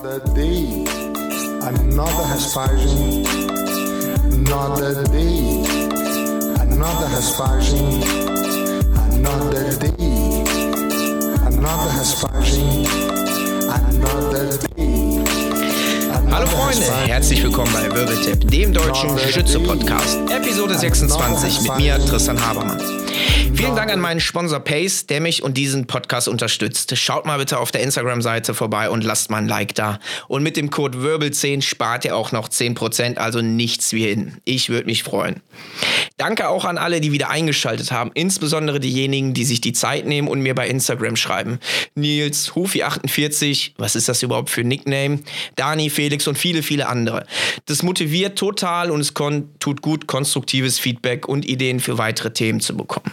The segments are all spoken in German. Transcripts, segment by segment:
Another day, another Hespagem, another day, another Hespagem, another day, another Hespagem, another day. Hallo Freunde, herzlich willkommen bei Wirbeltipp, dem deutschen Schütze-Podcast. Episode 26 mit mir, Tristan Habermann. Vielen Dank an meinen Sponsor Pace, der mich und diesen Podcast unterstützt. Schaut mal bitte auf der Instagram-Seite vorbei und lasst mal ein Like da. Und mit dem Code Wirbel10 spart ihr auch noch 10%, also nichts wie hin. Ich würde mich freuen. Danke auch an alle, die wieder eingeschaltet haben, insbesondere diejenigen, die sich die Zeit nehmen und mir bei Instagram schreiben. Nils, Hufi48, was ist das überhaupt für ein Nickname? Dani, Felix und viele, viele andere. Das motiviert total und es tut gut, konstruktives Feedback und Ideen für weitere Themen zu bekommen.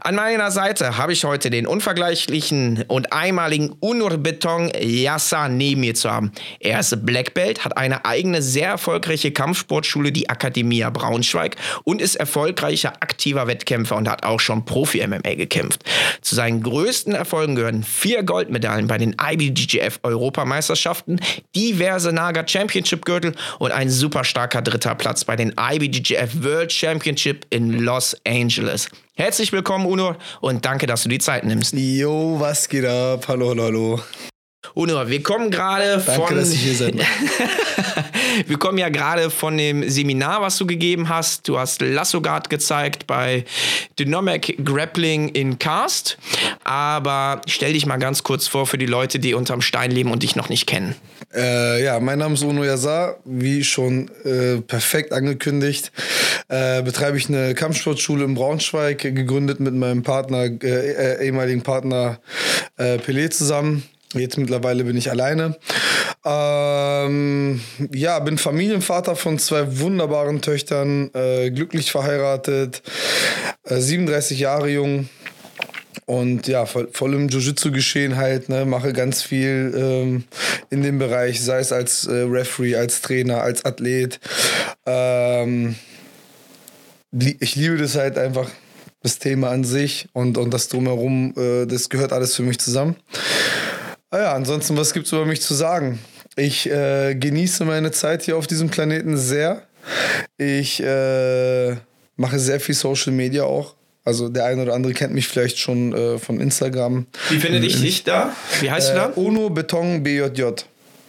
An meiner Seite habe ich heute den unvergleichlichen und einmaligen Unur Beton Yassa neben mir zu haben. Er ist Black Belt, hat eine eigene sehr erfolgreiche Kampfsportschule, die Akademia Braunschweig und ist erfolgreicher aktiver Wettkämpfer und hat auch schon Profi-MMA gekämpft. Zu seinen größten Erfolgen gehören vier Goldmedaillen bei den IBGGF Europameisterschaften, diverse Naga Championship Gürtel und ein super starker dritter Platz bei den IBGGF World Championship in Los Angeles. Herzlich willkommen, Uno, und danke, dass du die Zeit nimmst. Jo, was geht ab? Hallo, hallo, hallo. Uno, wir kommen gerade von. Danke, dass ich hier seid. wir kommen ja gerade von dem Seminar, was du gegeben hast. Du hast Lassogard gezeigt bei Dynamic Grappling in Cast. Aber stell dich mal ganz kurz vor für die Leute, die unterm Stein leben und dich noch nicht kennen. Äh, ja, mein Name ist Uno Yazar, wie schon äh, perfekt angekündigt. Äh, betreibe ich eine Kampfsportschule in Braunschweig, gegründet mit meinem Partner, äh, äh, ehemaligen Partner äh, Pelé zusammen. Jetzt mittlerweile bin ich alleine. Ähm, ja, bin Familienvater von zwei wunderbaren Töchtern, äh, glücklich verheiratet, äh, 37 Jahre jung und ja, voll, voll im Jiu-Jitsu-Geschehen halt, ne, mache ganz viel ähm, in dem Bereich, sei es als äh, Referee, als Trainer, als Athlet. Ähm, ich liebe das halt einfach, das Thema an sich und, und das Drumherum, äh, das gehört alles für mich zusammen. Ah ja, ansonsten, was gibt es über mich zu sagen? Ich äh, genieße meine Zeit hier auf diesem Planeten sehr. Ich äh, mache sehr viel Social Media auch. Also der eine oder andere kennt mich vielleicht schon äh, von Instagram. Wie findet ich dich da? Wie heißt du da? Äh, Uno Beton BJJ.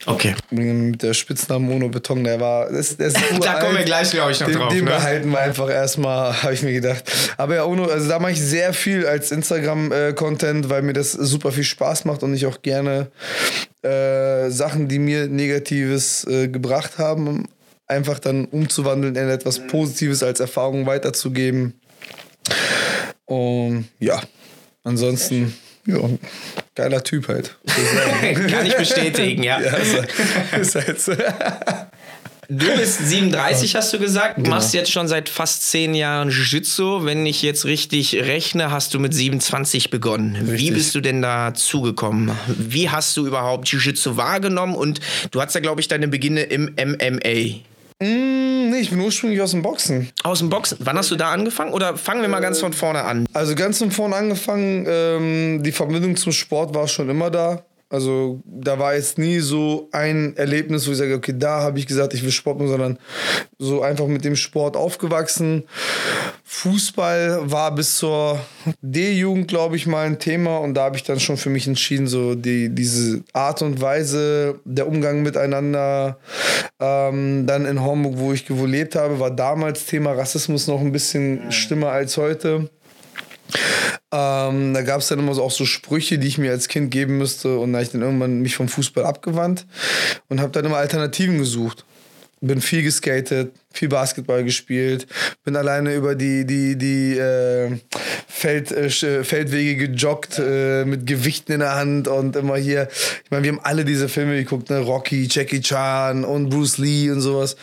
Okay. Mit der Spitznamen Mono Beton, der war. Das, das da kommen wir gleich, glaube ich, noch den, drauf. Den ne? behalten wir einfach erstmal, habe ich mir gedacht. Aber ja, Uno, also da mache ich sehr viel als Instagram-Content, weil mir das super viel Spaß macht und ich auch gerne äh, Sachen, die mir Negatives äh, gebracht haben, einfach dann umzuwandeln in etwas Positives als Erfahrung weiterzugeben. Und ja, ansonsten. Ja, geiler Typ halt. Kann ich bestätigen, ja. ja ist, ist halt. Du bist 37, hast du gesagt. Genau. Machst jetzt schon seit fast zehn Jahren Jiu-Jitsu. Wenn ich jetzt richtig rechne, hast du mit 27 begonnen. Richtig. Wie bist du denn da zugekommen? Wie hast du überhaupt Jiu-Jitsu wahrgenommen? Und du hast ja, glaube ich, deine Beginne im MMA. Mm, nee, ich bin ursprünglich aus dem Boxen. Aus dem Boxen? Wann hast du da angefangen? Oder fangen wir mal ganz von vorne an? Also ganz von vorne angefangen. Ähm, die Verbindung zum Sport war schon immer da. Also da war jetzt nie so ein Erlebnis, wo ich sage, okay, da habe ich gesagt, ich will Sport machen, sondern so einfach mit dem Sport aufgewachsen. Fußball war bis zur D-Jugend, glaube ich, mal ein Thema und da habe ich dann schon für mich entschieden, so die, diese Art und Weise, der Umgang miteinander. Ähm, dann in Homburg, wo ich gelebt habe, war damals Thema Rassismus noch ein bisschen schlimmer als heute. Ähm, da gab es dann immer so auch so Sprüche, die ich mir als Kind geben müsste. Und da habe ich dann irgendwann mich vom Fußball abgewandt und habe dann immer Alternativen gesucht. Bin viel geskatet, viel Basketball gespielt, bin alleine über die, die, die äh, Feld, äh, Feldwege gejoggt äh, mit Gewichten in der Hand und immer hier. Ich meine, wir haben alle diese Filme geguckt, ne? Rocky, Jackie Chan und Bruce Lee und sowas.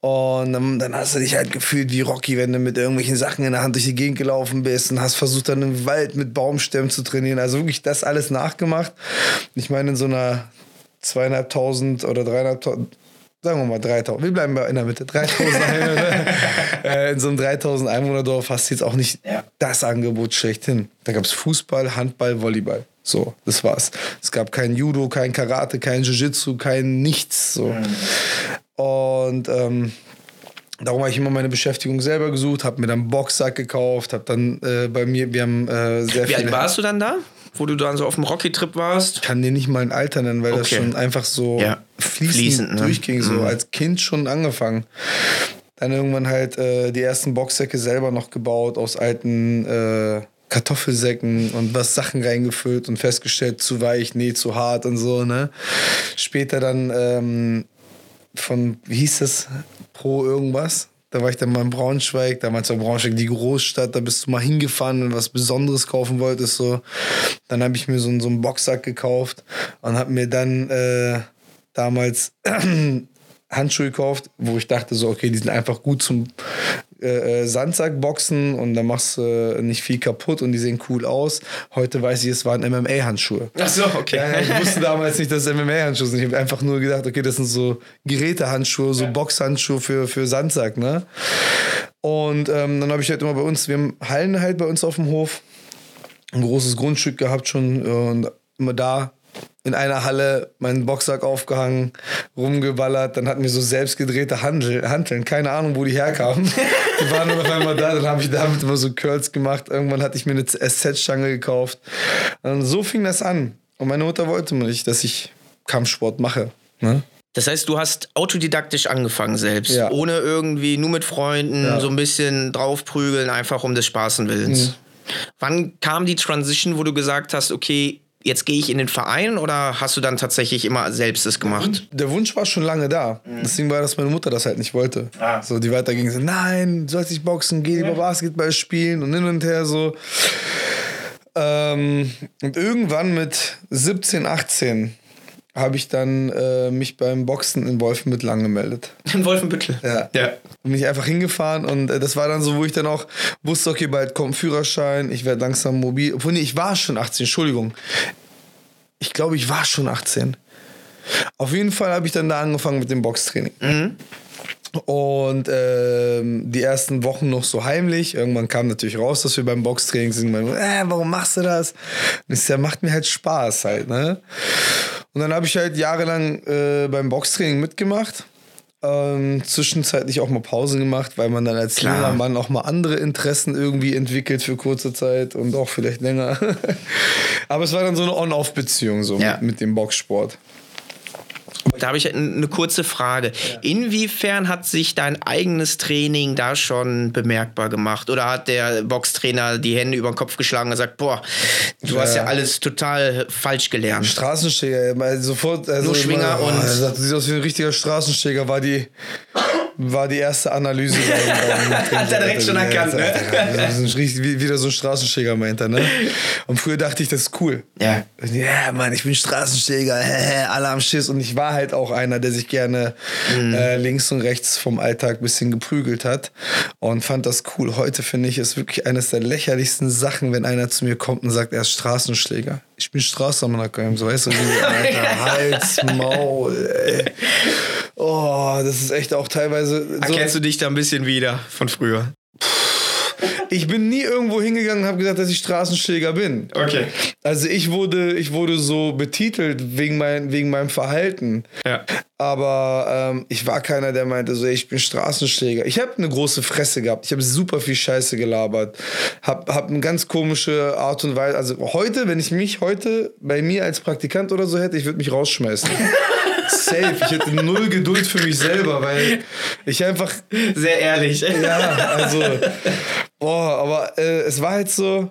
Und dann, dann, hast du dich halt gefühlt wie Rocky, wenn du mit irgendwelchen Sachen in der Hand durch die Gegend gelaufen bist und hast versucht, dann im Wald mit Baumstämmen zu trainieren. Also wirklich das alles nachgemacht. Ich meine, in so einer zweieinhalbtausend oder dreieinhalbtausend, sagen wir mal 3000, wir bleiben in der Mitte, 3000 Einwohner. äh, in so einem 3000 Einwohnerdorf hast du jetzt auch nicht ja. das Angebot schlechthin. Da gab es Fußball, Handball, Volleyball. So, das war's. Es gab kein Judo, kein Karate, kein Jiu-Jitsu, kein nichts. So. Mhm. Und ähm, Darum habe ich immer meine Beschäftigung selber gesucht, habe mir dann Boxsack gekauft, habe dann äh, bei mir, wir haben äh, sehr Wie alt warst du dann da, wo du dann so auf dem Rocky-Trip warst? Ich kann dir nicht mal ein Alter nennen, weil okay. das schon einfach so ja. fließend, fließend ne? durchging, so mhm. als Kind schon angefangen. Dann irgendwann halt äh, die ersten Boxsäcke selber noch gebaut aus alten äh, Kartoffelsäcken und was Sachen reingefüllt und festgestellt, zu weich, nee, zu hart und so, ne? Später dann ähm, von, wie hieß das, Pro irgendwas. Da war ich dann mal in Braunschweig, damals war Braunschweig die Großstadt, da bist du mal hingefahren, du was Besonderes kaufen wolltest. So. Dann habe ich mir so, so einen Boxsack gekauft und habe mir dann äh, damals Handschuhe gekauft, wo ich dachte so, okay, die sind einfach gut zum äh, äh, Sandsackboxen und da machst du äh, nicht viel kaputt und die sehen cool aus. Heute weiß ich, es waren MMA-Handschuhe. Ach so, okay. Ja, ich wusste damals nicht, dass es MMA-Handschuhe sind. Ich habe einfach nur gedacht, okay, das sind so Gerätehandschuhe, so ja. Boxhandschuhe für, für Sandsack, ne? Und ähm, dann habe ich halt immer bei uns, wir haben Hallen halt bei uns auf dem Hof, ein großes Grundstück gehabt schon und immer da in einer Halle meinen Boxsack aufgehangen, rumgeballert. Dann hatten wir so selbstgedrehte Handel, Hanteln. Keine Ahnung, wo die herkamen. Die waren nur auf einmal da. Dann habe ich damit immer so Curls gemacht. Irgendwann hatte ich mir eine SZ-Stange gekauft. Und so fing das an. Und meine Mutter wollte mir nicht, dass ich Kampfsport mache. Ne? Das heißt, du hast autodidaktisch angefangen selbst, ja. ohne irgendwie nur mit Freunden ja. so ein bisschen draufprügeln, einfach um des Spaßenwillens. Mhm. Wann kam die Transition, wo du gesagt hast, okay, jetzt gehe ich in den Verein oder hast du dann tatsächlich immer selbst es gemacht? Der Wunsch war schon lange da. Mhm. Deswegen war das meine Mutter das halt nicht wollte. Ah. So, die weiter ging so, nein, du sollst nicht boxen, geh lieber Basketball spielen und hin und her so. Ähm, und irgendwann mit 17, 18 habe ich dann äh, mich beim Boxen in Wolfenbüttel angemeldet. In Wolfenbüttel? Ja. ja. Bin ich einfach hingefahren und äh, das war dann so, wo ich dann auch wusste, okay, bald kommt ein Führerschein, ich werde langsam mobil. Obwohl, nee, ich war schon 18, Entschuldigung. Ich glaube, ich war schon 18. Auf jeden Fall habe ich dann da angefangen mit dem Boxtraining. Mhm. Und ähm, die ersten Wochen noch so heimlich. Irgendwann kam natürlich raus, dass wir beim Boxtraining sind. Man, äh, warum machst du das? Und ich sag, macht mir halt Spaß halt, ne? Und dann habe ich halt jahrelang äh, beim Boxtraining mitgemacht. Ähm, zwischenzeitlich auch mal Pause gemacht, weil man dann als Klar. junger Mann auch mal andere Interessen irgendwie entwickelt für kurze Zeit und auch vielleicht länger. Aber es war dann so eine On-Off-Beziehung so ja. mit, mit dem Boxsport. Da habe ich eine kurze Frage. Inwiefern hat sich dein eigenes Training da schon bemerkbar gemacht? Oder hat der Boxtrainer die Hände über den Kopf geschlagen und gesagt, boah, du ja. hast ja alles total falsch gelernt? Straßensteger, sofort. Also Nur Schwinger immer, oh, und. sagt, du siehst aus wie ein richtiger Straßensteger, war die war die erste Analyse. Hat er direkt schon erkannt, ne? Das ist wieder so ein Straßenschläger, meint er, ne? Und früher dachte ich, das ist cool. Ja. Ja, Mann, ich bin Straßenschläger, alle am Schiss. Und ich war halt auch einer, der sich gerne mhm. äh, links und rechts vom Alltag ein bisschen geprügelt hat und fand das cool. Heute finde ich es wirklich eines der lächerlichsten Sachen, wenn einer zu mir kommt und sagt, er ist Straßenschläger. Ich bin Straßenmann, so weißt du, wie, Alter, Hals, Maul, ey. Oh, das ist echt auch teilweise. So Erkennst du dich da ein bisschen wieder von früher? Ich bin nie irgendwo hingegangen und habe gesagt, dass ich Straßenschläger bin. Okay. Also ich wurde, ich wurde so betitelt wegen, mein, wegen meinem Verhalten. Ja. Aber ähm, ich war keiner, der meinte, so, ich bin Straßenschläger. Ich habe eine große Fresse gehabt. Ich habe super viel Scheiße gelabert. Hab, hab eine ganz komische Art und Weise. Also heute, wenn ich mich heute bei mir als Praktikant oder so hätte, ich würde mich rausschmeißen. Safe. Ich hätte null Geduld für mich selber, weil ich einfach. Sehr ehrlich. Ja, also. Boah, aber äh, es war halt so.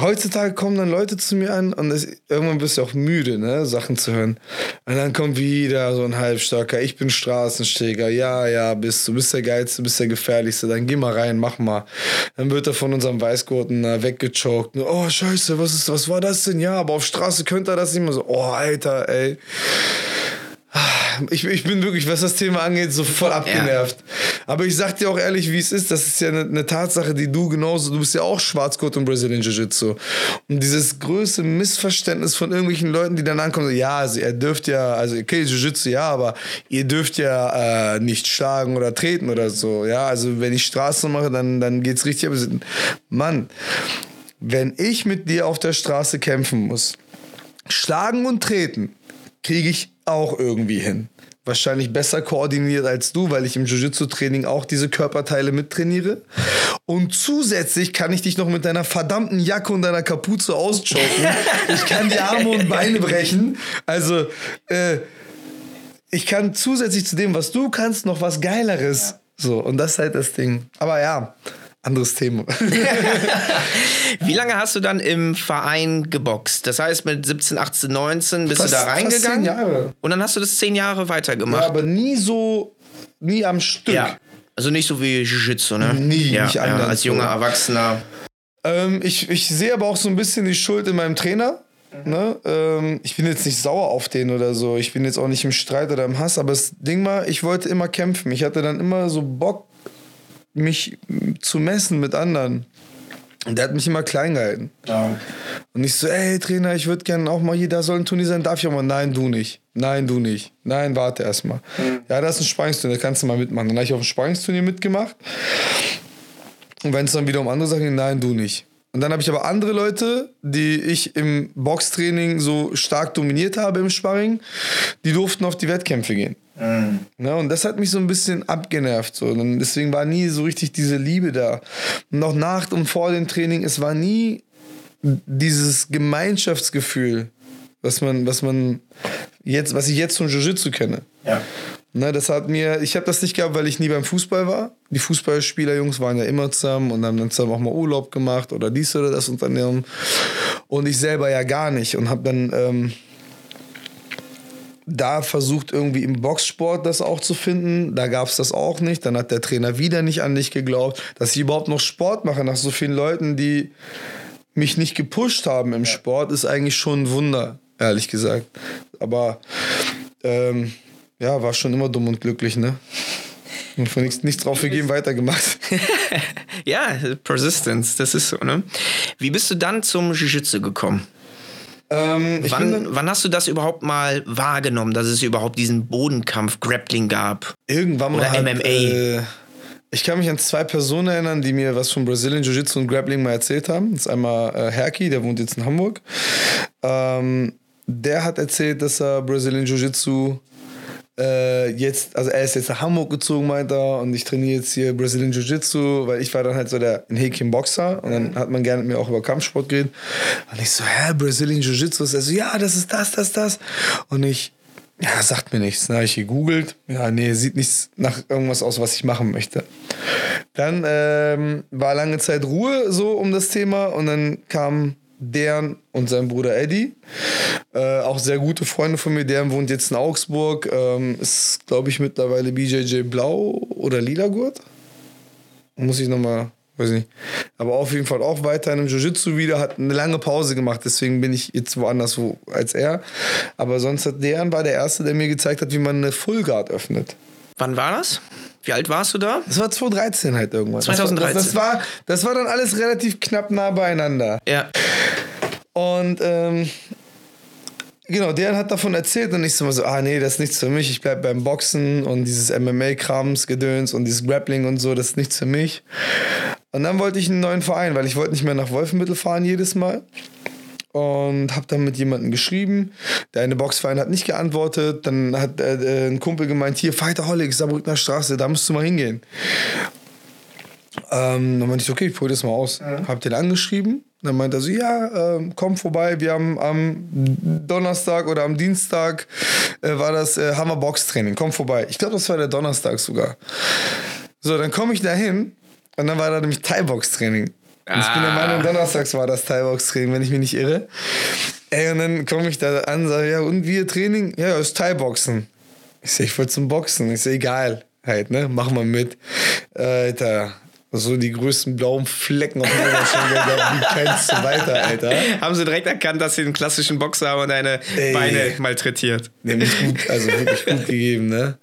Heutzutage kommen dann Leute zu mir an und es, irgendwann bist du auch müde, ne, Sachen zu hören. Und dann kommt wieder so ein Halbstarker, ich bin Straßensteger, ja, ja, bist du, bist der Geilste, bist der Gefährlichste, dann geh mal rein, mach mal. Dann wird er von unserem Weißgurten äh, weggechoked. Oh, scheiße, was ist, was war das denn? Ja, aber auf Straße könnte er das nicht mehr so. Oh, Alter, ey. Ich, ich bin wirklich, was das Thema angeht, so voll abgenervt. Ja. Aber ich sag dir auch ehrlich, wie es ist. Das ist ja eine, eine Tatsache, die du genauso, du bist ja auch Schwarzgurt und Brazilian Jiu-Jitsu. Und dieses größte Missverständnis von irgendwelchen Leuten, die dann ankommen, so, ja, also ihr dürft ja, also okay, Jiu-Jitsu ja, aber ihr dürft ja äh, nicht schlagen oder treten oder so. Ja, also wenn ich Straßen mache, dann, dann geht's richtig. Aber Mann, wenn ich mit dir auf der Straße kämpfen muss, schlagen und treten, kriege ich auch irgendwie hin. Wahrscheinlich besser koordiniert als du, weil ich im Jiu-Jitsu-Training auch diese Körperteile mittrainiere. Und zusätzlich kann ich dich noch mit deiner verdammten Jacke und deiner Kapuze auschoken. ich kann die Arme und Beine brechen. Also, äh, ich kann zusätzlich zu dem, was du kannst, noch was Geileres. So, und das ist halt das Ding. Aber ja, anderes Thema. Wie lange hast du dann im Verein geboxt? Das heißt, mit 17, 18, 19 bist Fast- du da fast reingegangen? zehn Jahre. Und dann hast du das zehn Jahre Ja, weitergemacht. aber nie so, nie am Stück. Ja. Also nicht so wie Jiu-Jitsu, ne? Nie, ja, nicht ja, Als junger Erwachsener. Ähm, ich, ich sehe aber auch so ein bisschen die Schuld in meinem Trainer. Ne? Ähm, ich bin jetzt nicht sauer auf den oder so. Ich bin jetzt auch nicht im Streit oder im Hass. Aber das Ding war, ich wollte immer kämpfen. Ich hatte dann immer so Bock, mich zu messen mit anderen. Und der hat mich immer klein gehalten. Und ich so, ey Trainer, ich würde gerne auch mal hier, da soll ein Turnier sein, darf ich auch mal? Nein, du nicht. Nein, du nicht. Nein, warte erst mal. Ja, das ist ein Sparringsturnier, da kannst du mal mitmachen. Dann habe ich auf dem Sparringsturnier mitgemacht. Und wenn es dann wieder um andere Sachen ging, nein, du nicht. Und dann habe ich aber andere Leute, die ich im Boxtraining so stark dominiert habe im Sparring, die durften auf die Wettkämpfe gehen. Ne, und das hat mich so ein bisschen abgenervt. So. Und deswegen war nie so richtig diese Liebe da. Und noch nach und vor dem Training, es war nie dieses Gemeinschaftsgefühl, was man, was man jetzt, was ich jetzt von Jiu-Jitsu kenne. Ja. Ne, das hat mir, ich habe das nicht gehabt, weil ich nie beim Fußball war. Die Fußballspielerjungs waren ja immer zusammen und haben dann zusammen auch mal Urlaub gemacht oder dies oder das unternehmen. Und ich selber ja gar nicht und habe dann ähm, da versucht, irgendwie im Boxsport das auch zu finden. Da gab es das auch nicht. Dann hat der Trainer wieder nicht an dich geglaubt, dass ich überhaupt noch Sport mache nach so vielen Leuten, die mich nicht gepusht haben im Sport, ist eigentlich schon ein Wunder, ehrlich gesagt. Aber ähm, ja, war schon immer dumm und glücklich, ne? Und von nichts, nichts drauf gegeben, weitergemacht. Ja, Persistence, das ist so, ne? Wie bist du dann zum Jiu-Jitsu gekommen? ähm, Wann, wann hast du das überhaupt mal wahrgenommen, dass es überhaupt diesen Bodenkampf, Grappling gab? irgendwann mal. Oder hat, MMA. Äh, ich kann mich an zwei Personen erinnern, die mir was von Brazilian Jiu-Jitsu und Grappling mal erzählt haben. Das ist einmal äh, Herki, der wohnt jetzt in Hamburg. Ähm, der hat erzählt, dass er Brazilian Jiu-Jitsu äh, jetzt, also er ist jetzt nach Hamburg gezogen, meint er, und ich trainiere jetzt hier Brazilian Jiu-Jitsu, weil ich war dann halt so der in Häkchen Boxer und dann hat man gerne mit mir auch über Kampfsport geredet. Und ich so, hä, Brazilian Jiu-Jitsu? Er so, ja, das ist das, das, das. Und ich, ja, sagt mir nichts. Dann habe ich gegoogelt. Ja, nee, sieht nicht nach irgendwas aus, was ich machen möchte. Dann ähm, war lange Zeit Ruhe so um das Thema und dann kam deren und sein Bruder Eddie. Äh, auch sehr gute Freunde von mir. Deren wohnt jetzt in Augsburg. Ähm, ist, glaube ich, mittlerweile BJJ Blau oder Lila Gurt. Muss ich nochmal, weiß nicht. Aber auf jeden Fall auch weiter in einem Jiu-Jitsu wieder. Hat eine lange Pause gemacht. Deswegen bin ich jetzt woanders wo, als er. Aber sonst hat deren war der Erste, der mir gezeigt hat, wie man eine Full Guard öffnet. Wann war das? Wie alt warst du da? Das war 2013 halt irgendwann. 2013. Das, war, das, war, das war dann alles relativ knapp nah beieinander. Ja. Und ähm, genau, der hat davon erzählt und ich so, so, ah nee, das ist nichts für mich. Ich bleib beim Boxen und dieses MMA-Krams, Gedöns und dieses Grappling und so, das ist nichts für mich. Und dann wollte ich einen neuen Verein, weil ich wollte nicht mehr nach Wolfenbüttel fahren jedes Mal. Und habe dann mit jemandem geschrieben. Der eine Boxverein hat nicht geantwortet. Dann hat äh, ein Kumpel gemeint, hier, Fighterholics, Saarbrückner Straße, da musst du mal hingehen. Ähm, dann meinte ich, okay, ich probiere das mal aus. Hab den angeschrieben. Dann meinte er so, ja, ähm, komm vorbei. Wir haben am Donnerstag oder am Dienstag äh, war das äh, Hammer Box-Training. Komm vorbei. Ich glaube, das war der Donnerstag sogar. So, dann komme ich da hin und dann war da nämlich Thai-Box-Training. Und Ich bin der Meinung, donnerstags war das Thai-Box-Training, wenn ich mich nicht irre. Ey, und dann komme ich da an und sage, ja, und wie Training? Ja, ist Thai-Boxen. Ich sag, ich wollte zum Boxen. Ich sag, egal, halt, ne, mach mal mit. Alter, so die größten blauen Flecken auf meinem Oberschenkel, wie kennst du weiter, Alter? Haben sie direkt erkannt, dass sie einen klassischen Boxer haben und deine Ey. Beine malträtiert. Nämlich gut, also wirklich gut gegeben, ne?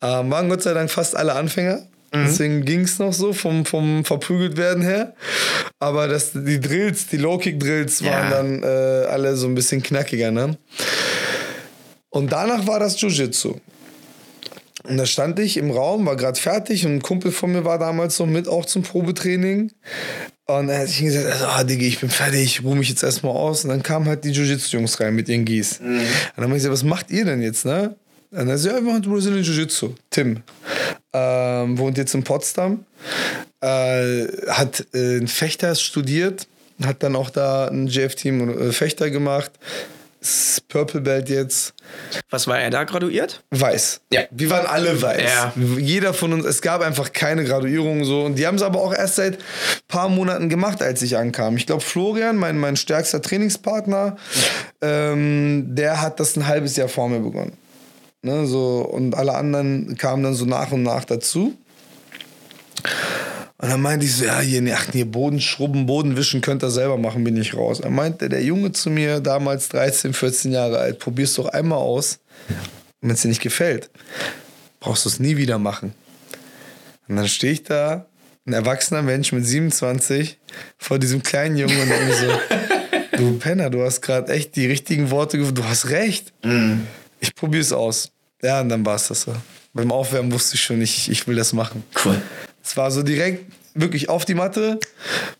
Ähm, waren Gott sei Dank fast alle Anfänger. Deswegen ging es noch so vom, vom verprügelt werden her. Aber das, die Drills, die Low-Kick-Drills waren Ja. dann äh, alle so ein bisschen knackiger, ne? Und danach war das Jiu-Jitsu. Und da stand ich im Raum, war gerade fertig und ein Kumpel von mir war damals so mit auch zum Probetraining. Und dann hat ich gesagt, also, ah, Digga, ich bin fertig, ich ruhe mich jetzt erstmal aus. Und dann kamen halt die Jiu-Jitsu-Jungs rein mit ihren Gis. Und dann habe ich gesagt, was macht ihr denn jetzt, ne? Und dann sagt, ja, wir machen Brazilian Jiu-Jitsu. Tim. Ähm, wohnt jetzt in Potsdam. Äh, hat äh, ein Fechter studiert. Hat dann auch da ein JF-Team äh, Fechter gemacht. Purple Belt jetzt. Was war er da graduiert? Weiß. Ja. Wir waren alle weiß. Ja. Jeder von uns, es gab einfach keine Graduierung so. Und die haben es aber auch erst seit paar Monaten gemacht, als ich ankam. Ich glaube, Florian, mein, mein stärkster Trainingspartner, ähm, der hat das ein halbes Jahr vor mir begonnen. Ne, so, und alle anderen kamen dann so nach und nach dazu. Und dann meinte ich so, ja, hier, ach, nee, Boden schrubben, Boden wischen könnt ihr selber machen, bin ich raus. Dann meinte der Junge zu mir, damals 13, 14 Jahre alt, probier's doch einmal aus. Und wenn es dir nicht gefällt, brauchst du es nie wieder machen. Und dann stehe ich da, ein erwachsener Mensch mit 27, vor diesem kleinen Jungen und denke so, du Penner, du hast gerade echt die richtigen Worte, ge- du hast recht. Ich probier's aus. Ja, und dann war es das so. Beim Aufwärmen wusste ich schon, ich, ich will das machen. Cool. Es war so direkt wirklich auf die Matte,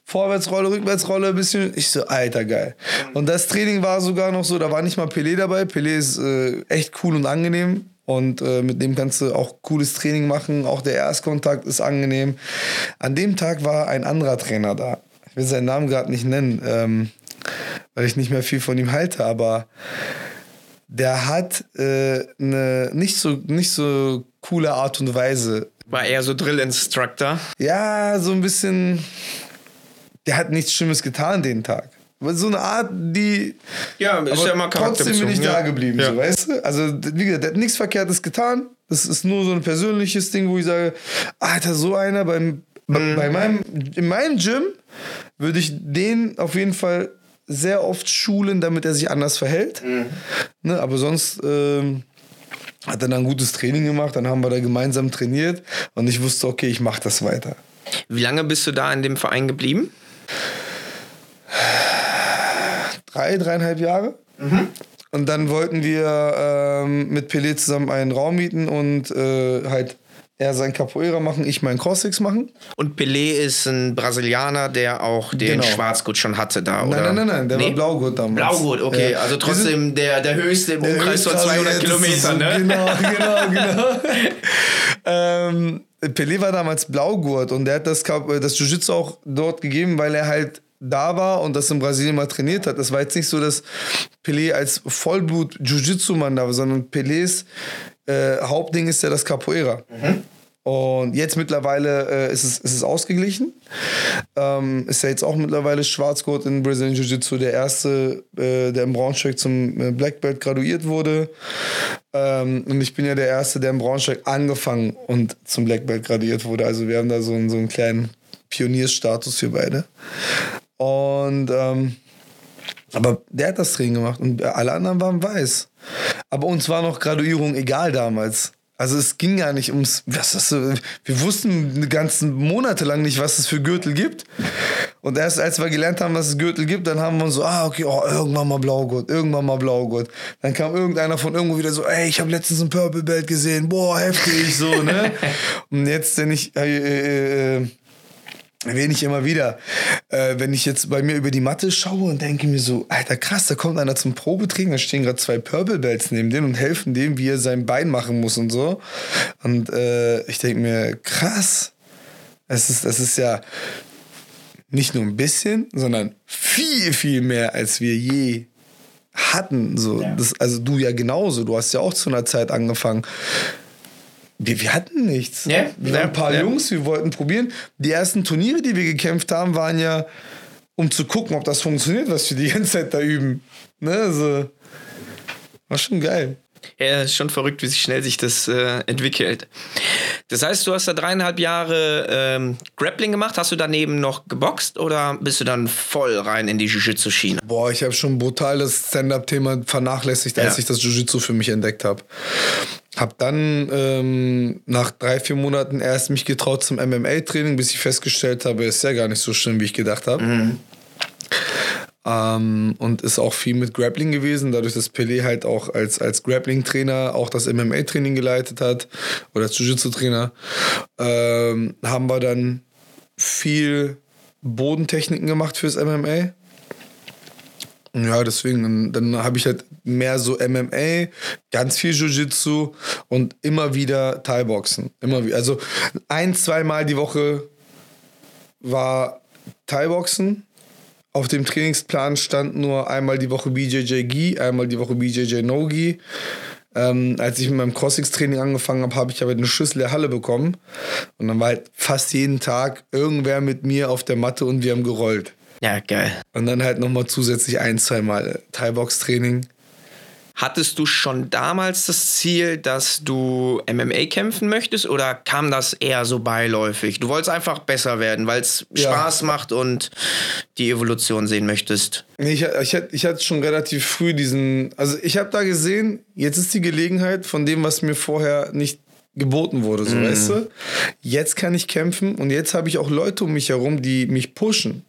Vorwärtsrolle, Rückwärtsrolle, ein bisschen. Ich so, alter, geil. Und das Training war sogar noch so, da war nicht mal Pelé dabei. Pelé ist äh, echt cool und angenehm. Und äh, mit dem kannst du auch cooles Training machen. Auch der Erstkontakt ist angenehm. An dem Tag war ein anderer Trainer da. Ich will seinen Namen gerade nicht nennen, ähm, weil ich nicht mehr viel von ihm halte, aber der hat äh, eine nicht so, nicht so coole Art und Weise War eher so Drill-Instructor. ja, so ein bisschen. Der hat nichts Schlimmes getan den Tag. So eine Art, die. Ja, ist ja immer trotzdem bin ich charakterbezogen, da ja. geblieben, Ja. so, weißt du? Also, wie gesagt, der hat nichts Verkehrtes getan. Das ist nur so ein persönliches Ding, wo ich sage, Alter, so einer beim, Mhm. bei meinem, in meinem Gym würde ich den auf jeden Fall sehr oft schulen, damit er sich anders verhält. Mhm. Ne, aber sonst ähm, hat dann ein gutes Training gemacht, dann haben wir da gemeinsam trainiert und ich wusste, okay, ich mache das weiter. Wie lange bist du da in dem Verein geblieben? drei, dreieinhalb Jahre. Und dann wollten wir ähm, mit Pelé zusammen einen Raum mieten und äh, halt er sein Capoeira machen, ich meinen Crossix machen. Und Pelé ist ein Brasilianer, der auch den Genau. Schwarzgurt schon hatte da, oder? Nein, nein, nein, nein, der Nee? war Blaugurt damals. Blaugurt, okay. Ja. Also trotzdem der, der höchste im Umkreis von 200 Das ist so- Kilometern, ne? Genau, genau, genau. ähm, Pelé war damals Blaugurt und der hat das, das Jiu-Jitsu auch dort gegeben, weil er halt da war und das in Brasilien mal trainiert hat. Das war jetzt nicht so, dass Pelé als Vollblut-Jiu-Jitsu-Mann da war, sondern Pelés äh, Hauptding ist ja das Capoeira. Und jetzt mittlerweile äh, ist, es, ist es ausgeglichen. Ähm, ist ja jetzt auch mittlerweile Schwarzgurt in Brazilian Jiu-Jitsu, der erste, äh, der im Braunschweig zum äh, Black Belt graduiert wurde. Ähm, und ich bin ja der Erste, der im Braunschweig angefangen und zum Black Belt graduiert wurde. Also wir haben da so einen, so einen kleinen Pionierstatus für beide. Und ähm, aber der hat das Training gemacht und alle anderen waren weiß. Aber uns war noch Graduierung egal damals. Also es ging gar nicht ums, was das so, wir wussten ganzen Monate lang nicht, was es für Gürtel gibt. Und erst als wir gelernt haben, dass es Gürtel gibt, dann haben wir uns so, ah, okay, oh, irgendwann mal Blaugurt, irgendwann mal Blaugurt. Dann kam irgendeiner von irgendwo wieder so, ey, ich habe letztens ein Purple Belt gesehen, boah, heftig, so, ne? Und jetzt, wenn ich, äh, äh, äh, erwähne ich immer wieder, äh, wenn ich jetzt bei mir über die Matte schaue und denke mir so, Alter krass, da kommt einer zum Probetraining, da stehen gerade zwei Purple Belts neben dem und helfen dem, wie er sein Bein machen muss und so. Und äh, ich denke mir, krass, es ist, es ist ja nicht nur ein bisschen, sondern viel, viel mehr, als wir je hatten. So, das, also du ja genauso, du hast ja auch zu einer Zeit angefangen. Wir, wir hatten nichts. Ja, wir waren ein paar ja. Jungs, wir wollten probieren. Die ersten Turniere, die wir gekämpft haben, waren ja, um zu gucken, ob das funktioniert, was wir die ganze Zeit da üben. Ne, also, war schon geil. Ja, ist schon verrückt, wie sich schnell sich das äh, entwickelt. Das heißt, du hast da dreieinhalb Jahre ähm, Grappling gemacht. Hast du daneben noch geboxt oder bist du dann voll rein in die Jiu-Jitsu-Schiene? Boah, ich habe schon brutal das Stand-Up-Thema vernachlässigt, als Ja. ich das Jiu-Jitsu für mich entdeckt habe. Hab dann ähm, nach drei, vier Monaten erst mich getraut zum MMA-Training, bis ich festgestellt habe, ist ja gar nicht so schlimm, wie ich gedacht habe. Ähm, und ist auch viel mit Grappling gewesen, dadurch, dass Pelé halt auch als, als Grappling-Trainer auch das MMA-Training geleitet hat oder als Jiu-Jitsu-Trainer, ähm, haben wir dann viel Bodentechniken gemacht fürs MMA. Ja, deswegen, dann habe ich halt mehr so MMA, ganz viel Jiu-Jitsu und immer wieder Thai-Boxen. Immer wieder. Also ein, zweimal die Woche war Thai-Boxen. Auf dem Trainingsplan stand nur einmal die Woche BJJ Gi, einmal die Woche BJJ No Gi. Ähm, als ich mit meinem Crossings-Training angefangen habe, habe ich aber eine Schüssel der Halle bekommen. Und dann war halt fast jeden Tag irgendwer mit mir auf der Matte und wir haben gerollt. Ja, geil. Und dann halt nochmal zusätzlich ein, zweimal Thai-Box-Training. Hattest du schon damals das Ziel, dass du MMA kämpfen möchtest oder kam das eher so beiläufig? Du wolltest einfach besser werden, weil es Ja. Spaß macht und die Evolution sehen möchtest. Nee, ich, ich, hatte- ich hatte schon relativ früh diesen. Also, ich habe da gesehen, jetzt ist die Gelegenheit von dem, was mir vorher nicht geboten wurde, so weißt du? Jetzt kann ich kämpfen und jetzt habe ich auch Leute um mich herum, die mich pushen.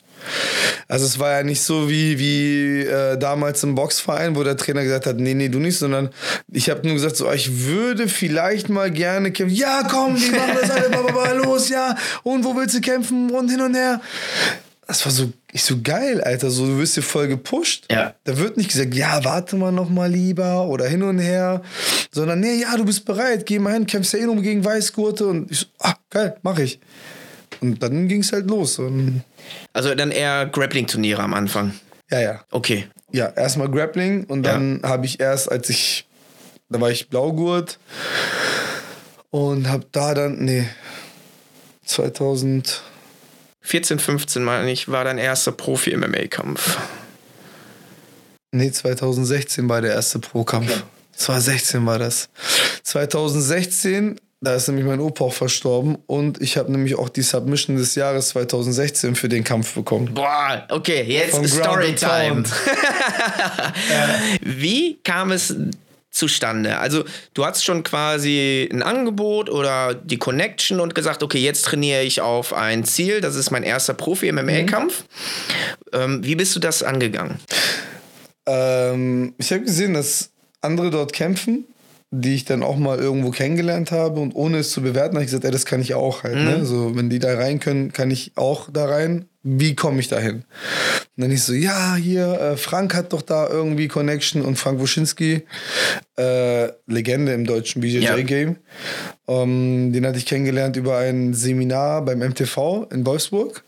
Also es war ja nicht so wie, wie äh, damals im Boxverein, wo der Trainer gesagt hat, nee, nee, du nicht, sondern ich habe nur gesagt, so, oh, ich würde vielleicht mal gerne kämpfen. Ja, komm, die machen das alle, blablabla, los, ja. Und wo willst du kämpfen? Und hin und her. Das war so, ich so geil, Alter. So, du wirst dir voll gepusht. Ja. Da wird nicht gesagt, ja, warte mal noch mal lieber oder hin und her, sondern nee, ja, du bist bereit, geh mal hin, kämpfst ja eh nur gegen Weißgurte und ich so, ah, geil, mach ich. Und dann ging es halt los. Und, Also dann eher Grappling-Turniere am Anfang. ja, ja. Okay. Ja, erstmal Grappling und dann habe ich erst, als ich, da war ich Blaugurt und habe da dann, nee, 2000, 14, 15 meine ich, war dein erster Profi-MMA-Kampf. Nee, 2016 war der erste Pro-Kampf. 2016 war das. 2016, da ist nämlich mein Opa auch verstorben und ich habe nämlich auch die Submission des Jahres 2016 für den Kampf bekommen. Boah, okay, jetzt Storytime. Pound. Wie kam es zustande? Also, du hattest schon quasi ein Angebot oder die Connection und gesagt, okay, jetzt trainiere ich auf ein Ziel, das ist mein erster Profi-MMA-Kampf. Ähm, wie bist du das angegangen? Ähm, ich habe gesehen, dass andere dort kämpfen, die ich dann auch mal irgendwo kennengelernt habe und ohne es zu bewerten, habe ich gesagt, ey, das kann ich auch halt. Ne? So, wenn die da rein können, kann ich auch da rein. Wie komme ich da hin? Und dann ich so, ja, hier, äh, Frank hat doch da irgendwie Connection und Frank Wuschinski, äh, Legende im deutschen BJJ-Game. Ähm, den hatte ich kennengelernt über ein Seminar beim MTV in Wolfsburg.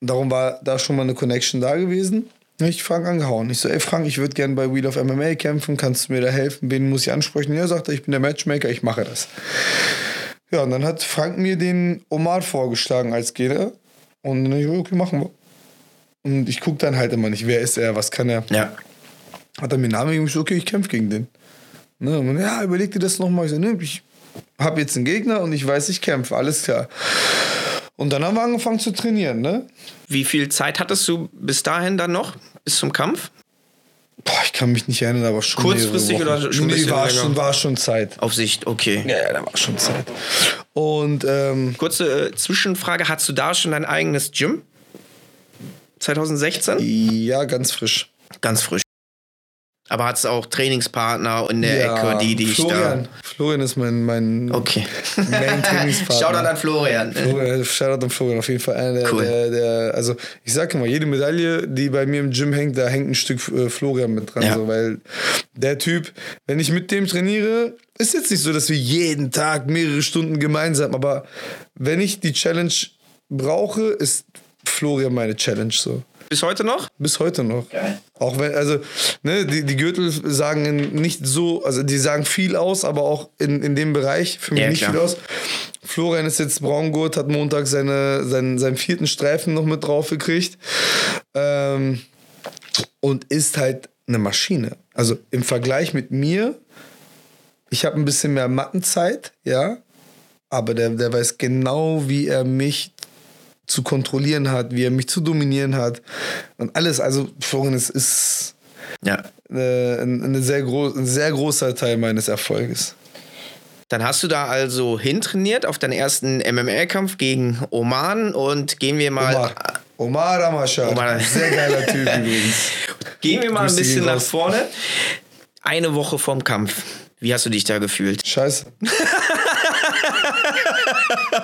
Darum war da schon mal eine Connection da gewesen. Ich Frank angehauen. Ich so, ey Frank, ich würde gerne bei Wheel of MMA kämpfen. Kannst du mir da helfen? Wen muss ich ansprechen? Ja, sagt er, ich bin der Matchmaker, ich mache das. Ja, und dann hat Frank mir den Omar vorgeschlagen als Gegner. Und dann ich, okay, machen wir. Und ich gucke dann halt immer nicht, wer ist er, was kann er. Ja. Hat er mir einen Namen gegeben, ich so, okay, ich kämpfe gegen den. Ne, und ja, überleg dir das nochmal. Ich so, ne, ich habe jetzt einen Gegner und ich weiß, ich kämpfe, alles klar. Und dann haben wir angefangen zu trainieren, ne? Wie viel Zeit hattest du bis dahin dann noch? Bis zum Kampf? Boah, ich kann mich nicht erinnern, aber schon Kurzfristig oder schon nee, war länger? schon, war schon Zeit. Auf Sicht, okay. Ja, ja, da war schon Zeit. Und ähm, Kurze äh, Zwischenfrage: Hast du da schon dein eigenes Gym? 2016? ja, ganz frisch. Ganz frisch. Aber hat es auch Trainingspartner in der ja, Ecke, die dich Florian. Florian ist mein, mein da. Okay. Main-Trainingspartner. Shoutout an Florian. Florian, Shoutout an Florian, auf jeden Fall einer der, Cool. der, der, also ich sag immer, jede Medaille, die bei mir im Gym hängt, da hängt ein Stück äh, Florian mit dran, Ja. so, weil der Typ, wenn ich mit dem trainiere, ist jetzt nicht so, dass wir jeden Tag mehrere Stunden gemeinsam, aber wenn ich die Challenge brauche, ist Florian meine Challenge so. Bis heute noch? Bis heute noch. Auch wenn, also, ne, die, die Gürtel sagen nicht so, also die sagen viel aus, aber auch in, in dem Bereich für mich Ja, nicht klar. viel aus. Florian ist jetzt Braungurt, hat Montag seine, seinen, seinen vierten Streifen noch mit drauf gekriegt. Ähm, und ist halt eine Maschine. Also im Vergleich mit mir, ich habe ein bisschen mehr Mattenzeit, ja, aber der, der weiß genau, wie er mich zu kontrollieren hat, wie er mich zu dominieren hat und alles. Also Florian ist, ist Ja. äh, ein, eine sehr groß, ein sehr großer Teil meines Erfolges. Dann hast du da also hintrainiert auf deinen ersten MMA-Kampf gegen Oman und gehen wir mal. Omar. Omar Ramashar. Omar. Sehr geiler Typ übrigens. Gehen wir mal ein bisschen nach vorne. Eine Woche vorm Kampf. Wie hast du dich da gefühlt? Scheiße.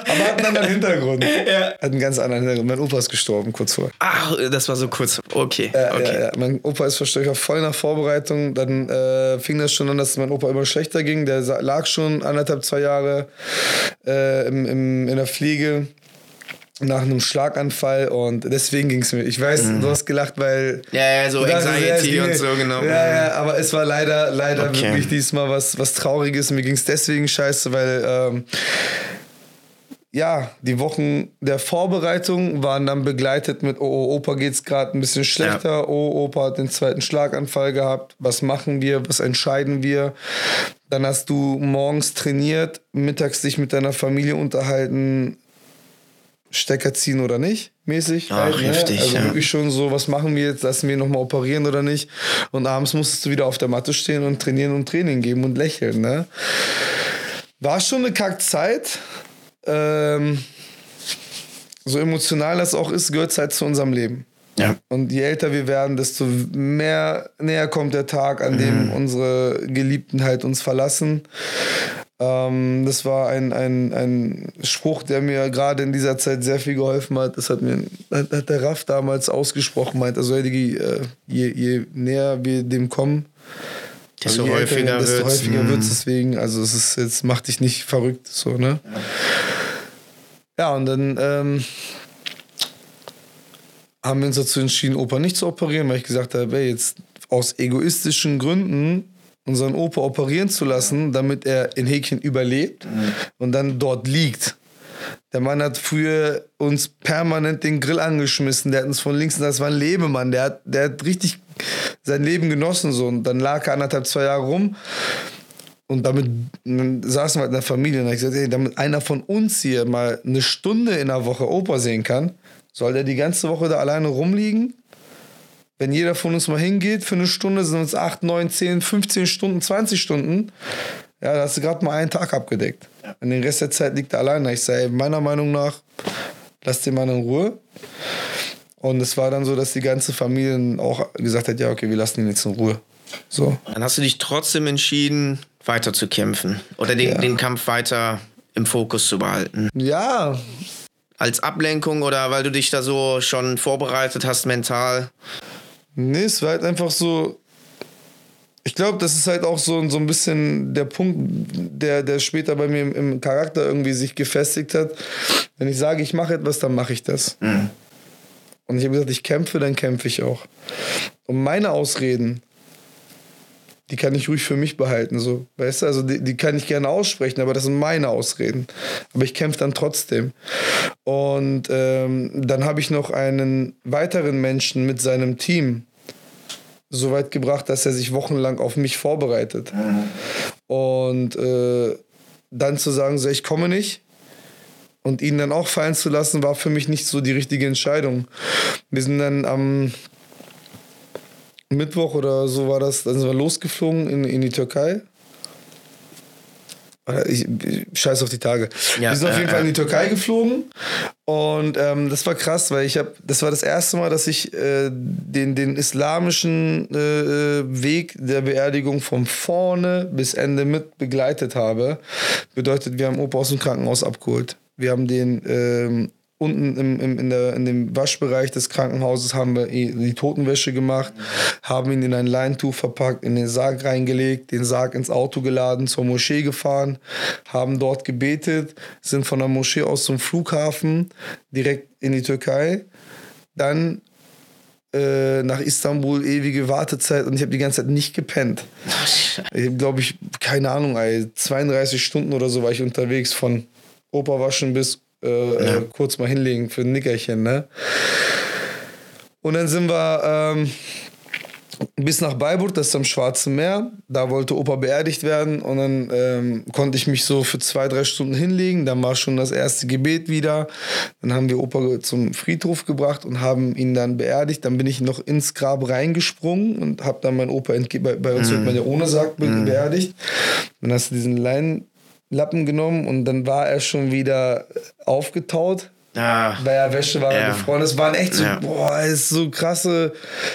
Aber hat einen anderen Hintergrund. Ja. Hat einen ganz anderen Hintergrund. Mein Opa ist gestorben kurz vor. Ach, das war so kurz. Okay. Ja, okay. Ja, ja. Mein Opa ist verstorben, voll nach Vorbereitung. Dann äh, fing das schon an, dass mein Opa immer schlechter ging. Der lag schon anderthalb, zwei Jahre äh, im, im, in der Pflege nach einem Schlaganfall und deswegen ging es mir. Ich weiß, mhm. du hast gelacht, weil. Ja, ja, so Anxiety ja, und so, genau. Ja, ja, aber es war leider, leider okay. wirklich diesmal was, was Trauriges. Mir ging es deswegen scheiße, weil. Ähm, ja, die Wochen der Vorbereitung waren dann begleitet mit, oh, oh Opa geht's gerade ein bisschen schlechter, ja. oh, Opa hat den zweiten Schlaganfall gehabt, was machen wir, was entscheiden wir? Dann hast du morgens trainiert, mittags dich mit deiner Familie unterhalten, Stecker ziehen oder nicht, mäßig. Ach, halt, ne? heftig, Also ja. wirklich schon so, was machen wir jetzt, lassen wir nochmal operieren oder nicht. Und abends musstest du wieder auf der Matte stehen und trainieren und Training geben und lächeln. Ne? War schon eine Kackzeit. Ähm, so emotional das auch ist, gehört es halt zu unserem Leben. Ja. Und je älter wir werden, desto mehr näher kommt der Tag, an dem mhm. unsere Geliebten halt uns verlassen. Ähm, das war ein, ein, ein Spruch, der mir gerade in dieser Zeit sehr viel geholfen hat. Das hat mir hat, hat der Raff damals ausgesprochen, meint, also je, je, je näher wir dem kommen, desto also häufiger wird es deswegen. Also es ist jetzt macht dich nicht verrückt so ne. Ja, ja und dann ähm, haben wir uns dazu entschieden, Opa nicht zu operieren, weil ich gesagt habe, ey, jetzt aus egoistischen Gründen unseren Opa operieren zu lassen, damit er in Häkchen überlebt mhm. und dann dort liegt. Der Mann hat früher uns permanent den Grill angeschmissen. Der hat uns von links, das war ein Lebemann. Der hat, der hat richtig sein Leben genossen. So. Und dann lag er anderthalb, zwei Jahre rum. Und damit dann saßen wir halt in der Familie. Und ich gesagt, ey, damit einer von uns hier mal eine Stunde in der Woche Opa sehen kann, soll der die ganze Woche da alleine rumliegen? Wenn jeder von uns mal hingeht für eine Stunde, sind es 8, 9, 10, 15 Stunden, 20 Stunden. Ja, da hast du gerade mal einen Tag abgedeckt. Ja. Und den Rest der Zeit liegt er alleine. Ich sage, meiner Meinung nach, lass den Mann in Ruhe. Und es war dann so, dass die ganze Familie auch gesagt hat, ja, okay, wir lassen ihn jetzt in Ruhe. So. Dann hast du dich trotzdem entschieden, weiter zu kämpfen oder den, ja. den Kampf weiter im Fokus zu behalten. Ja. Als Ablenkung oder weil du dich da so schon vorbereitet hast mental? Nee, es war halt einfach so. Ich glaube, das ist halt auch so, so ein bisschen der Punkt, der, der später bei mir im, im Charakter irgendwie sich gefestigt hat. Wenn ich sage, ich mache etwas, dann mache ich das. Mhm. Und ich habe gesagt, ich kämpfe, dann kämpfe ich auch. Und meine Ausreden, die kann ich ruhig für mich behalten, so, weißt du, also die, die kann ich gerne aussprechen, aber das sind meine Ausreden. Aber ich kämpfe dann trotzdem. Und ähm, dann habe ich noch einen weiteren Menschen mit seinem Team so weit gebracht, dass er sich wochenlang auf mich vorbereitet. Und äh, dann zu sagen, so, ich komme nicht, und ihn dann auch fallen zu lassen, war für mich nicht so die richtige Entscheidung. Wir sind dann am Mittwoch oder so war das, dann sind wir losgeflogen in, in die Türkei. Ich, ich scheiß auf die Tage. Ja, wir sind auf jeden äh, Fall in die Türkei geflogen und ähm, das war krass, weil ich habe, das war das erste Mal, dass ich äh, den, den islamischen äh, Weg der Beerdigung von vorne bis Ende mit begleitet habe. Bedeutet, wir haben Opa aus dem Krankenhaus abgeholt. Wir haben den ähm, unten im, im, in, der, in dem Waschbereich des Krankenhauses haben wir die Totenwäsche gemacht, haben ihn in ein Leintuch verpackt, in den Sarg reingelegt, den Sarg ins Auto geladen, zur Moschee gefahren, haben dort gebetet, sind von der Moschee aus zum Flughafen direkt in die Türkei, dann äh, nach Istanbul ewige Wartezeit und ich habe die ganze Zeit nicht gepennt. Ich glaube ich, keine Ahnung, ey, 32 Stunden oder so war ich unterwegs von Opa waschen bis äh, ja. äh, kurz mal hinlegen für ein Nickerchen, ne? Und dann sind wir ähm, bis nach Beirut, das ist am Schwarzen Meer. Da wollte Opa beerdigt werden und dann ähm, konnte ich mich so für zwei, drei Stunden hinlegen. Dann war schon das erste Gebet wieder. Dann haben wir Opa zum Friedhof gebracht und haben ihn dann beerdigt. Dann bin ich noch ins Grab reingesprungen und habe dann meinen Opa bei, bei uns wird man ja ohne Sarg mhm. beerdigt. Dann hast du diesen Leinen Lappen genommen und dann war er schon wieder aufgetaut. Ah. Bei der Wäsche war er Ja. gefroren. Das waren echt so, Ja. boah, es ist so krasse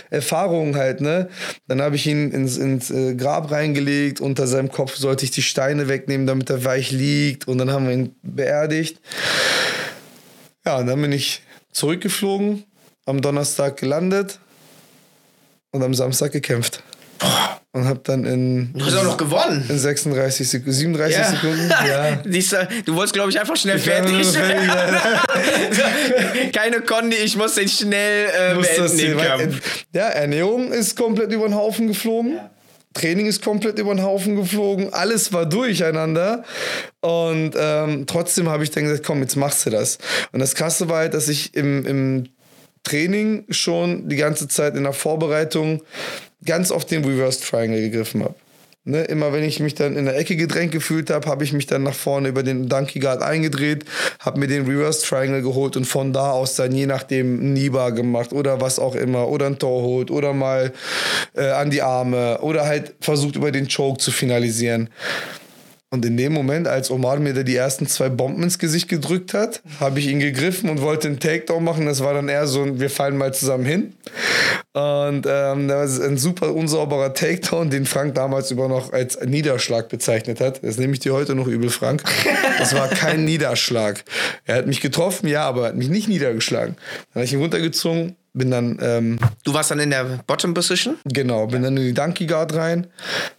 Erfahrungen halt, ne? Dann habe ich ihn ins, ins äh, Grab reingelegt. Unter seinem Kopf sollte ich die Steine wegnehmen, damit er weich liegt. Und dann haben wir ihn beerdigt. Ja, und dann bin ich zurückgeflogen, am Donnerstag gelandet und am Samstag gekämpft. Und habe dann in, Du hast auch noch gewonnen. in 36 Sekunden, 37 Ja. Sekunden, ja. Du, wolltest, glaube ich, einfach schnell Ich fertig. fertig, Keine Kondi, ich muss den schnell äh, muss beenden, den Kampf. Ja, Ernährung ist komplett über den Haufen geflogen. Training ist komplett über den Haufen geflogen. Alles war durcheinander. Und ähm, trotzdem habe ich dann gesagt, komm, jetzt machst du das. Und das Krasse war halt, dass ich im, im Training schon die ganze Zeit in der Vorbereitung ganz oft den Reverse Triangle gegriffen habe. Ne, immer wenn ich mich dann in der Ecke gedrängt gefühlt habe, habe ich mich dann nach vorne über den Donkey Guard eingedreht, habe mir den Reverse Triangle geholt und von da aus dann je nachdem Nibar gemacht oder was auch immer oder ein Torhold oder mal äh, an die Arme oder halt versucht über den Choke zu finalisieren. Und in dem Moment, als Omar mir da die ersten zwei Bomben ins Gesicht gedrückt hat, habe ich ihn gegriffen und wollte einen Takedown machen. Das war dann eher so ein, wir fallen mal zusammen hin. Und ähm, das ist ein super unsauberer Takedown, den Frank damals über noch als Niederschlag bezeichnet hat. Das nehme ich dir heute noch übel, Frank. Das war kein Niederschlag. Er hat mich getroffen, ja, aber er hat mich nicht niedergeschlagen. Dann habe ich ihn runtergezogen, bin dann ähm, Du warst dann in der Bottom Position? Genau, bin dann in die Donkey Guard rein,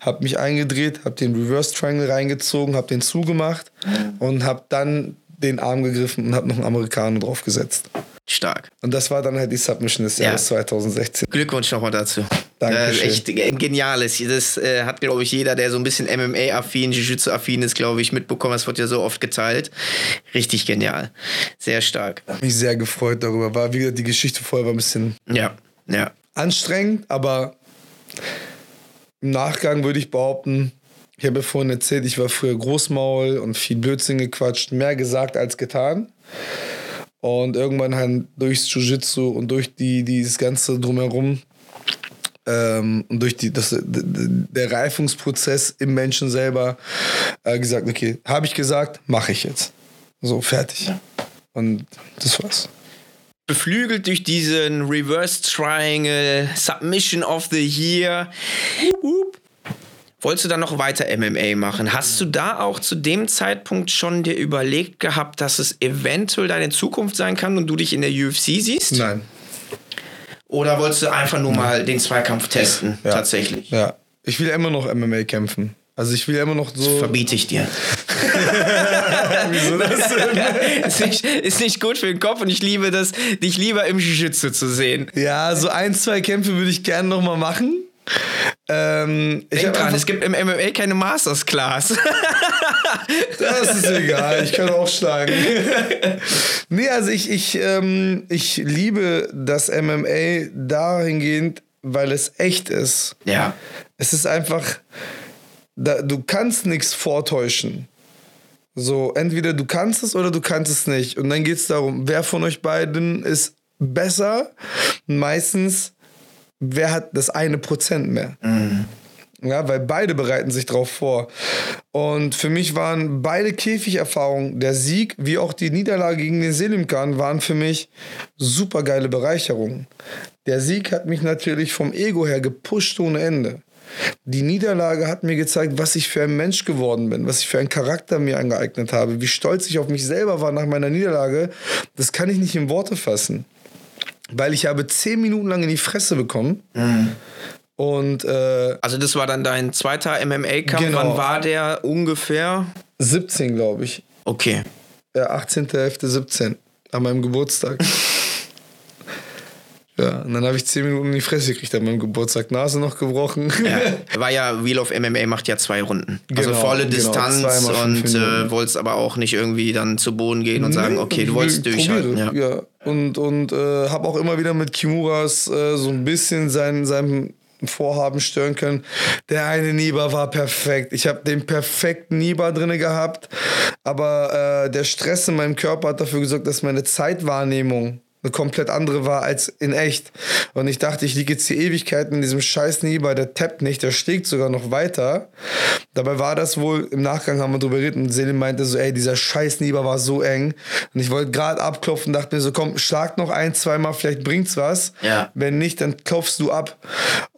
hab mich eingedreht, hab den Reverse Triangle reingezogen, hab den zugemacht und hab dann den Arm gegriffen und hab noch einen Amerikaner draufgesetzt. Stark. Und das war dann halt die Submission des Ja. Jahres 2016. Glückwunsch nochmal dazu. Dankeschön. Das ist echt geniales. Das äh, hat, glaube ich, jeder, der so ein bisschen MMA-affin, Jiu-Jitsu-affin ist, glaube ich, mitbekommen. Das wird ja so oft geteilt. Richtig genial. Sehr stark. Hab mich sehr gefreut darüber. War, wie gesagt, die Geschichte vorher war ein bisschen Ja, ja. anstrengend, aber im Nachgang würde ich behaupten, ich habe ja vorhin erzählt, ich war früher Großmaul und viel Blödsinn gequatscht, mehr gesagt als getan. Und irgendwann halt durchs Jiu-Jitsu und durch die, dieses Ganze drumherum ähm, und durch die, das, der Reifungsprozess im Menschen selber äh, gesagt, okay, habe ich gesagt, mache ich jetzt. So, fertig. Und das war's. beflügelt durch diesen Reverse Triangle, Submission of the Year. Wup. Wolltest du dann noch weiter MMA machen? Hast du da auch zu dem Zeitpunkt schon dir überlegt gehabt, dass es eventuell deine Zukunft sein kann und du dich in der UFC siehst? Nein. Oder wolltest du einfach nur mal den Zweikampf testen? Ja. Tatsächlich. Ja. Ich will immer noch MMA kämpfen. Also ich will immer noch so. Verbiete ich dir. Wieso das denn? ist, nicht, ist nicht gut für den Kopf und ich liebe das, dich lieber im Jiu-Jitsu zu sehen. Ja, so ein, zwei Kämpfe würde ich gerne noch mal machen. Ähm, ich Denk dran, einfach- es gibt im MMA keine Masters Class. Das ist egal, ich kann auch schlagen. nee, also ich, ich, ähm, ich liebe das MMA dahingehend, weil es echt ist. ja. Es ist einfach, da, du kannst nichts vortäuschen. So, entweder du kannst es oder du kannst es nicht. Und dann geht es darum, wer von euch beiden ist besser? Meistens, wer hat das eine Prozent mehr? Ja, weil beide bereiten sich drauf vor. Und für mich waren beide Käfigerfahrungen, der Sieg wie auch die Niederlage gegen den Selimkan, waren für mich super geile Bereicherungen. Der Sieg hat mich natürlich vom Ego her gepusht ohne Ende. Die Niederlage hat mir gezeigt, was ich für ein Mensch geworden bin, was ich für einen Charakter mir angeeignet habe, wie stolz ich auf mich selber war nach meiner Niederlage. Das kann ich nicht in Worte fassen. Weil ich habe zehn Minuten lang in die Fresse bekommen. Und äh, Also das war dann dein zweiter MMA-Kampf. Genau. Wann war der ungefähr? 17, glaube ich. Okay. Ja, 18.11.17. An meinem Geburtstag. ja, und dann habe ich 10 Minuten in die Fresse gekriegt an meinem Geburtstag. Nase noch gebrochen. Ja, war ja, Wheel of MMA macht ja zwei Runden. also Genau, volle genau, Distanz und äh, wolltest aber auch nicht irgendwie dann zu Boden gehen und sagen, okay, du wolltest durchhalten. Ja. ja. Und, und äh, habe auch immer wieder mit Kimuras äh, so ein bisschen sein, seinem Vorhaben stören können. Der eine Niba war perfekt. Ich habe den perfekten Niba drinne gehabt. Aber äh, der Stress in meinem Körper hat dafür gesorgt, dass meine Zeitwahrnehmung eine komplett andere war als in echt. Und ich dachte, ich liege jetzt die Ewigkeiten in diesem scheiß Nibar, der tappt nicht, der schlägt sogar noch weiter. Dabei war das wohl, im Nachgang haben wir drüber geredet und Selim meinte so, ey, dieser scheiß Nibar war so eng. Und ich wollte gerade abklopfen, dachte mir so, komm, schlag noch ein, zweimal, vielleicht bringt's was. Ja. Wenn nicht, dann klopfst du ab.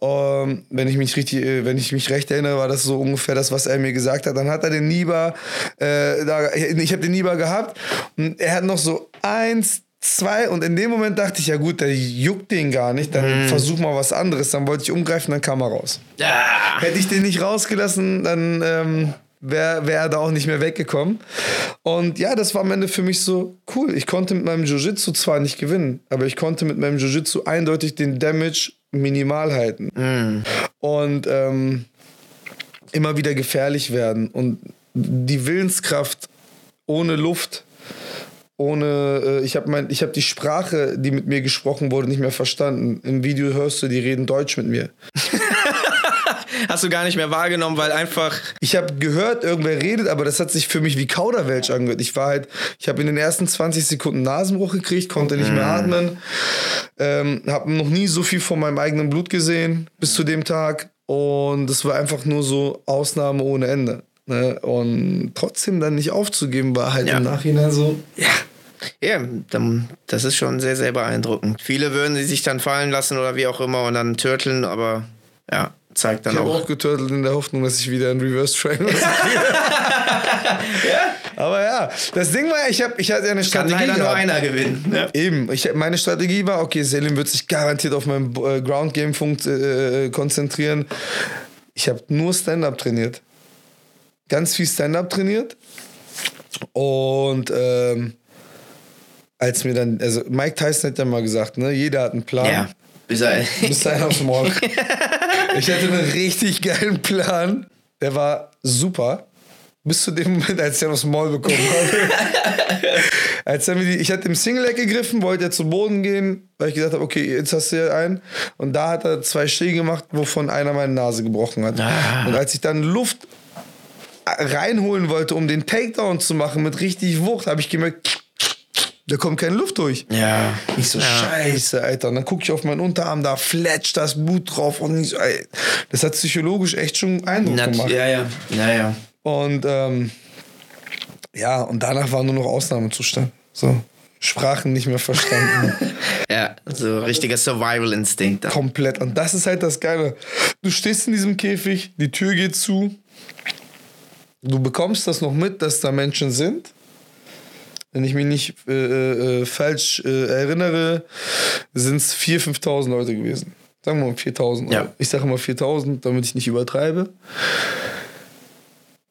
Ähm, wenn ich mich richtig, äh, wenn ich mich recht erinnere, war das so ungefähr das, was er mir gesagt hat. Dann hat er den Nibar, äh, da, ich habe den Nibar gehabt und er hat noch so eins, zwei und in dem Moment dachte ich, ja gut, der juckt den gar nicht, dann versuch mal was anderes. Dann wollte ich umgreifen, dann kam er raus. Ah. Hätte ich den nicht rausgelassen, dann ähm, wäre wär er da auch nicht mehr weggekommen. Und ja, das war am Ende für mich so cool. Ich konnte mit meinem Jiu-Jitsu zwar nicht gewinnen, aber ich konnte mit meinem Jiu-Jitsu eindeutig den Damage minimal halten. Und ähm, immer wieder gefährlich werden. Und die Willenskraft ohne Luft, ohne, äh, ich habe mein, ich habe die Sprache, die mit mir gesprochen wurde, nicht mehr verstanden. Im Video hörst du, die reden Deutsch mit mir. Hast du gar nicht mehr wahrgenommen, weil einfach. Ich habe gehört, irgendwer redet, aber das hat sich für mich wie Kauderwelsch angehört. Ich war halt, ich habe in den ersten 20 Sekunden Nasenbruch gekriegt, konnte nicht mehr atmen, ähm, habe noch nie so viel von meinem eigenen Blut gesehen bis zu dem Tag und es war einfach nur so Ausnahme ohne Ende. Ne? Und trotzdem dann nicht aufzugeben, war halt Ja. im Nachhinein so, ja, Ja, dann, das ist schon sehr, sehr beeindruckend. Viele würden sie sich dann fallen lassen oder wie auch immer und dann turteln, aber ja, zeigt dann Ich habe auch. auch geturtelt in der Hoffnung, dass ich wieder in Reverse Train Aber ja, das Ding war, ich, hab, ich hatte ja eine Kann Strategie leider nur einer gewinnen. Ne? Eben, ich, meine Strategie war, okay, Selim wird sich garantiert auf mein äh, Ground Game funkt, äh, konzentrieren. Ich habe nur Stand-up trainiert. Ganz viel Stand-up trainiert. Und ähm, als mir dann, also Mike Tyson hat ja mal gesagt, ne, jeder hat einen Plan. Ja, bis er. Bis dahin aufs Maul. Ich hatte einen richtig geilen Plan. Der war super. Bis zu dem Moment, als er aufs Maul bekommen hat. als er mir die, ich hatte im Single-Leg gegriffen, wollte er zu Boden gehen, weil ich gesagt habe, okay, jetzt hast du ja einen. Und da hat er zwei Schläge gemacht, wovon einer meine Nase gebrochen hat. Ah. Und als ich dann Luft reinholen wollte, um den Takedown zu machen mit richtig Wucht, habe ich gemerkt, da kommt keine Luft durch. Ja. Ich so, scheiße, Alter. Und dann gucke ich auf meinen Unterarm, da fletscht das Blut drauf. Und ich so, ey, das hat psychologisch echt schon Eindruck Nat gemacht. ja, ja. Ja, ja. Und ähm, ja, und danach war nur noch Ausnahmezustand. So, Sprachen nicht mehr verstanden. Ja, so richtiger Survival-Instinkt. Komplett. Und das ist halt das Geile. Du stehst in diesem Käfig, die Tür geht zu. Du bekommst das noch mit, dass da Menschen sind. Wenn ich mich nicht äh, äh, falsch äh, erinnere, sind es 4.000, 5.000 Leute gewesen. Sagen wir mal 4.000. Ja. Ich sage immer 4.000, damit ich nicht übertreibe.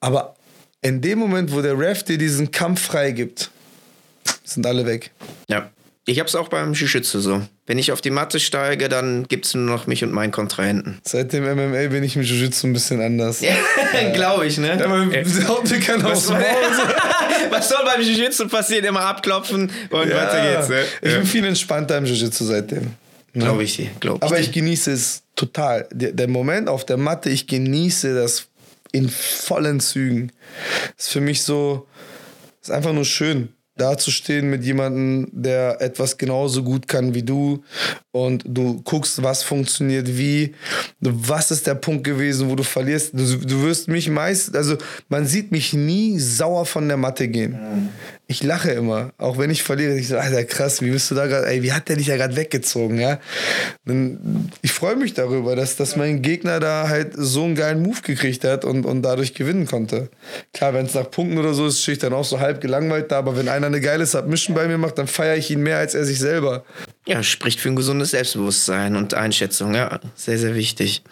Aber in dem Moment, wo der Ref dir diesen Kampf freigibt, sind alle weg. Ja. Ich hab's auch beim Jiu-Jitsu so. Wenn ich auf die Matte steige, dann gibt's nur noch mich und meinen Kontrahenten. Seit dem MMA bin ich mit Jiu-Jitsu ein bisschen anders. Glaube ich, ne? Ja, aber haut mir keiner Maul. Was soll beim Jiu-Jitsu passieren? Immer abklopfen und weiter geht's, ne? Ich Ja. bin viel entspannter im Jiu-Jitsu seitdem. Glaube ich dir, glaube ich. Aber dir. ich genieße es total. Der, der Moment auf der Matte, ich genieße das in vollen Zügen. ist für mich so, ist einfach nur schön, da zu stehen mit jemandem, der etwas genauso gut kann wie du und du guckst, was funktioniert wie, was ist der Punkt gewesen, wo du verlierst. Du, du wirst mich meist, also man sieht mich nie sauer von der Matte gehen. Ich lache immer, auch wenn ich verliere. Ich so, Alter, krass, wie bist du da gerade, ey, wie hat der dich ja gerade weggezogen, ja? Dann, ich freue mich darüber, dass, dass mein Gegner da halt so einen geilen Move gekriegt hat und, und dadurch gewinnen konnte. Klar, wenn es nach Punkten oder so ist, stehe ich dann auch so halb gelangweilt da, aber wenn einer eine geile Submission bei mir macht, dann feiere ich ihn mehr als er sich selber. Ja, spricht für ein gesundes Selbstbewusstsein und Einschätzung. Ja, sehr, sehr wichtig.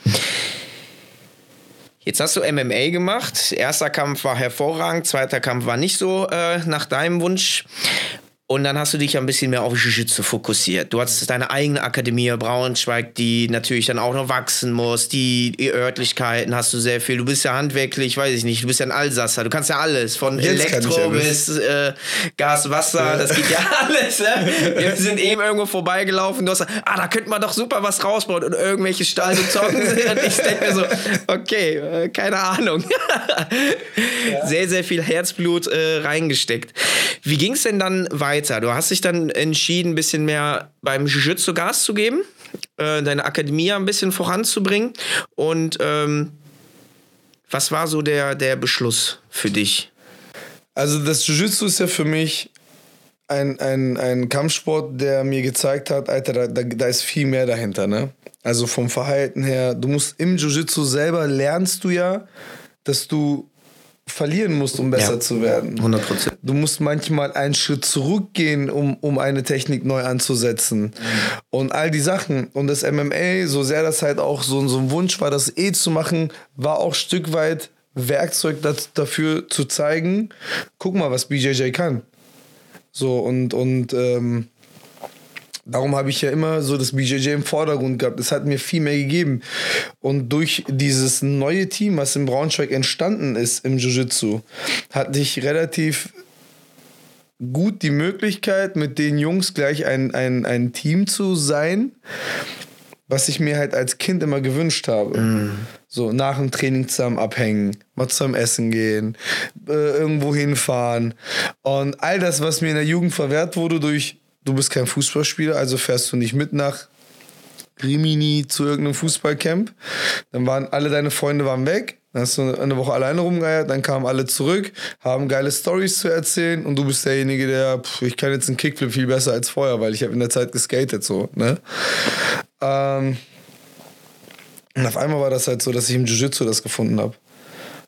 Jetzt hast du MMA gemacht. Erster Kampf war hervorragend, zweiter Kampf war nicht so äh, nach deinem Wunsch. Und dann hast du dich ja ein bisschen mehr auf Jiu-Jitsu fokussiert. Du hattest deine eigene Akademie Braunschweig, die natürlich dann auch noch wachsen muss. Die, Örtlichkeiten hast du sehr viel. Du bist ja handwerklich, weiß ich nicht, du bist ja ein Allsasser. Du kannst ja alles. Von Jetzt Elektro alles. bis äh, Gas, Wasser, das geht ja alles. Ne? Wir sind eben irgendwo vorbeigelaufen. Du hast gesagt, ah, da könnte man doch super was rausbauen und irgendwelche Stahlbeton sind. Und ich denke mir so, okay, äh, keine Ahnung. Sehr, sehr viel Herzblut äh, reingesteckt. Wie ging es denn dann weiter? Du hast dich dann entschieden, ein bisschen mehr beim Jiu-Jitsu Gas zu geben, äh, deine Akademie ein bisschen voranzubringen. Und ähm, was war so der, der Beschluss für dich? Also das Jiu-Jitsu ist ja für mich ein, ein, ein Kampfsport, der mir gezeigt hat, Alter, da, da ist viel mehr dahinter, ne? Also vom Verhalten her, du musst im Jiu-Jitsu selber lernst du ja, dass du verlieren musst, um besser Ja. zu werden. 100 Prozent. Du musst manchmal einen Schritt zurückgehen, um, um eine Technik neu anzusetzen. Und all die Sachen. Und das MMA, so sehr das halt auch so, so ein Wunsch war, das eh zu machen, war auch ein Stück weit Werkzeug das, dafür zu zeigen, guck mal, was BJJ kann. So, und, und ähm, darum habe ich ja immer so das BJJ im Vordergrund gehabt. Es hat mir viel mehr gegeben. Und durch dieses neue Team, was in Braunschweig entstanden ist im Jiu-Jitsu, hatte ich relativ gut die Möglichkeit, mit den Jungs gleich ein, ein, ein Team zu sein, was ich mir halt als Kind immer gewünscht habe. So nach dem Training zusammen abhängen, mal zusammen essen gehen, äh, irgendwo hinfahren. Und all das, was mir in der Jugend verwehrt wurde durch, du bist kein Fußballspieler, also fährst du nicht mit nach Rimini zu irgendeinem Fußballcamp. Dann waren alle deine Freunde waren weg. Dann hast du eine Woche alleine rumgeeiert, dann kamen alle zurück, haben geile Stories zu erzählen und du bist derjenige, der, pff, ich kann jetzt einen Kickflip viel besser als vorher, weil ich habe in der Zeit geskatet so, ne? Ähm, und auf einmal war das halt so, dass ich im Jiu-Jitsu das gefunden habe.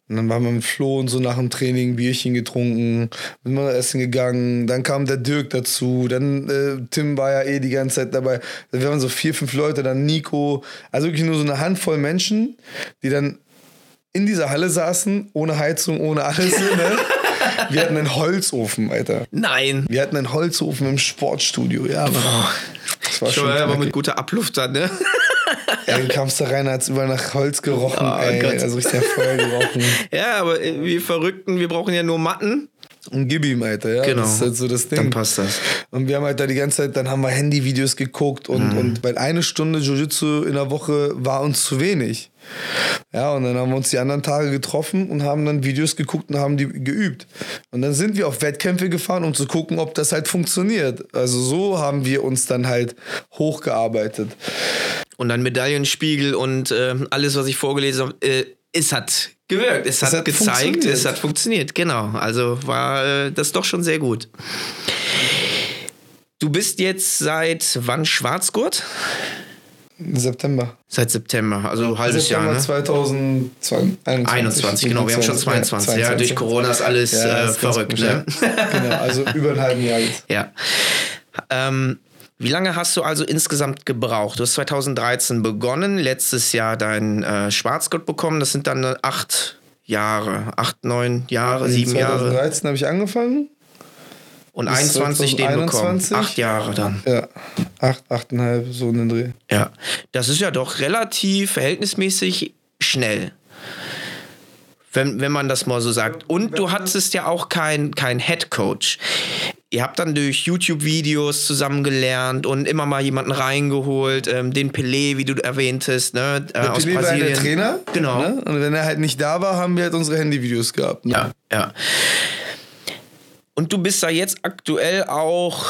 Und dann waren wir mit Flo und so nach dem Training Bierchen getrunken, sind mal essen gegangen, dann kam der Dirk dazu, dann äh, Tim war ja eh die ganze Zeit dabei. Wir waren so vier, fünf Leute, dann Nico, also wirklich nur so eine Handvoll Menschen, die dann in dieser Halle saßen, ohne Heizung, ohne alles. ne? Wir hatten einen Holzofen, Alter. Nein. Wir hatten einen Holzofen im Sportstudio, ja. Mann. Das war Schon schon aber knackig. mit guter Abluft dann, ne? Ja, du kamst da rein, hat es überall nach Holz gerochen, Oh ey. Gott. Also richtig nach Feuer gerochen. Ja, aber wir Verrückten, wir brauchen ja nur Matten. Und gib ihm, Alter, ja. Genau. Das ist halt so das Ding. Dann passt das. Und wir haben halt da die ganze Zeit, dann haben wir Handyvideos geguckt und, Mhm. und weil eine Stunde Jiu-Jitsu in der Woche war uns zu wenig. Ja, und dann haben wir uns die anderen Tage getroffen und haben dann Videos geguckt und haben die geübt. Und dann sind wir auf Wettkämpfe gefahren, um zu gucken, ob das halt funktioniert. Also so haben wir uns dann halt hochgearbeitet. Und dann Medaillenspiegel und äh, alles, was ich vorgelesen habe, äh, es hat gewirkt, es, hat, hat gezeigt, es hat funktioniert, genau. Also war äh, das doch schon sehr gut. Du bist jetzt seit wann Schwarzgurt? September. Seit September, also ein halbes September Jahr, ne? 2021. 21, genau, wir haben schon 22. Ja, durch Corona ist alles äh, ist verrückt, ne? genau, also über ein halben Jahr jetzt. Ja. Ähm, wie lange hast du also insgesamt gebraucht? Du hast 2013 begonnen, letztes Jahr dein äh, Schwarzgurt bekommen. Das sind dann äh, acht Jahre, acht, neun Jahre, sieben Jahre 2013 habe ich angefangen. Und bis 21 den bekommen. 2021. Acht Jahre dann. Ja, acht, achteinhalb, so in den Dreh. Ja, das ist ja doch relativ verhältnismäßig schnell. Wenn, wenn man das mal so sagt. Und du hattest ja auch kein, kein Head Coach. Ihr habt dann durch YouTube-Videos zusammen gelernt und immer mal jemanden reingeholt, ähm, den Pelé, wie du erwähntest, ne, äh, aus Pelé war Brasilien. der Trainer. Genau. Ne? Und wenn er halt nicht da war, haben wir halt unsere Handyvideos gehabt. Ne? Ja, ja. Und du bist da jetzt aktuell auch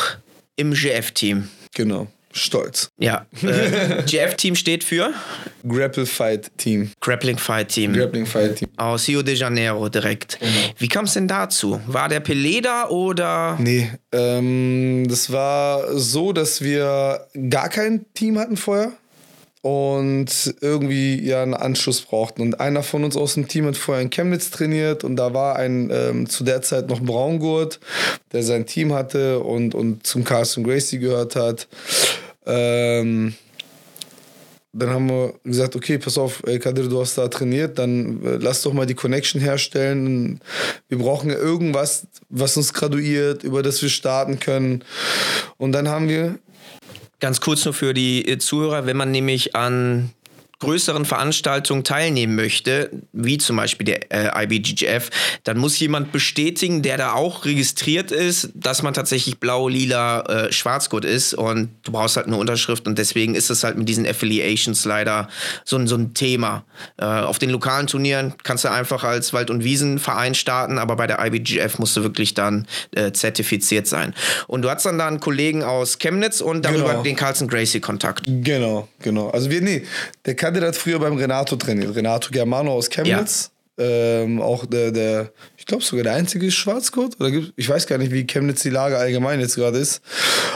im GF-Team. Genau. Stolz. Ja. Äh, GF-Team steht für Grapple Fight Team. Grappling Fight Team. Grappling Fight Team. Aus Rio de Janeiro direkt. Genau. Wie kam es denn dazu? War der Pelé da oder? Nee, ähm, das war so, dass wir gar kein Team hatten vorher und irgendwie ja einen Anschluss brauchten. Und einer von uns aus dem Team hat vorher in Chemnitz trainiert und da war ein ähm, zu der Zeit noch Braungurt, der sein Team hatte und, und zum Carson Gracie gehört hat. Ähm, dann haben wir gesagt, okay, pass auf, ey, Kadir, du hast da trainiert, dann äh, lass doch mal die Connection herstellen. Wir brauchen ja irgendwas, was uns graduiert, über das wir starten können. Und dann haben wir, Ganz kurz nur für die äh, Zuhörer, wenn man nämlich an größeren Veranstaltungen teilnehmen möchte, wie zum Beispiel der äh, IBGF, dann muss jemand bestätigen, der da auch registriert ist, dass man tatsächlich blau, lila, äh, schwarzgurt ist und du brauchst halt eine Unterschrift und deswegen ist es halt mit diesen Affiliations leider so, so ein Thema. Äh, auf den lokalen Turnieren kannst du einfach als Wald- und Wiesenverein starten, aber bei der IBGF musst du wirklich dann äh, zertifiziert sein. Und du hast dann da einen Kollegen aus Chemnitz und darüber Genau. den Carlson Gracie Kontakt. Genau, genau. Also wir, nee, der Kandidat hat früher beim Renato trainiert. Renato Germano aus Chemnitz. Ähm, auch der, der, ich glaube sogar der einzige Schwarzgurt. Oder gibt, ich weiß gar nicht, wie Chemnitz die Lage allgemein jetzt gerade ist.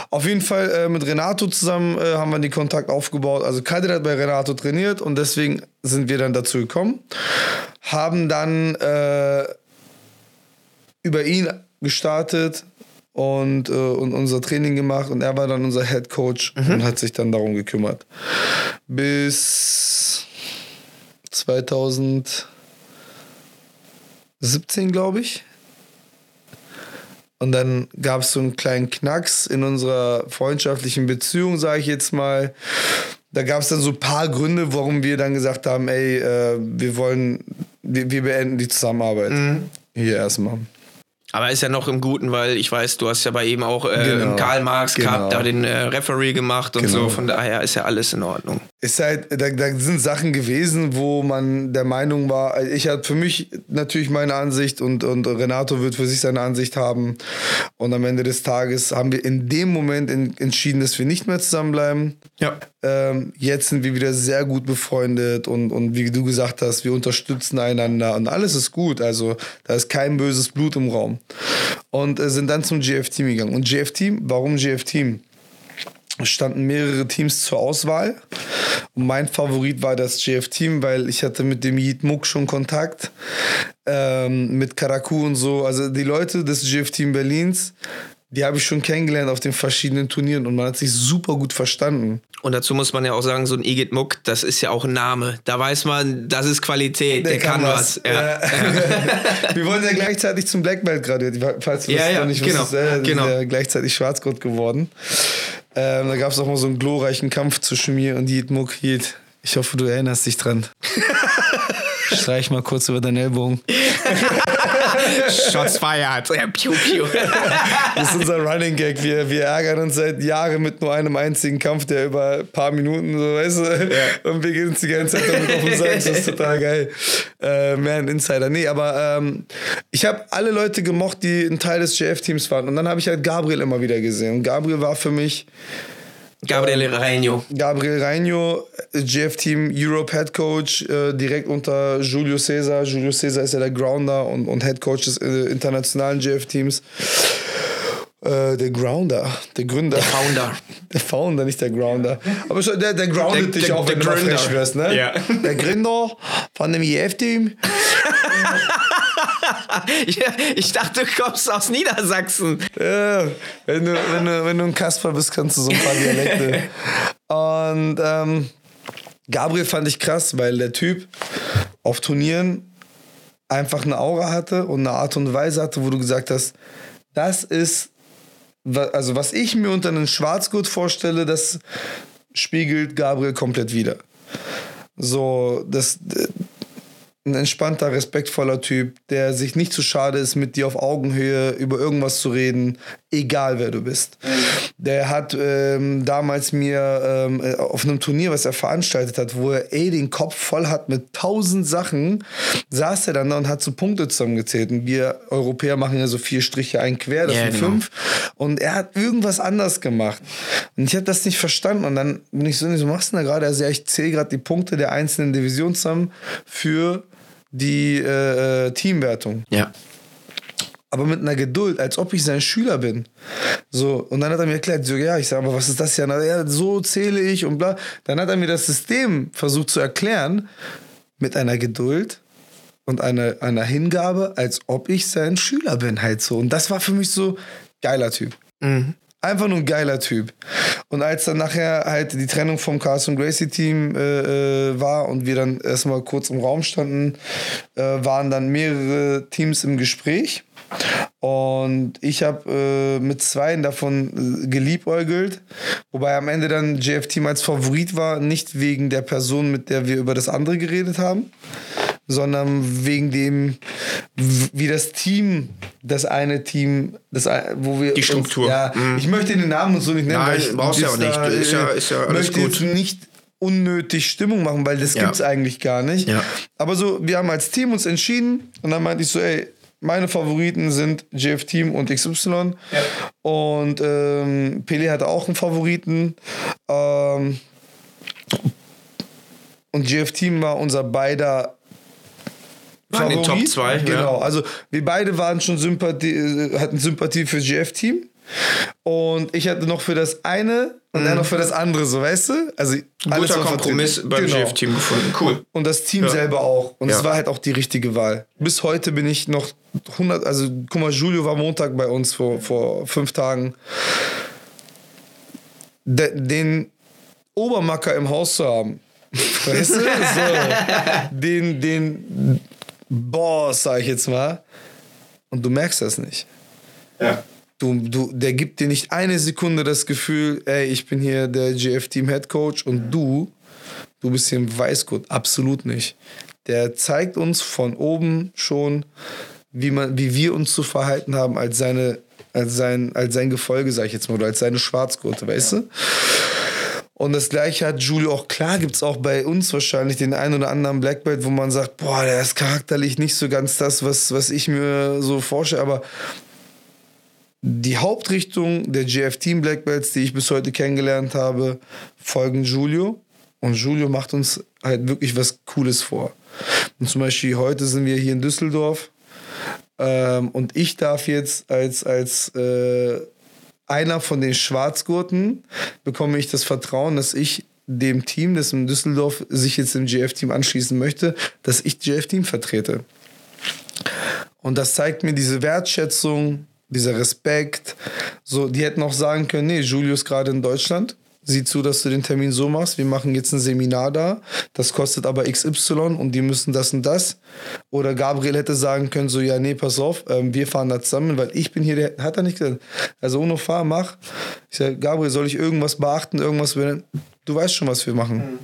Auf jeden Fall äh, mit Renato zusammen äh, haben wir den Kontakt aufgebaut. Also Kadir hat bei Renato trainiert und deswegen sind wir dann dazu gekommen. Haben dann äh, über ihn gestartet und, äh, und unser Training gemacht und er war dann unser Head Coach und hat sich dann darum gekümmert. Bis 2017, glaube ich. Und dann gab es so einen kleinen Knacks in unserer freundschaftlichen Beziehung, sage ich jetzt mal. Da gab es dann so ein paar Gründe, warum wir dann gesagt haben, ey, äh, wir wollen, wir, wir beenden die Zusammenarbeit. Hier erstmal. Aber ist ja noch im Guten, weil ich weiß, du hast ja bei ihm auch äh, Genau. Karl Marx Genau. Cup da den äh, Referee gemacht und Genau. so. Von daher ist ja alles in Ordnung. ist halt, da, da sind Sachen gewesen, wo man der Meinung war, also ich hatte für mich natürlich meine Ansicht und, und Renato wird für sich seine Ansicht haben. Und am Ende des Tages haben wir in dem Moment en- entschieden, dass wir nicht mehr zusammenbleiben. Ja. Ähm, jetzt sind wir wieder sehr gut befreundet und, und wie du gesagt hast, wir unterstützen einander und alles ist gut. Also da ist kein böses Blut im Raum. Und äh, sind dann zum GF-Team gegangen. Und GF-Team, warum GF-Team? Standen mehrere Teams zur Auswahl. Und mein Favorit war das GF-Team, weil ich hatte mit dem Yid Muk schon Kontakt, ähm, mit Karaku und so. Also die Leute des GF-Team Berlins, die habe ich schon kennengelernt auf den verschiedenen Turnieren und man hat sich super gut verstanden. Und dazu muss man ja auch sagen, so ein Igit Muck, das ist ja auch ein Name. Da weiß man, das ist Qualität, der, kann, was. Ja. Wir wurden ja gleichzeitig zum Black Belt graduiert, falls du Ja, das ja, noch nicht genau, wusstest. Äh, genau. Ja gleichzeitig Schwarzgurt geworden. Ähm, da gab es auch mal so einen glorreichen Kampf zwischen mir und Yid Muk. Yid, ich hoffe, du erinnerst dich dran. Streich mal kurz über deinen Ellbogen. Shots fired. Ja, piu, piu. Das ist unser Running Gag. Wir, wir ärgern uns seit Jahren mit nur einem einzigen Kampf, der über ein paar Minuten so, weißt du, und wir gehen uns die ganze Zeit damit auf den Sack. Das ist total geil. Äh, mehr ein Insider. Nee, aber ähm, ich habe alle Leute gemocht, die ein Teil des GF-Teams waren. Und dann habe ich halt Gabriel immer wieder gesehen. Und Gabriel war für mich Gabriel Reino. Gabriel Reino, GF-Team Europe Head Coach, äh, direkt unter Julio Cesar. Julio Cesar ist ja der Grounder und, und Head Coach des äh, internationalen GF-Teams. Äh, der Grounder, der Gründer. Der Founder. Der Founder, nicht der Grounder. Aber schon, der, der groundet Der- dich der- auch, wenn du mal frech wirst, ne? Ja. Der Gründer von dem GF-Team. Ich dachte, du kommst aus Niedersachsen. Ja, wenn du, wenn, du, wenn du ein Kasper bist, kannst du so ein paar Dialekte. Und ähm, Gabriel fand ich krass, weil der Typ auf Turnieren einfach eine Aura hatte und eine Art und Weise hatte, wo du gesagt hast, das ist, also was ich mir unter einem Schwarzgurt vorstelle, das spiegelt Gabriel komplett wieder. So, das, ein entspannter, respektvoller Typ, der sich nicht zu schade ist, mit dir auf Augenhöhe über irgendwas zu reden, egal wer du bist. Der hat ähm, damals mir ähm, äh, auf einem Turnier, was er veranstaltet hat, wo er eh den Kopf voll hat mit tausend Sachen, saß er dann da und hat so Punkte zusammengezählt. Und wir Europäer machen ja so vier Striche ein quer, das Ja, sind genau. fünf. Und er hat irgendwas anders gemacht. Und ich habe das nicht verstanden. Und dann bin ich so, so machst du denn da gerade? Also ja, ich zähle gerade die Punkte der einzelnen Divisionen zusammen für die äh, äh, Teamwertung. Ja. Aber mit einer Geduld, als ob ich sein Schüler bin. So, und dann hat er mir erklärt, so, ja, ich sage, aber was ist das ja? Na, ja? So zähle ich und bla. Dann hat er mir das System versucht zu erklären, mit einer Geduld und einer, einer Hingabe, als ob ich sein Schüler bin, halt so. Und das war für mich so geiler Typ. Einfach nur ein geiler Typ. Und als dann nachher halt die Trennung vom Carson Gracie Team äh, äh, war und wir dann erstmal kurz im Raum standen, äh, waren dann mehrere Teams im Gespräch. Und ich habe äh, mit zwei davon äh, geliebäugelt, wobei am Ende dann JF-Team als Favorit war, nicht wegen der Person, mit der wir über das andere geredet haben, sondern wegen dem, wie das Team, das eine Team, das, wo wir. Die Struktur. Uns, ja, mhm. Ich möchte den Namen und so nicht nennen, Nein, weil ich brauchst ja auch nicht. Da, ist ja, ist ja alles möchte gut. Nicht unnötig Stimmung machen, weil das Ja. gibt's eigentlich gar nicht. Ja. Aber so, wir haben als Team uns entschieden und dann meinte ich so, ey, meine Favoriten sind JF Team und XY. Und ähm, Pele hatte auch einen Favoriten. Ähm, und JF Team war unser beider den Top zwei, ja. Genau, also wir beide waren schon Sympathie, äh, hatten Sympathie für GF Team. Und ich hatte noch für das eine und er noch für das andere, so weißt du? Also Mhm. Guter Kompromiss vertreten. beim Genau. GF-Team gefunden. Cool. Und das Team Ja. selber auch. Und es Ja. war halt auch die richtige Wahl. Bis heute bin ich noch 100, also guck mal, Julio war Montag bei uns vor, vor fünf Tagen. De, den Obermacker im Haus zu haben, weißt du? So, den, den Boss, sag ich jetzt mal. Und du merkst das nicht. Ja. Du, du, der gibt dir nicht eine Sekunde das Gefühl, ey, ich bin hier der GF-Team Head Coach und du, du bist hier im Weißgurt. Absolut nicht. Der zeigt uns von oben schon, wie, man, wie wir uns zu verhalten haben als, seine, als, sein, als sein Gefolge, sag ich jetzt mal, oder als seine Schwarzgurte, weißt du? Und das gleiche hat Julio auch. Klar gibt es auch bei uns wahrscheinlich den einen oder anderen Black Belt, wo man sagt, boah, der ist charakterlich nicht so ganz das, was, was ich mir so vorstelle. Aber die Hauptrichtung der GF Team Black Belts, die ich bis heute kennengelernt habe, folgen Julio. Und Julio macht uns halt wirklich was Cooles vor. Und zum Beispiel heute sind wir hier in Düsseldorf. Ähm, und ich darf jetzt als, als äh, einer von den Schwarzgurten bekomme ich das Vertrauen, dass ich dem Team, das in Düsseldorf sich jetzt im GF-Team anschließen möchte, dass ich GF-Team vertrete. Und das zeigt mir diese Wertschätzung, dieser Respekt. So, die hätten auch sagen können, nee, Julio ist gerade in Deutschland. Sieh zu, dass du den Termin so machst. Wir machen jetzt ein Seminar da. Das kostet aber XY und die müssen das und das. Oder Gabriel hätte sagen können, so, ja, nee, pass auf, ähm, wir fahren da zusammen, weil ich bin hier, der hat er nicht gesagt. Also, ohne fahr, mach. Ich sage, Gabriel, soll ich irgendwas beachten, irgendwas, wenn- du weißt schon, was wir machen.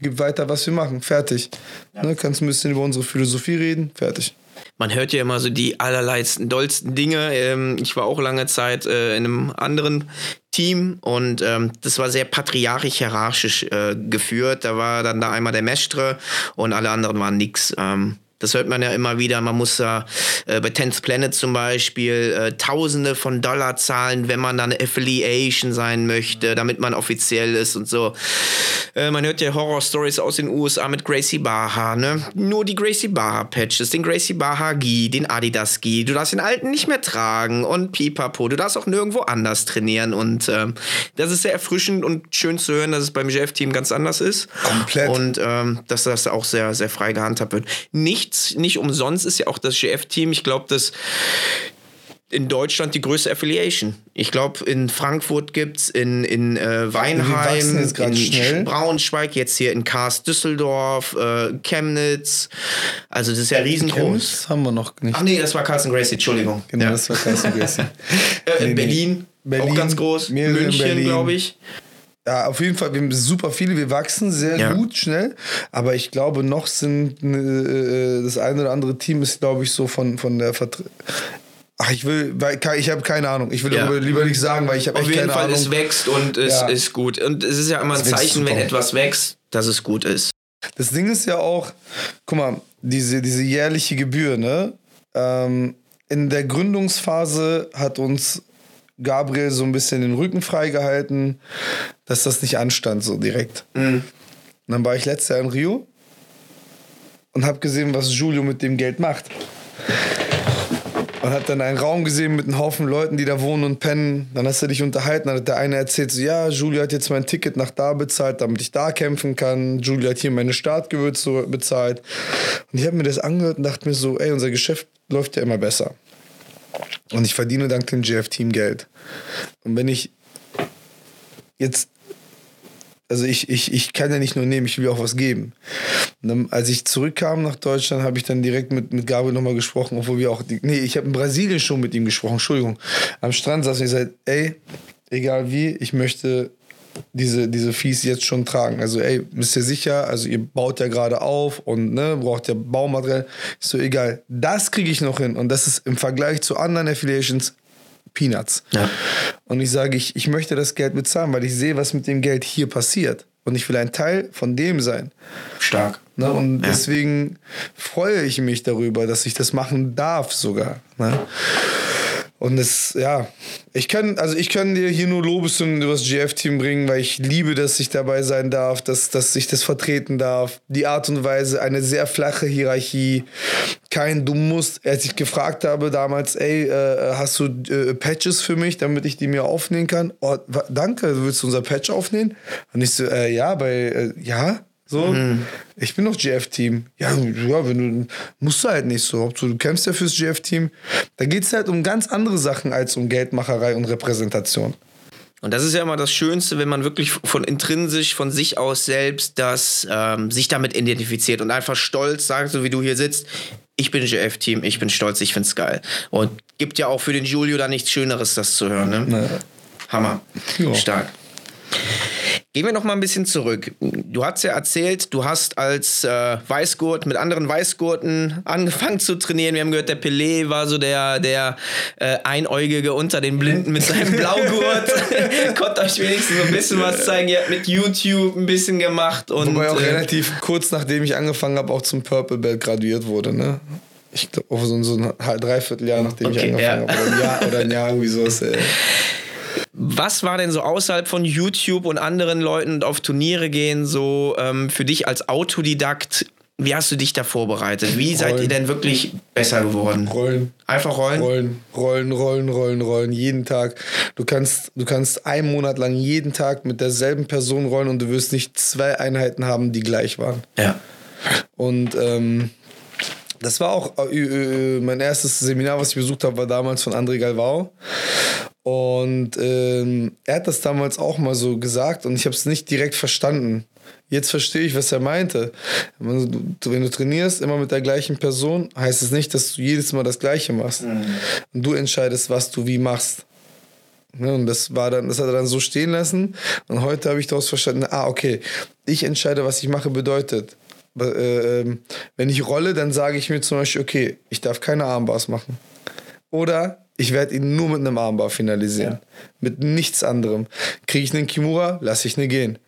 Gib weiter, was wir machen. Fertig. Ne, kannst ein bisschen über unsere Philosophie reden. Fertig. Man hört ja immer so die allerleidsten, dollsten Dinge. Ähm, ich war auch lange Zeit äh, in einem anderen Team und ähm, das war sehr patriarchisch-hierarchisch äh, geführt. Da war dann da einmal der Mestre und alle anderen waren nix. Ähm, das hört man ja immer wieder. Man muss da äh, bei Tenth Planet zum Beispiel äh, Tausende von Dollar zahlen, wenn man da eine Affiliation sein möchte, damit man offiziell ist und so. Äh, man hört ja Horror-Stories aus den USA mit Gracie Baha, ne? Nur die Gracie Baha-Patches, den Gracie Baha-Gi, den Adidas-Gi. Du darfst den alten nicht mehr tragen und pipapo. Du darfst auch nirgendwo anders trainieren und ähm, das ist sehr erfrischend und schön zu hören, dass es beim GF-Team ganz anders ist. Komplett. Und ähm, dass das auch sehr, sehr frei gehandhabt wird. Nichts, nicht umsonst ist ja auch das GF-Team, ich glaube, dass in Deutschland die größte Affiliation. Ich glaube, in Frankfurt gibt's in, in äh, Weinheim, jetzt in schnell. Braunschweig, jetzt hier in Karst Düsseldorf, äh, Chemnitz. Also das ist ja riesengroß. Chemnitz haben wir noch nicht. Ach nee, das war Carsten Gracie, Entschuldigung. Genau, ja. das war Carsten Gracie. äh, in Nee, nee. Berlin, Berlin, auch ganz groß. München, glaube ich. Ja, auf jeden Fall, wir haben super viele, wir wachsen sehr Ja. gut, schnell. Aber ich glaube, noch sind äh, das eine oder andere Team ist, glaube ich, so von, von der Vertre Ach, ich will, weil ich habe keine Ahnung. Ich will Ja. darüber lieber nicht sagen, weil ich habe Auf echt jeden keine Fall, Ahnung. es wächst und es Ja. ist gut. Und es ist ja immer ein wächst Zeichen, wenn etwas wächst, dass es gut ist. Das Ding ist ja auch, guck mal, diese, diese jährliche Gebühr, ne? Ähm, in der Gründungsphase hat uns Gabriel so ein bisschen den Rücken freigehalten, dass das nicht anstand so direkt. Und dann war ich letztes Jahr in Rio und habe gesehen, was Julio mit dem Geld macht. Und hat dann einen Raum gesehen mit einem Haufen Leuten, die da wohnen und pennen. Dann hast du dich unterhalten, dann hat der eine erzählt, so, ja, Julio hat jetzt mein Ticket nach da bezahlt, damit ich da kämpfen kann. Julio hat hier meine Startgewürze bezahlt. Und ich habe mir das angehört und dachte mir so, ey, unser Geschäft läuft ja immer besser. Und ich verdiene dank dem GF-Team Geld. Und wenn ich jetzt also ich, ich, ich kann ja nicht nur nehmen, ich will auch was geben. Und dann, als ich zurückkam nach Deutschland, habe ich dann direkt mit, mit Gabriel nochmal gesprochen, obwohl wir auch, die, nee, ich habe in Brasilien schon mit ihm gesprochen, Entschuldigung. Am Strand saß ich gesagt, ey, egal wie, ich möchte diese, diese Fees jetzt schon tragen. Also, ey, bist ihr sicher? Also, ihr baut ja gerade auf und ne, braucht ja Baumaterial. Ist so egal. Das kriege ich noch hin. Und das ist im Vergleich zu anderen Affiliations Peanuts. Ja. Und ich sage, ich, ich möchte das Geld bezahlen, weil ich sehe, was mit dem Geld hier passiert. Und ich will ein Teil von dem sein. Stark. Ne? Und ja. deswegen freue ich mich darüber, dass ich das machen darf sogar. Ne? Und es, ja, ich kann, also ich kann dir hier nur Lobeshymnen über das GF-Team bringen, weil ich liebe, dass ich dabei sein darf, dass, dass ich das vertreten darf. Die Art und Weise, eine sehr flache Hierarchie. Kein, du musst, als ich gefragt habe damals, ey, äh, hast du äh, Patches für mich, damit ich die mir aufnehmen kann? Oh, danke, willst du unser Patch aufnehmen? Und ich so, äh, ja, bei, äh, ja, so, mhm. ich bin doch GF-Team. Ja, ja, wenn du musst du halt nicht so. Du kämpfst ja fürs GF-Team. Da geht es halt um ganz andere Sachen als um Geldmacherei und Repräsentation. Und das ist ja immer das Schönste, wenn man wirklich von intrinsisch, von sich aus selbst, das ähm, sich damit identifiziert und einfach stolz sagt, so wie du hier sitzt, ich bin GF-Team, ich bin stolz, ich find's geil. Und gibt ja auch für den Julio da nichts Schöneres, das zu hören. Ne? Nee. Hammer. Ja. Stark. Gehen wir noch mal ein bisschen zurück. Du hast ja erzählt, du hast als äh, Weißgurt mit anderen Weißgurten angefangen zu trainieren. Wir haben gehört, der Pelé war so der, der äh, Einäugige unter den Blinden mit seinem Blaugurt. Konnte euch wenigstens so ein bisschen was zeigen. Ihr habt mit YouTube ein bisschen gemacht. Und, Wobei auch äh, relativ kurz nachdem ich angefangen habe, auch zum Purple Belt graduiert wurde, ne? Ich glaube, so, so ein Dreivierteljahr, nachdem okay, ich angefangen ja. habe. Oder ein Jahr, oder ein Jahr irgendwie so. Was war denn so außerhalb von YouTube und anderen Leuten und auf Turniere gehen so ähm, für dich als Autodidakt? Wie hast du dich da vorbereitet? Wie rollen. seid ihr denn wirklich besser geworden? Rollen. Einfach rollen? Rollen, rollen, rollen, rollen, rollen. Jeden Tag. Du kannst, du kannst einen Monat lang jeden Tag mit derselben Person rollen und du wirst nicht zwei Einheiten haben, die gleich waren. Ja. Und ähm, das war auch äh, äh mein erstes Seminar, was ich besucht habe, war damals von André Galvao. Und ähm, er hat das damals auch mal so gesagt und ich habe es nicht direkt verstanden. Jetzt verstehe ich, was er meinte. Wenn du, wenn du, trainierst immer mit der gleichen Person, heißt es nicht, dass du jedes Mal das Gleiche machst. Mhm. Und du entscheidest, was du wie machst. Ne, und das war dann, das hat er dann so stehen lassen. Und heute habe ich daraus verstanden, ah, okay, ich entscheide, was ich mache, bedeutet. Äh, ähm, wenn ich rolle, dann sage ich mir zum Beispiel, okay, ich darf keine Armbars machen. Oder ich werde ihn nur mit einem Armbar finalisieren. Ja. Mit nichts anderem. Kriege ich einen Kimura, lasse ich eine gehen.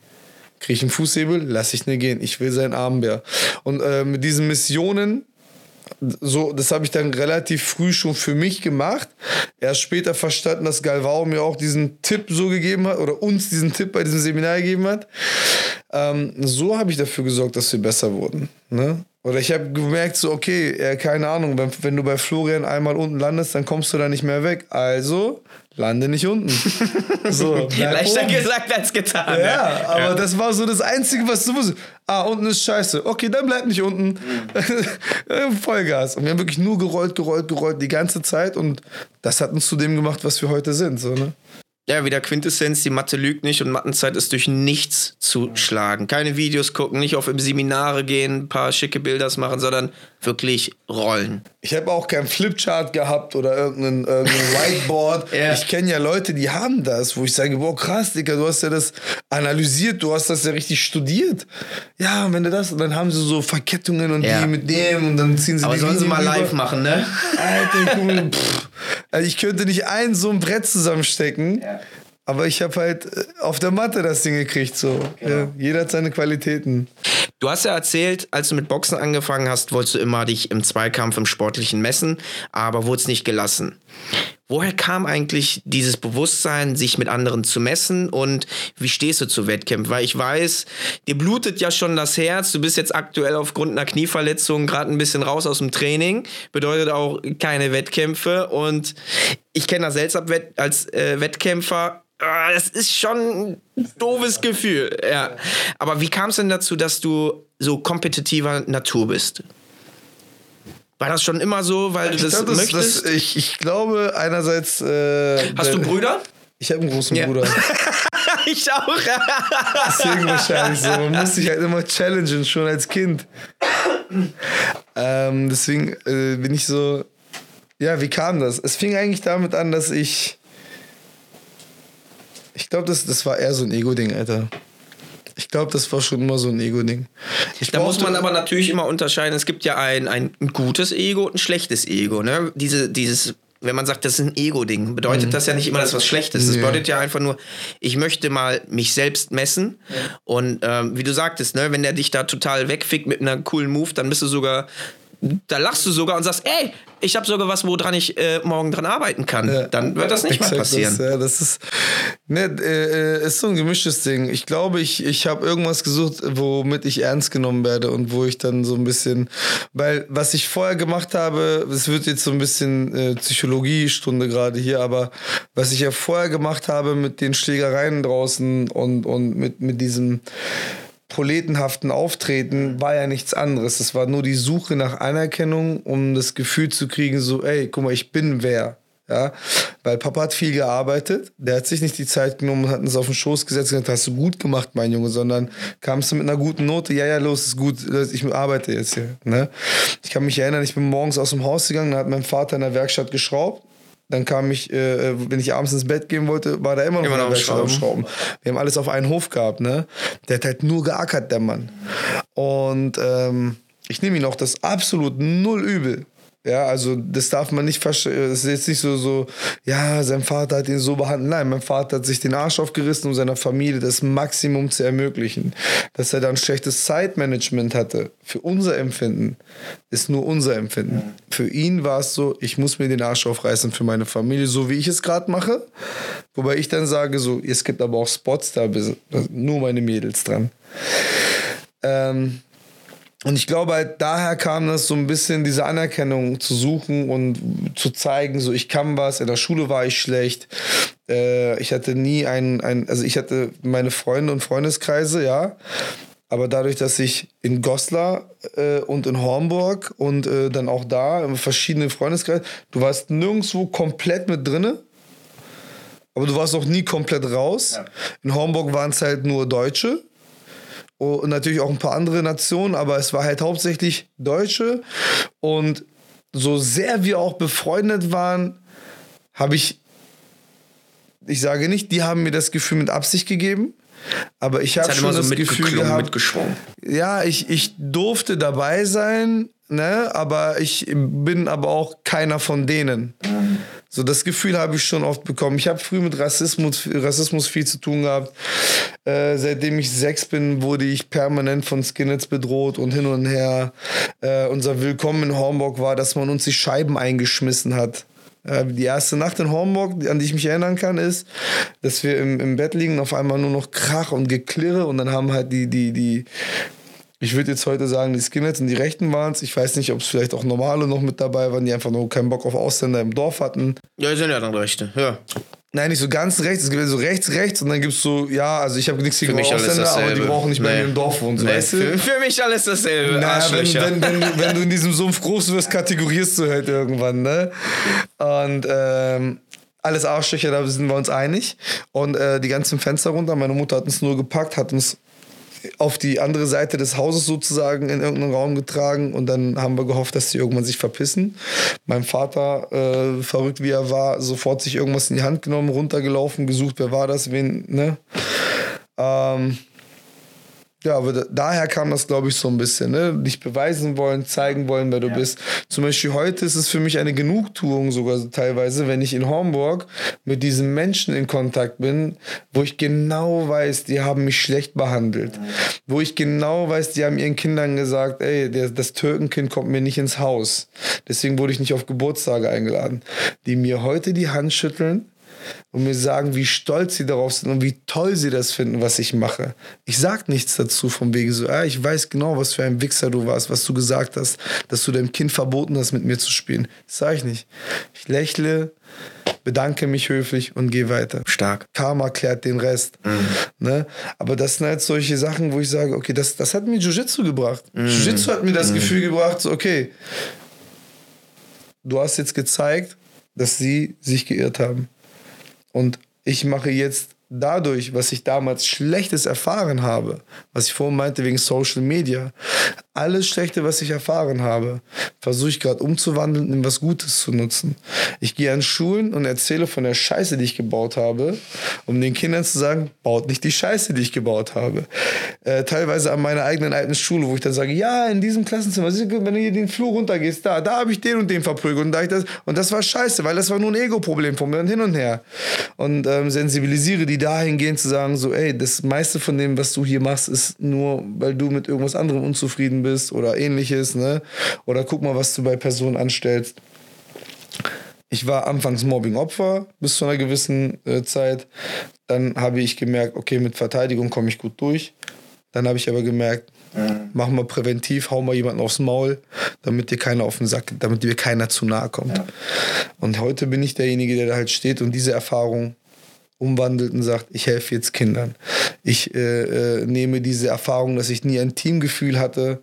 Kriege ich einen Fußhebel, lasse ich eine gehen. Ich will seinen Armbär. Und äh, mit diesen Missionen, so, das habe ich dann relativ früh schon für mich gemacht. Erst später verstanden, dass Galvao mir auch diesen Tipp so gegeben hat oder uns diesen Tipp bei diesem Seminar gegeben hat. Ähm, so habe ich dafür gesorgt, dass wir besser wurden. Ne? Oder ich habe gemerkt, so, okay, ja, keine Ahnung, wenn, wenn du bei Florian einmal unten landest, dann kommst du da nicht mehr weg. Also lande nicht unten. So, Leichter oben. gesagt als getan. Ja, ja, aber ja. das war so das Einzige, was du wusstest. Ah, unten ist scheiße. Okay, dann bleib nicht unten. Mhm. Vollgas. Und wir haben wirklich nur gerollt, gerollt, gerollt die ganze Zeit. Und das hat uns zu dem gemacht, was wir heute sind. So, ne? Ja, wieder Quintessenz, die Mathe lügt nicht und Mattenzeit ist durch nichts zu schlagen. Keine Videos gucken, nicht auf Seminare gehen, ein paar schicke Bilder machen, sondern wirklich rollen. Ich habe auch kein Flipchart gehabt oder irgendein, irgendein Whiteboard. ja. Ich kenne ja Leute, die haben das, wo ich sage, boah, krass, Digga, du hast ja das analysiert, du hast das ja richtig studiert. Ja, und wenn du das, dann haben sie so Verkettungen und ja. die mit dem und dann ziehen sie Aber die sollen sie mal rüber. live machen, ne? Alter, guck pff. Also ich könnte nicht ein so ein Brett zusammenstecken. Ja. Aber ich habe halt äh, auf der Matte das Ding gekriegt. So. Genau. Ja, jeder hat seine Qualitäten. Du hast ja erzählt, als du mit Boxen angefangen hast, wolltest du immer dich im Zweikampf, im Sportlichen messen, aber wurde es nicht gelassen. Woher kam eigentlich dieses Bewusstsein, sich mit anderen zu messen und wie stehst du zu Wettkämpfen? Weil ich weiß, dir blutet ja schon das Herz. Du bist jetzt aktuell aufgrund einer Knieverletzung gerade ein bisschen raus aus dem Training. Bedeutet auch keine Wettkämpfe. Und ich kenne das selbst als äh, Wettkämpfer Ah, das ist schon ein doofes Gefühl. Ja. Aber wie kam es denn dazu, dass du so kompetitiver Natur bist? War das schon immer so, weil du das, das möchtest? Das, ich, ich glaube einerseits. Äh, Hast du Brüder? Ich habe einen großen Ja. Bruder. ich auch. Deswegen wahrscheinlich so. Man muss sich halt immer challengen, schon als Kind. Ähm, deswegen äh, bin ich so. Ja, wie kam das? Es fing eigentlich damit an, dass ich. Ich glaube, das, das war eher so ein Ego-Ding, Alter. Ich glaube, das war schon immer so ein Ego-Ding. Da muss man aber natürlich immer unterscheiden. Es gibt ja ein, ein gutes Ego und ein schlechtes Ego. Ne? Diese, dieses, wenn man sagt, das ist ein Ego-Ding, bedeutet das ja nicht immer, dass was Schlechtes ist. Das bedeutet ja einfach nur, ich möchte mal mich selbst messen. Und ähm, wie du sagtest, ne, wenn der dich da total wegfickt mit einem coolen Move, dann bist du sogar. Da lachst du sogar und sagst, ey, ich habe sogar was, woran ich äh, morgen dran arbeiten kann. Ja. Dann wird das nicht mehr Exakt passieren. Das, ja, das ist, ne, äh, ist so ein gemischtes Ding. Ich glaube, ich, ich habe irgendwas gesucht, womit ich ernst genommen werde und wo ich dann so ein bisschen, weil was ich vorher gemacht habe, es wird jetzt so ein bisschen äh, Psychologiestunde gerade hier, aber was ich ja vorher gemacht habe mit den Schlägereien draußen und, und mit, mit diesem proletenhaften Auftreten war ja nichts anderes. Es war nur die Suche nach Anerkennung, um das Gefühl zu kriegen, so, ey, guck mal, ich bin wer. Ja, weil Papa hat viel gearbeitet, der hat sich nicht die Zeit genommen und hat uns auf den Schoß gesetzt und gesagt, hast du gut gemacht, mein Junge, sondern kamst du mit einer guten Note, ja, ja, los, ist gut, ich arbeite jetzt hier. Ne? Ich kann mich erinnern, ich bin morgens aus dem Haus gegangen, da hat mein Vater in der Werkstatt geschraubt, dann kam ich, äh, wenn ich abends ins Bett gehen wollte, war da immer noch Immer noch am Werkstatt am Schrauben. Schrauben. Wir haben alles auf einen Hof gehabt, ne? Der hat halt nur geackert, der Mann. Und ähm, ich nehme ihn auch das absolut null übel. Ja, also das darf man nicht verstehen. Es ist jetzt nicht so, so, ja, sein Vater hat ihn so behandelt. Nein, mein Vater hat sich den Arsch aufgerissen, um seiner Familie das Maximum zu ermöglichen. Dass er dann schlechtes Zeitmanagement hatte, für unser Empfinden, ist nur unser Empfinden. Für ihn war es so, ich muss mir den Arsch aufreißen für meine Familie, so wie ich es gerade mache. Wobei ich dann sage, so, es gibt aber auch Spots, da sind nur meine Mädels dran. Ähm, und ich glaube halt, daher kam das so ein bisschen, diese Anerkennung zu suchen und zu zeigen, so ich kann was. In der Schule war ich schlecht. Äh, ich hatte nie einen, ein, also ich hatte meine Freunde und Freundeskreise, ja. Aber dadurch, dass ich in Goslar äh, und in Hornburg und äh, dann auch da verschiedene Freundeskreise, du warst nirgendwo komplett mit drinne. Aber du warst auch nie komplett raus. In Hornburg waren es halt nur Deutsche. Und natürlich auch ein paar andere Nationen, aber es war halt hauptsächlich Deutsche. Und so sehr wir auch befreundet waren, habe ich, ich sage nicht, die haben mir das Gefühl mit Absicht gegeben, aber ich habe schon so das Gefühl gehabt, mitgeschwungen. ja, ich, ich durfte dabei sein, ne, aber ich bin aber auch keiner von denen. So das Gefühl habe ich schon oft bekommen. Ich habe früh mit Rassismus, Rassismus viel zu tun gehabt. Äh, seitdem ich sechs bin, wurde ich permanent von Skinheads bedroht und hin und her. Äh, unser Willkommen in Hornburg war, dass man uns die Scheiben eingeschmissen hat. Äh, die erste Nacht in Hornburg, an die ich mich erinnern kann, ist, dass wir im, im Bett liegen auf einmal nur noch Krach und Geklirre und dann haben halt die, die, die, ich würde jetzt heute sagen, die Skinheads und die Rechten waren es. Ich weiß nicht, ob es vielleicht auch Normale noch mit dabei waren, die einfach nur keinen Bock auf Ausländer im Dorf hatten. Ja, sind ja dann Rechte. Ja. Nein, nicht so ganz rechts. Es gibt so rechts, rechts und dann gibt es so, ja, also ich habe nichts gegen Ausländer, aber die brauchen nicht bei Nee. im Dorf wohnen. So, Nee, weißt du? für, mich alles dasselbe. Naja, wenn, wenn, wenn, du- wenn du in diesem Sumpf groß wirst, kategorierst du halt irgendwann, ne? Und ähm, alles Arschlöcher, da sind wir uns einig. Und äh, die ganzen Fenster runter, meine Mutter hat uns nur gepackt, hat uns auf die andere Seite des Hauses sozusagen in irgendeinen Raum getragen und dann haben wir gehofft, dass sie irgendwann sich verpissen. Mein Vater, äh, verrückt wie er war, sofort sich irgendwas in die Hand genommen, runtergelaufen, gesucht, wer war das, wen, ne? Ähm, ja, aber da, daher kam das, glaube ich, so ein bisschen. Ne? Dich beweisen wollen, zeigen wollen, wer du bist. Zum Beispiel heute ist es für mich eine Genugtuung sogar so teilweise, wenn ich in Homburg mit diesen Menschen in Kontakt bin, wo ich genau weiß, die haben mich schlecht behandelt. Wo ich genau weiß, die haben ihren Kindern gesagt, ey, der, das Türkenkind kommt mir nicht ins Haus. Deswegen wurde ich nicht auf Geburtstage eingeladen. Die mir heute die Hand schütteln und mir sagen, wie stolz sie darauf sind und wie toll sie das finden, was ich mache. Ich sag nichts dazu vom Wege so, ah, ich weiß genau, was für ein Wichser du warst, was du gesagt hast, dass du deinem Kind verboten hast, mit mir zu spielen. Das sage ich nicht. Ich lächle, bedanke mich höflich und gehe weiter. Stark. Karma klärt den Rest. Ne? Aber das sind halt solche Sachen, wo ich sage, okay, das, das hat mir Jiu-Jitsu gebracht. Jiu-Jitsu hat mir das Gefühl gebracht, so, okay, du hast jetzt gezeigt, dass sie sich geirrt haben. Und ich mache jetzt dadurch, was ich damals Schlechtes erfahren habe, was ich vorhin meinte wegen Social Media, alles Schlechte, was ich erfahren habe, versuche ich gerade umzuwandeln, in was Gutes zu nutzen. Ich gehe an Schulen und erzähle von der Scheiße, die ich gebaut habe, um den Kindern zu sagen, baut nicht die Scheiße, die ich gebaut habe. Äh, teilweise an meiner eigenen alten Schule, wo ich dann sage, ja, in diesem Klassenzimmer, wenn du hier den Flur runtergehst, da, da habe ich den und den verprügelt und, da ich das, und das war scheiße, weil das war nur ein Ego-Problem von mir und hin und her. Und ähm, sensibilisiere die dahingehend zu sagen, so, ey, das meiste von dem, was du hier machst, ist nur, weil du mit irgendwas anderem unzufrieden bist oder ähnliches, ne? Oder guck mal, was du bei Personen anstellst. Ich war anfangs Mobbing-Opfer bis zu einer gewissen äh, Zeit. Dann habe ich gemerkt, okay, mit Verteidigung komme ich gut durch. Dann habe ich aber gemerkt, mhm. mach mal präventiv, hau mal jemanden aufs Maul, damit dir keiner auf den Sack, damit dir keiner zu nahe kommt. Ja. Und heute bin ich derjenige, der da halt steht und diese Erfahrung umwandelt und sagt, ich helfe jetzt Kindern. Ich äh, äh, nehme diese Erfahrung, dass ich nie ein Teamgefühl hatte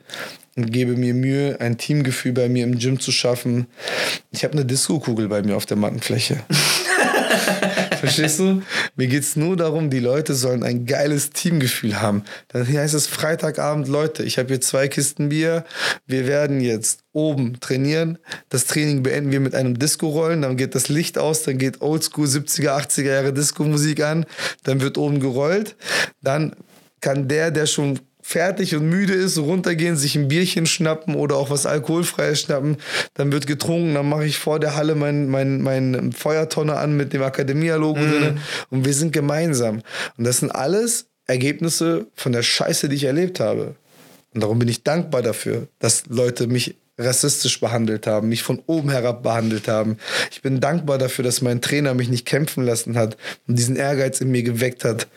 und gebe mir Mühe, ein Teamgefühl bei mir im Gym zu schaffen. Ich habe eine Disco-Kugel bei mir auf der Mattenfläche. Verstehst du? Mir geht es nur darum, die Leute sollen ein geiles Teamgefühl haben. Dann heißt es Freitagabend, Leute, ich habe hier zwei Kisten Bier. Wir werden jetzt oben trainieren. Das Training beenden wir mit einem Disco-Rollen. Dann geht das Licht aus, dann geht Oldschool 70er, 80er Jahre Disco-Musik an. Dann wird oben gerollt. Dann kann der, der schon fertig und müde ist, runtergehen, sich ein Bierchen schnappen oder auch was Alkoholfreies schnappen. Dann wird getrunken, dann mache ich vor der Halle mein, mein, mein Feuertonne an mit dem Akademia-Logo mhm. drin und wir sind gemeinsam. Und das sind alles Ergebnisse von der Scheiße, die ich erlebt habe. Und darum bin ich dankbar dafür, dass Leute mich rassistisch behandelt haben, mich von oben herab behandelt haben. Ich bin dankbar dafür, dass mein Trainer mich nicht kämpfen lassen hat und diesen Ehrgeiz in mir geweckt hat,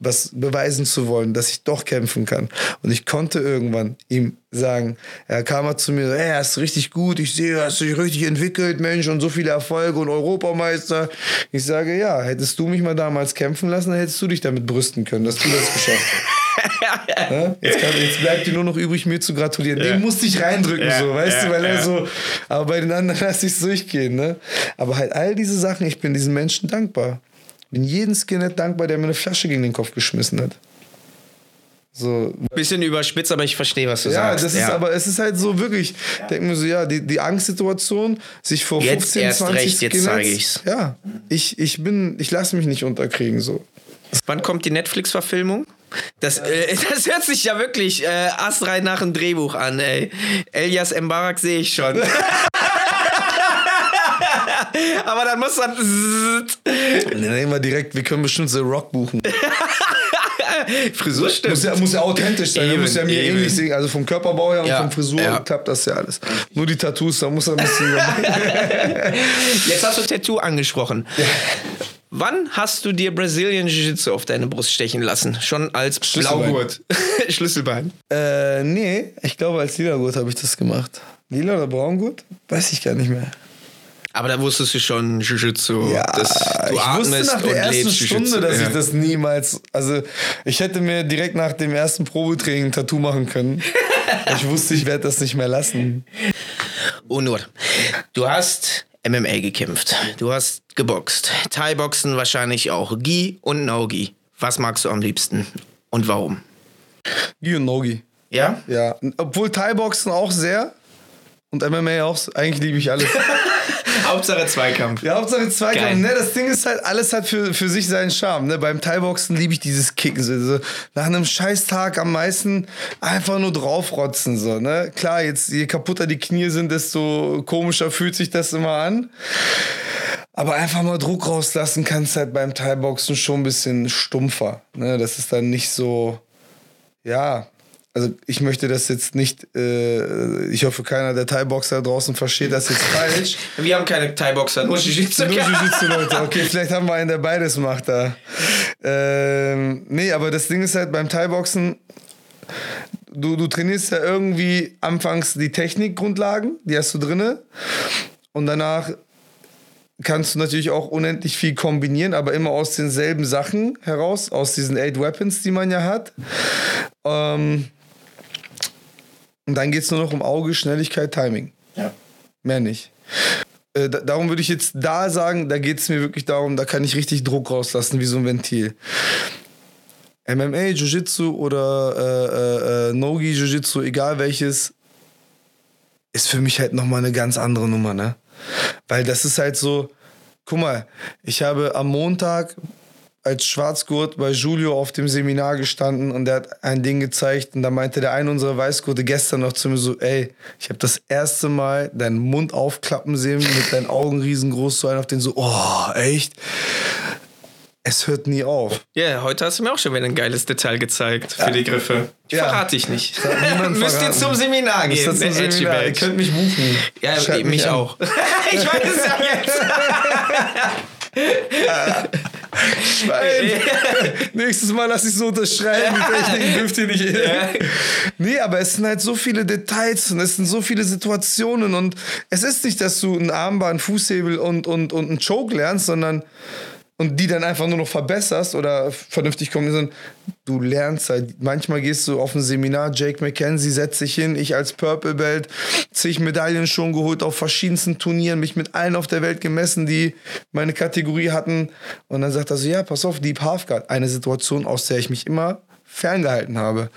was beweisen zu wollen, dass ich doch kämpfen kann. Und ich konnte irgendwann ihm sagen, er kam mal zu mir, hey, hast richtig gut, ich sehe, hast dich richtig entwickelt, Mensch, und so viele Erfolge und Europameister. Ich sage, ja, hättest du mich mal damals kämpfen lassen, dann hättest du dich damit brüsten können, dass du das geschafft hast. ja? jetzt, kann, jetzt, bleibt dir nur noch übrig, mir zu gratulieren. Ja. Den musste ich reindrücken, ja, so, weißt du, weil er so, aber bei den anderen lasse ich es durchgehen, ne? Aber halt all diese Sachen, ich bin diesen Menschen dankbar. Bin jeden Skinhead dankbar, der mir eine Flasche gegen den Kopf geschmissen hat. So. Bisschen überspitzt, aber ich verstehe, was du ja, sagst. Das ja, aber es ist halt so wirklich, ja. denke mir so, ja, die, die Angstsituation, sich vor jetzt 15, erst 20 recht, jetzt zeige ich's. Ja, ich, ich bin, ich lasse mich nicht unterkriegen so. Wann kommt die Netflix-Verfilmung? Das, äh, das hört sich ja wirklich äh, astrein nach einem Drehbuch an, ey. Elias Mbarak sehe ich schon. Aber dann muss dann. Dann nehmen wir direkt, wir können bestimmt The Rock buchen. Frisur stimmt. Muss ja, muss ja authentisch sein. Eben, muss ja mir ähnlich sehen. Also vom Körperbau her und ja, vom Frisur ja. klappt das ja alles. Nur die Tattoos, da muss er ein bisschen. Jetzt hast du Tattoo angesprochen. Ja. Wann hast du dir Brazilian Jiu-Jitsu auf deine Brust stechen lassen? Schon als Blaugurt. Schlüsselbein. Äh, nee, ich glaube als Lila-Gurt habe ich das gemacht. Lila oder Braungurt? Weiß ich gar nicht mehr. Aber da wusstest du schon Jiu-Jitsu. Ja, das, du ich wusste nach der ersten Stunde, dass ja. ich das niemals. Also, ich hätte mir direkt nach dem ersten Probetraining ein Tattoo machen können. ich wusste, ich werde das nicht mehr lassen. Unur, du hast MMA gekämpft. Du hast geboxt. Thai-Boxen wahrscheinlich auch. Gi und No-Gi. Was magst du am liebsten und warum? Gi und No-Gi. Ja? Ja. Obwohl Thai-Boxen auch sehr und MMA auch. Eigentlich liebe ich alles. Hauptsache Zweikampf. Ja, Hauptsache Zweikampf. Ne, das Ding ist halt, alles hat für, für sich seinen Charme. Ne? Beim Thai-Boxen liebe ich dieses Kicken. So, nach einem Scheißtag am meisten einfach nur draufrotzen. So, ne? Klar, jetzt je kaputter die Knie sind, desto komischer fühlt sich das immer an. Aber einfach mal Druck rauslassen kannst halt beim Thai-Boxen schon ein bisschen stumpfer. Ne? Das ist dann nicht so, ja, also ich möchte das jetzt nicht, äh, ich hoffe, keiner der Thai-Boxer draußen versteht das jetzt falsch. Wir haben keine Thai-Boxer, nur Jiu-Jitsu. Nur Jiu-Jitsu-Leute, okay, vielleicht haben wir einen, der beides macht da. Ähm, nee, aber das Ding ist halt beim Thai-Boxen, du, du trainierst ja irgendwie anfangs die Technikgrundlagen, die hast du drinne und danach kannst du natürlich auch unendlich viel kombinieren, aber immer aus denselben Sachen heraus, aus diesen Eight Weapons, die man ja hat. Ähm, und dann geht es nur noch um Auge, Schnelligkeit, Timing. Ja. Mehr nicht. äh, da, darum würde ich jetzt da sagen, da geht es mir wirklich darum, da kann ich richtig Druck rauslassen, wie so ein Ventil. MMA, Jiu-Jitsu oder äh, äh, äh, Nogi, Jiu-Jitsu, egal welches, ist für mich halt nochmal eine ganz andere Nummer, ne? Weil das ist halt so, guck mal, ich habe am Montag als Schwarzgurt bei Julio auf dem Seminar gestanden und der hat ein Ding gezeigt und da meinte der eine unserer Weißgurte gestern noch zu mir so, ey, ich habe das erste Mal deinen Mund aufklappen sehen mit deinen Augen riesengroß so ein auf den so, oh, echt? Es hört nie auf. Ja, yeah, heute hast du mir auch schon wieder ein geiles Detail gezeigt für ja. die Griffe. Ich ja. verrate dich nicht. Müsst ihr zum Seminar gehen. Zum Seminar. Ihr könnt mich buchen. Ja, Schreibt mich, mich auch. ich weiß es ja jetzt. Schwein. Nächstes Mal lass ich so unterschreiben, die Techniken dürft ihr nicht. Ja. Nee, aber es sind halt so viele Details und es sind so viele Situationen und es ist nicht, dass du ein Armband, Fußhebel und, und, und einen Choke lernst, sondern und die dann einfach nur noch verbesserst oder vernünftig kommen, du lernst halt. Manchmal gehst du auf ein Seminar, Jake McKenzie setzt sich hin, ich als Purple Belt, zig Medaillen schon geholt auf verschiedensten Turnieren, mich mit allen auf der Welt gemessen, die meine Kategorie hatten. Und dann sagt er so, ja, pass auf, Deep Halfguard, eine Situation, aus der ich mich immer ferngehalten habe.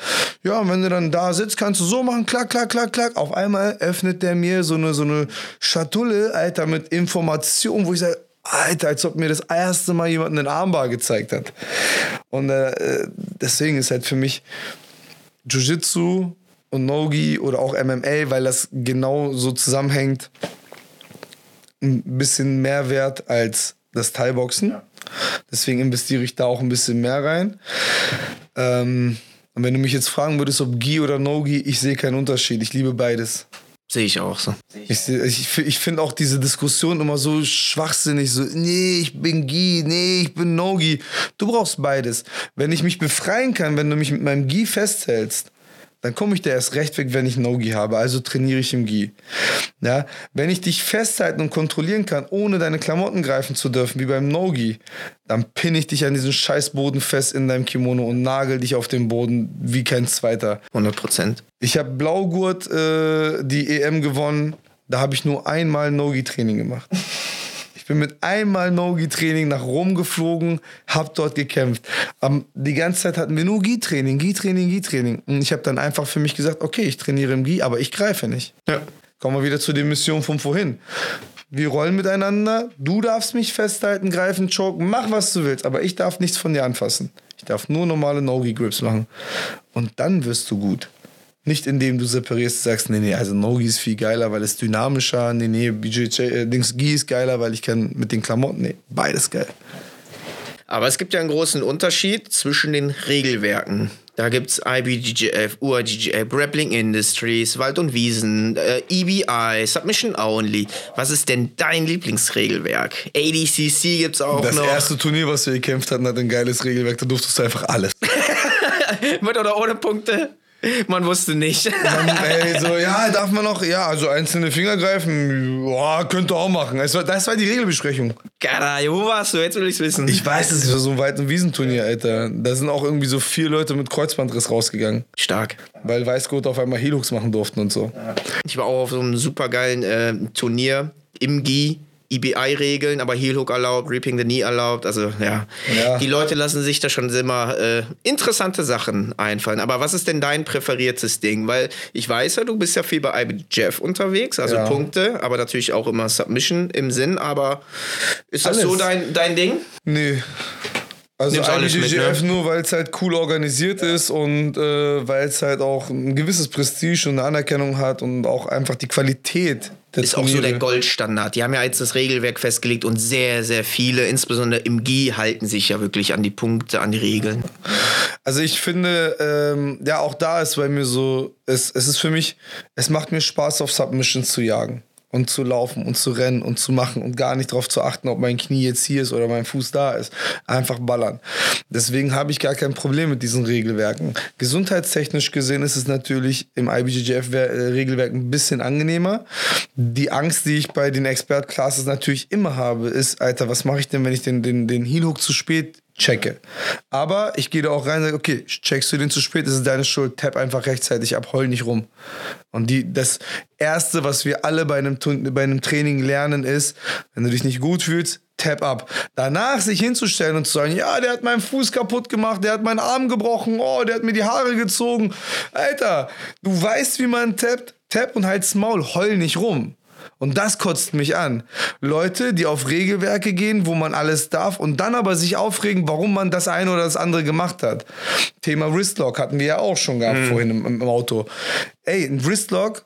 Ja, und wenn du dann da sitzt, kannst du so machen, klack, klack, klack, klack. Auf einmal öffnet der mir so eine, so eine Schatulle, Alter, mit Informationen, wo ich sage, Alter, als ob mir das erste Mal jemand einen Armbar gezeigt hat. Und äh, deswegen ist halt für mich Jiu-Jitsu und Nogi oder auch MMA, weil das genau so zusammenhängt, ein bisschen mehr wert als das Thai-Boxen. Deswegen investiere ich da auch ein bisschen mehr rein. Ähm, und wenn du mich jetzt fragen würdest, ob Gi oder No-Gi, ich sehe keinen Unterschied. Ich liebe beides. Sehe ich auch so. Ich, ich, ich finde auch diese Diskussion immer so schwachsinnig. So, nee, ich bin Gi, nee, ich bin No-Gi. Du brauchst beides. Wenn ich mich befreien kann, wenn du mich mit meinem Gi festhältst, dann komme ich da erst recht weg, wenn ich No-Gi habe. Also trainiere ich im Gi. Ja? Wenn ich dich festhalten und kontrollieren kann, ohne deine Klamotten greifen zu dürfen, wie beim No-Gi, dann pinne ich dich an diesen Scheißboden fest in deinem Kimono und nagel dich auf den Boden wie kein zweiter. 100 Prozent. Ich habe Blaugurt äh, die EM gewonnen. Da habe ich nur einmal No-Gi-Training gemacht. Bin mit einmal No-Gi-Training nach Rom geflogen, hab dort gekämpft. Um, die ganze Zeit hatten wir nur Gi-Training, Gi-Training, Gi-Training. Und ich habe dann einfach für mich gesagt, okay, ich trainiere im Gi, aber ich greife nicht. Ja. Kommen wir wieder zu der Mission von vorhin. Wir rollen miteinander, du darfst mich festhalten, greifen, choken, mach was du willst, aber ich darf nichts von dir anfassen. Ich darf nur normale No-Gi-Grips machen. Und dann wirst du gut. Nicht indem du separierst, sagst, nee, nee, also No-Gi ist viel geiler, weil es dynamischer, nee, nee, BJJ, äh, Dings Gi ist geiler, weil ich kann mit den Klamotten, nee, beides geil. Aber es gibt ja einen großen Unterschied zwischen den Regelwerken. Da gibt es IBGF, UIGGF, Grappling Industries, Wald und Wiesen, äh, EBI, Submission Only. Was ist denn dein Lieblingsregelwerk? ADCC gibt es auch das noch. Das erste Turnier, was wir gekämpft hatten, hat ein geiles Regelwerk. Da durftest du einfach alles. Mit oder ohne Punkte? Man wusste nicht. Man, ey, so, ja, darf man noch, ja, also einzelne Finger greifen, ja, könnte auch machen. Das war, das war die Regelbesprechung. Caray, wo warst du? Jetzt will ich's wissen. Ich weiß, es war so ein Weit- Wiesenturnier, Alter. Da sind auch irgendwie so vier Leute mit Kreuzbandriss rausgegangen. Stark. Weil Weißgurt auf einmal Helux machen durften und so. Ich war auch auf so einem supergeilen äh, Turnier im GI EBI-Regeln, aber Heel Hook erlaubt, Reaping the Knee erlaubt. Also ja, ja. die Leute lassen sich da schon immer äh, interessante Sachen einfallen. Aber was ist denn dein präferiertes Ding? Weil ich weiß ja, du bist ja viel bei IBJF unterwegs, also ja. Punkte, aber natürlich auch immer Submission im Sinn. Aber ist das Alles. so dein, dein Ding? Nee. Also IBJJF ne? nur, weil es halt cool organisiert ist und äh, weil es halt auch ein gewisses Prestige und eine Anerkennung hat und auch einfach die Qualität das ist auch so der Goldstandard. Die haben ja jetzt das Regelwerk festgelegt und sehr, sehr viele, insbesondere im GI, halten sich ja wirklich an die Punkte, an die Regeln. Also ich finde, ähm, ja, auch da ist bei mir so, es, es ist für mich, es macht mir Spaß, auf Submissions zu jagen und zu laufen und zu rennen und zu machen und gar nicht darauf zu achten, ob mein Knie jetzt hier ist oder mein Fuß da ist. Einfach ballern. Deswegen habe ich gar kein Problem mit diesen Regelwerken. Gesundheitstechnisch gesehen ist es natürlich im IBJJF-Regelwerk ein bisschen angenehmer. Die Angst, die ich bei den Expert-Classes natürlich immer habe, ist, Alter, was mache ich denn, wenn ich den, den, den Heel-Hook zu spät checke. Aber ich gehe da auch rein und sage, okay, checkst du den zu spät, ist es deine Schuld, tap einfach rechtzeitig ab, heul nicht rum. Und die, das Erste, was wir alle bei einem, bei einem Training lernen, ist, wenn du dich nicht gut fühlst, tap ab. Danach sich hinzustellen und zu sagen, ja, der hat meinen Fuß kaputt gemacht, der hat meinen Arm gebrochen, oh, der hat mir die Haare gezogen. Alter, du weißt, wie man tappt, tap und halt's Maul, heul nicht rum. Und das kotzt mich an. Leute, die auf Regelwerke gehen, wo man alles darf und dann aber sich aufregen, warum man das eine oder das andere gemacht hat. Thema Wristlock hatten wir ja auch schon gehabt mhm. vorhin im, im, Auto. Ey, ein Wristlock,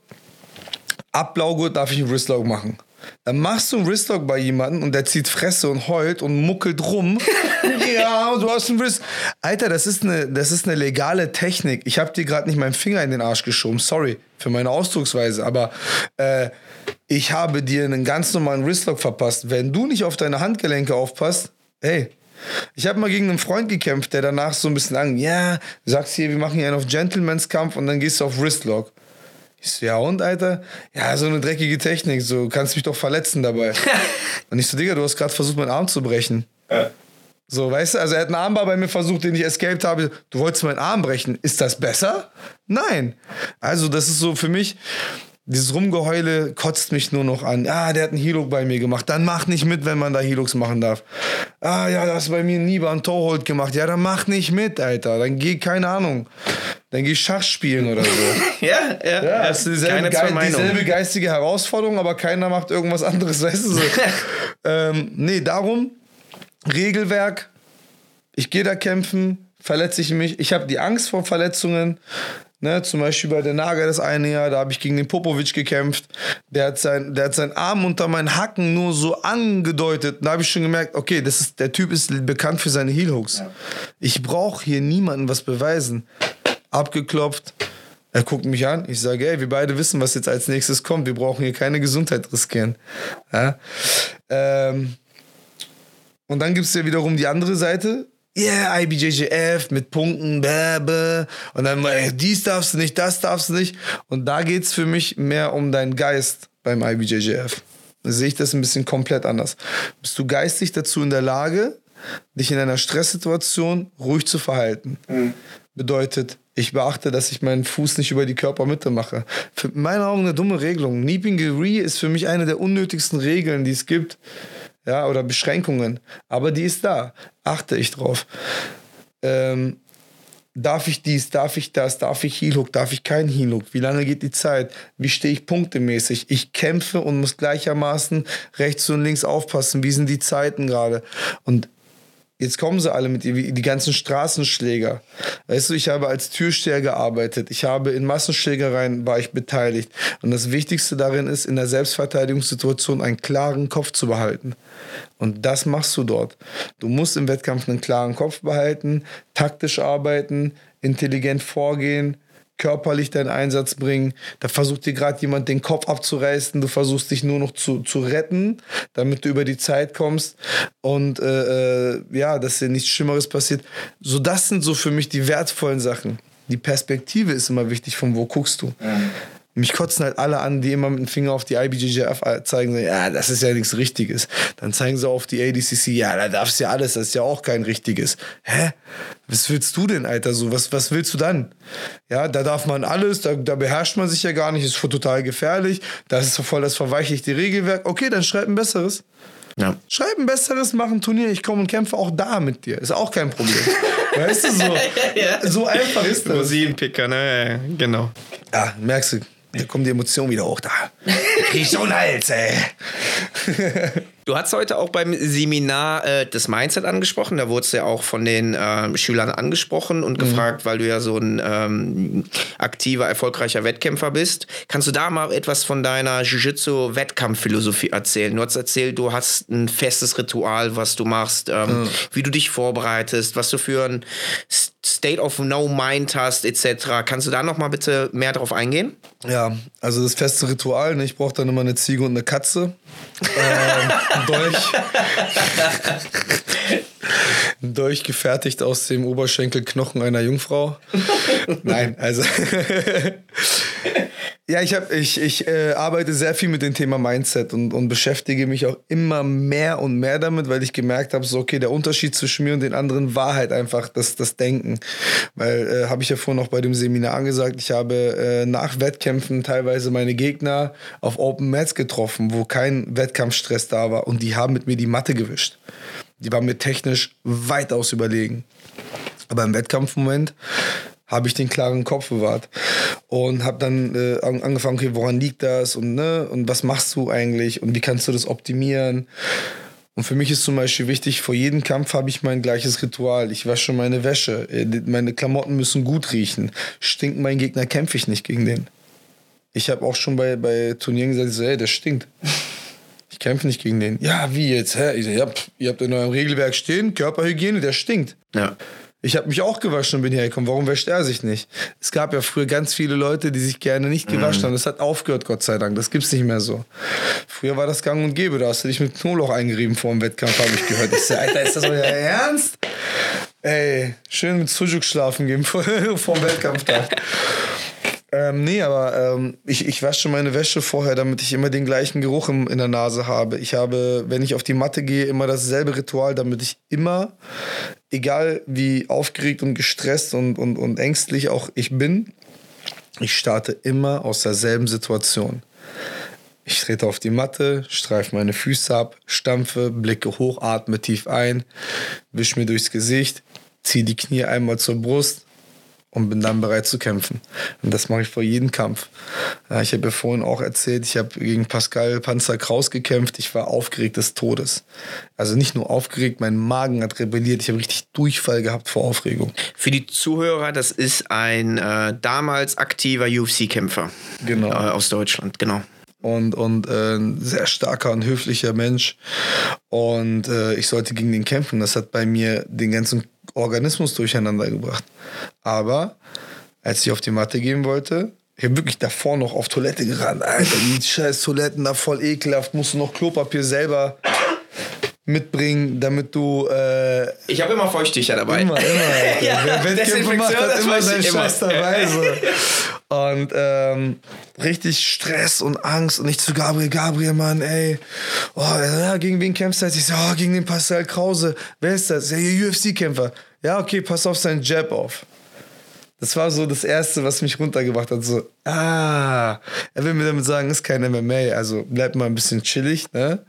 ab Blaugurt darf ich einen Wristlock machen. Dann machst du einen Wristlock bei jemandem und der zieht Fresse und heult und muckelt rum. ja, du hast einen Wrist. Alter, das ist eine, das ist eine legale Technik. Ich habe dir gerade nicht meinen Finger in den Arsch geschoben. Sorry für meine Ausdrucksweise, aber äh, ich habe dir einen ganz normalen Wristlock verpasst. Wenn du nicht auf deine Handgelenke aufpasst, hey, ich habe mal gegen einen Freund gekämpft, der danach so ein bisschen an, ja, sagst hier, wir machen hier einen auf Gentleman's Kampf und dann gehst du auf Wristlock. Ich so, ja und, Alter? Ja, so eine dreckige Technik, so kannst mich doch verletzen dabei. und ich so, Digga, du hast gerade versucht, meinen Arm zu brechen. Ja. So, weißt du, also er hat einen Armbar bei mir versucht, den ich escaped habe. Du wolltest meinen Arm brechen. Ist das besser? Nein. Also, das ist so für mich, dieses Rumgeheule kotzt mich nur noch an. Ah, der hat einen Hilux bei mir gemacht. Dann mach nicht mit, wenn man da Hilux machen darf. Ah, ja, das hast bei mir nie ein Torhold gemacht. Ja, dann mach nicht mit, Alter. Dann geh, keine Ahnung. Dann geh Schach spielen oder so. ja, ja. ja das ist dieselbe, Ge dieselbe geistige Herausforderung, aber keiner macht irgendwas anderes, weißt du so. ähm, nee, darum, Regelwerk. Ich gehe da kämpfen, verletze ich mich. Ich habe die Angst vor Verletzungen. Ne, zum Beispiel bei der Naga das eine Jahr, da habe ich gegen den Popovic gekämpft. Der hat, sein, der hat seinen Arm unter meinen Hacken nur so angedeutet. Da habe ich schon gemerkt, okay, das ist, der Typ ist bekannt für seine Heelhooks. Ja. Ich brauche hier niemandem was beweisen. Abgeklopft. Er guckt mich an. Ich sage, ey, wir beide wissen, was jetzt als nächstes kommt. Wir brauchen hier keine Gesundheit riskieren. Ja? Ähm, und dann gibt es ja wiederum die andere Seite yeah, IBJJF mit Punkten, bäh, bäh. und dann ey, dies darfst du nicht, das darfst du nicht. Und da geht es für mich mehr um deinen Geist beim IBJJF. Da sehe ich das ein bisschen komplett anders. Bist du geistig dazu in der Lage, dich in einer Stresssituation ruhig zu verhalten? Mhm. Bedeutet, ich beachte, dass ich meinen Fuß nicht über die Körpermitte mache. Für meine Augen eine dumme Regelung. Niepingeri ist für mich eine der unnötigsten Regeln, die es gibt ja, oder Beschränkungen. Aber die ist da. Achte ich drauf. Ähm, darf ich dies, darf ich das, darf ich Heelhook, darf ich kein Heelhook? Wie lange geht die Zeit? Wie stehe ich punktemäßig? Ich kämpfe und muss gleichermaßen rechts und links aufpassen. Wie sind die Zeiten gerade? Und Jetzt kommen sie alle mit die, die ganzen Straßenschläger. Weißt du, ich habe als Türsteher gearbeitet. Ich habe in Massenschlägereien war ich beteiligt. Und das Wichtigste darin ist, in der Selbstverteidigungssituation einen klaren Kopf zu behalten. Und das machst du dort. Du musst im Wettkampf einen klaren Kopf behalten, taktisch arbeiten, intelligent vorgehen, körperlich deinen Einsatz bringen. Da versucht dir gerade jemand den Kopf abzureißen. Du versuchst dich nur noch zu, zu retten, damit du über die Zeit kommst und äh, äh, ja, dass dir nichts Schlimmeres passiert. So, das sind so für mich die wertvollen Sachen. Die Perspektive ist immer wichtig, von wo guckst du. Ja. Mich kotzen halt alle an, die immer mit dem Finger auf die IBJJF zeigen, ja, das ist ja nichts Richtiges. Dann zeigen sie auf die ADCC, ja, da darfst du ja alles, das ist ja auch kein Richtiges. Hä? Was willst du denn, Alter, so? Was, was willst du dann? Ja, da darf man alles, da, da beherrscht man sich ja gar nicht, ist total gefährlich, das ist voll das verweichlichte Regelwerk. Okay, dann schreib ein besseres. Ja. Schreib ein besseres, mach ein Turnier, ich komme und kämpfe auch da mit dir. Ist auch kein Problem. weißt du, so, ja. so einfach ist das. Rosinenpicker, ne? Genau. Ja, merkst du, da kommen die Emotionen wieder hoch da. Ich so ein Hals, ey. Du hast heute auch beim Seminar äh, das Mindset angesprochen. Da wurdest du ja auch von den äh, Schülern angesprochen und mhm. gefragt, weil du ja so ein ähm, aktiver, erfolgreicher Wettkämpfer bist. Kannst du da mal etwas von deiner Jiu-Jitsu-Wettkampfphilosophie erzählen? Du hast erzählt, du hast ein festes Ritual, was du machst, ähm, mhm. wie du dich vorbereitest, was du für ein State of No Mind hast, etc. Kannst du da noch mal bitte mehr drauf eingehen? Ja, also das feste Ritual. Ne? Ich brauche dann immer eine Ziege und eine Katze. ähm, ein Dolch. ein Dolch gefertigt aus dem Oberschenkelknochen einer Jungfrau. Nein, also. Ja, ich, hab, ich, ich äh, arbeite sehr viel mit dem Thema Mindset und, und beschäftige mich auch immer mehr und mehr damit, weil ich gemerkt habe, so, okay, der Unterschied zwischen mir und den anderen war halt einfach das, das Denken. Weil, äh, habe ich ja vorhin noch bei dem Seminar gesagt, ich habe äh, nach Wettkämpfen teilweise meine Gegner auf Open Mats getroffen, wo kein Wettkampfstress da war und die haben mit mir die Matte gewischt. Die waren mir technisch weitaus überlegen. Aber im Wettkampfmoment habe ich den klaren Kopf bewahrt und habe dann äh, angefangen, okay, woran liegt das und ne und was machst du eigentlich und wie kannst du das optimieren? Und für mich ist zum Beispiel wichtig, vor jedem Kampf habe ich mein gleiches Ritual. Ich wasche meine Wäsche. Äh, meine Klamotten müssen gut riechen. Stinkt mein Gegner, kämpfe ich nicht gegen den. Ich habe auch schon bei, bei Turnieren gesagt, so, hey, der stinkt. Ich kämpfe nicht gegen den. Ja, wie jetzt? Hä? Ich so, ja, ihr habt in eurem Regelwerk stehen, Körperhygiene, der stinkt. Ja. Ich habe mich auch gewaschen und bin hergekommen. Warum wäscht er sich nicht? Es gab ja früher ganz viele Leute, die sich gerne nicht gewaschen mhm. haben. Das hat aufgehört, Gott sei Dank. Das gibt's nicht mehr so. Früher war das gang und gäbe. Da hast du dich mit Knoblauch eingerieben vor dem Wettkampf, habe ich gehört. Ich so, Alter, ist das euer Ernst? Ey, schön mit Sujuk schlafen gehen vor, vor dem Wettkampftag. Ähm, nee, aber ähm, ich, ich wasche meine Wäsche vorher, damit ich immer den gleichen Geruch im, in der Nase habe. Ich habe, wenn ich auf die Matte gehe, immer dasselbe Ritual, damit ich immer, egal wie aufgeregt und gestresst und, und, und ängstlich auch ich bin, ich starte immer aus derselben Situation. Ich trete auf die Matte, streife meine Füße ab, stampfe, blicke hoch, atme tief ein, wische mir durchs Gesicht, ziehe die Knie einmal zur Brust, und bin dann bereit zu kämpfen. Und das mache ich vor jedem Kampf. Ich habe ja vorhin auch erzählt, ich habe gegen Pascal Panzer Kraus gekämpft. Ich war aufgeregt des Todes. Also nicht nur aufgeregt, mein Magen hat rebelliert. Ich habe richtig Durchfall gehabt vor Aufregung. Für die Zuhörer, das ist ein äh, damals aktiver UFC-Kämpfer genau. Äh, aus Deutschland, genau und, und äh, ein sehr starker und höflicher Mensch. Und äh, ich sollte gegen den kämpfen. Das hat bei mir den ganzen Organismus durcheinander gebracht. Aber als ich auf die Matte gehen wollte, ich habe wirklich davor noch auf Toilette gerannt. Alter, die scheiß Toiletten da voll ekelhaft. Musst du noch Klopapier selber mitbringen, damit du. Äh, ich habe immer Feuchttücher dabei. Immer, immer. ja, Wer Wettkämpfe macht, hat immer seinen Scheiß dabei. So. Und ähm, richtig Stress und Angst. Und ich zu Gabriel, Gabriel, Mann, ey. Oh, ja, gegen wen kämpfst du jetzt? Ich so, oh, gegen den Pascal Krause. Wer ist das? Ja, UFC-Kämpfer. Ja, okay, pass auf seinen Jab auf. Das war so das Erste, was mich runtergebracht hat. So, ah, er will mir damit sagen, ist kein MMA, also bleib mal ein bisschen chillig. Ne?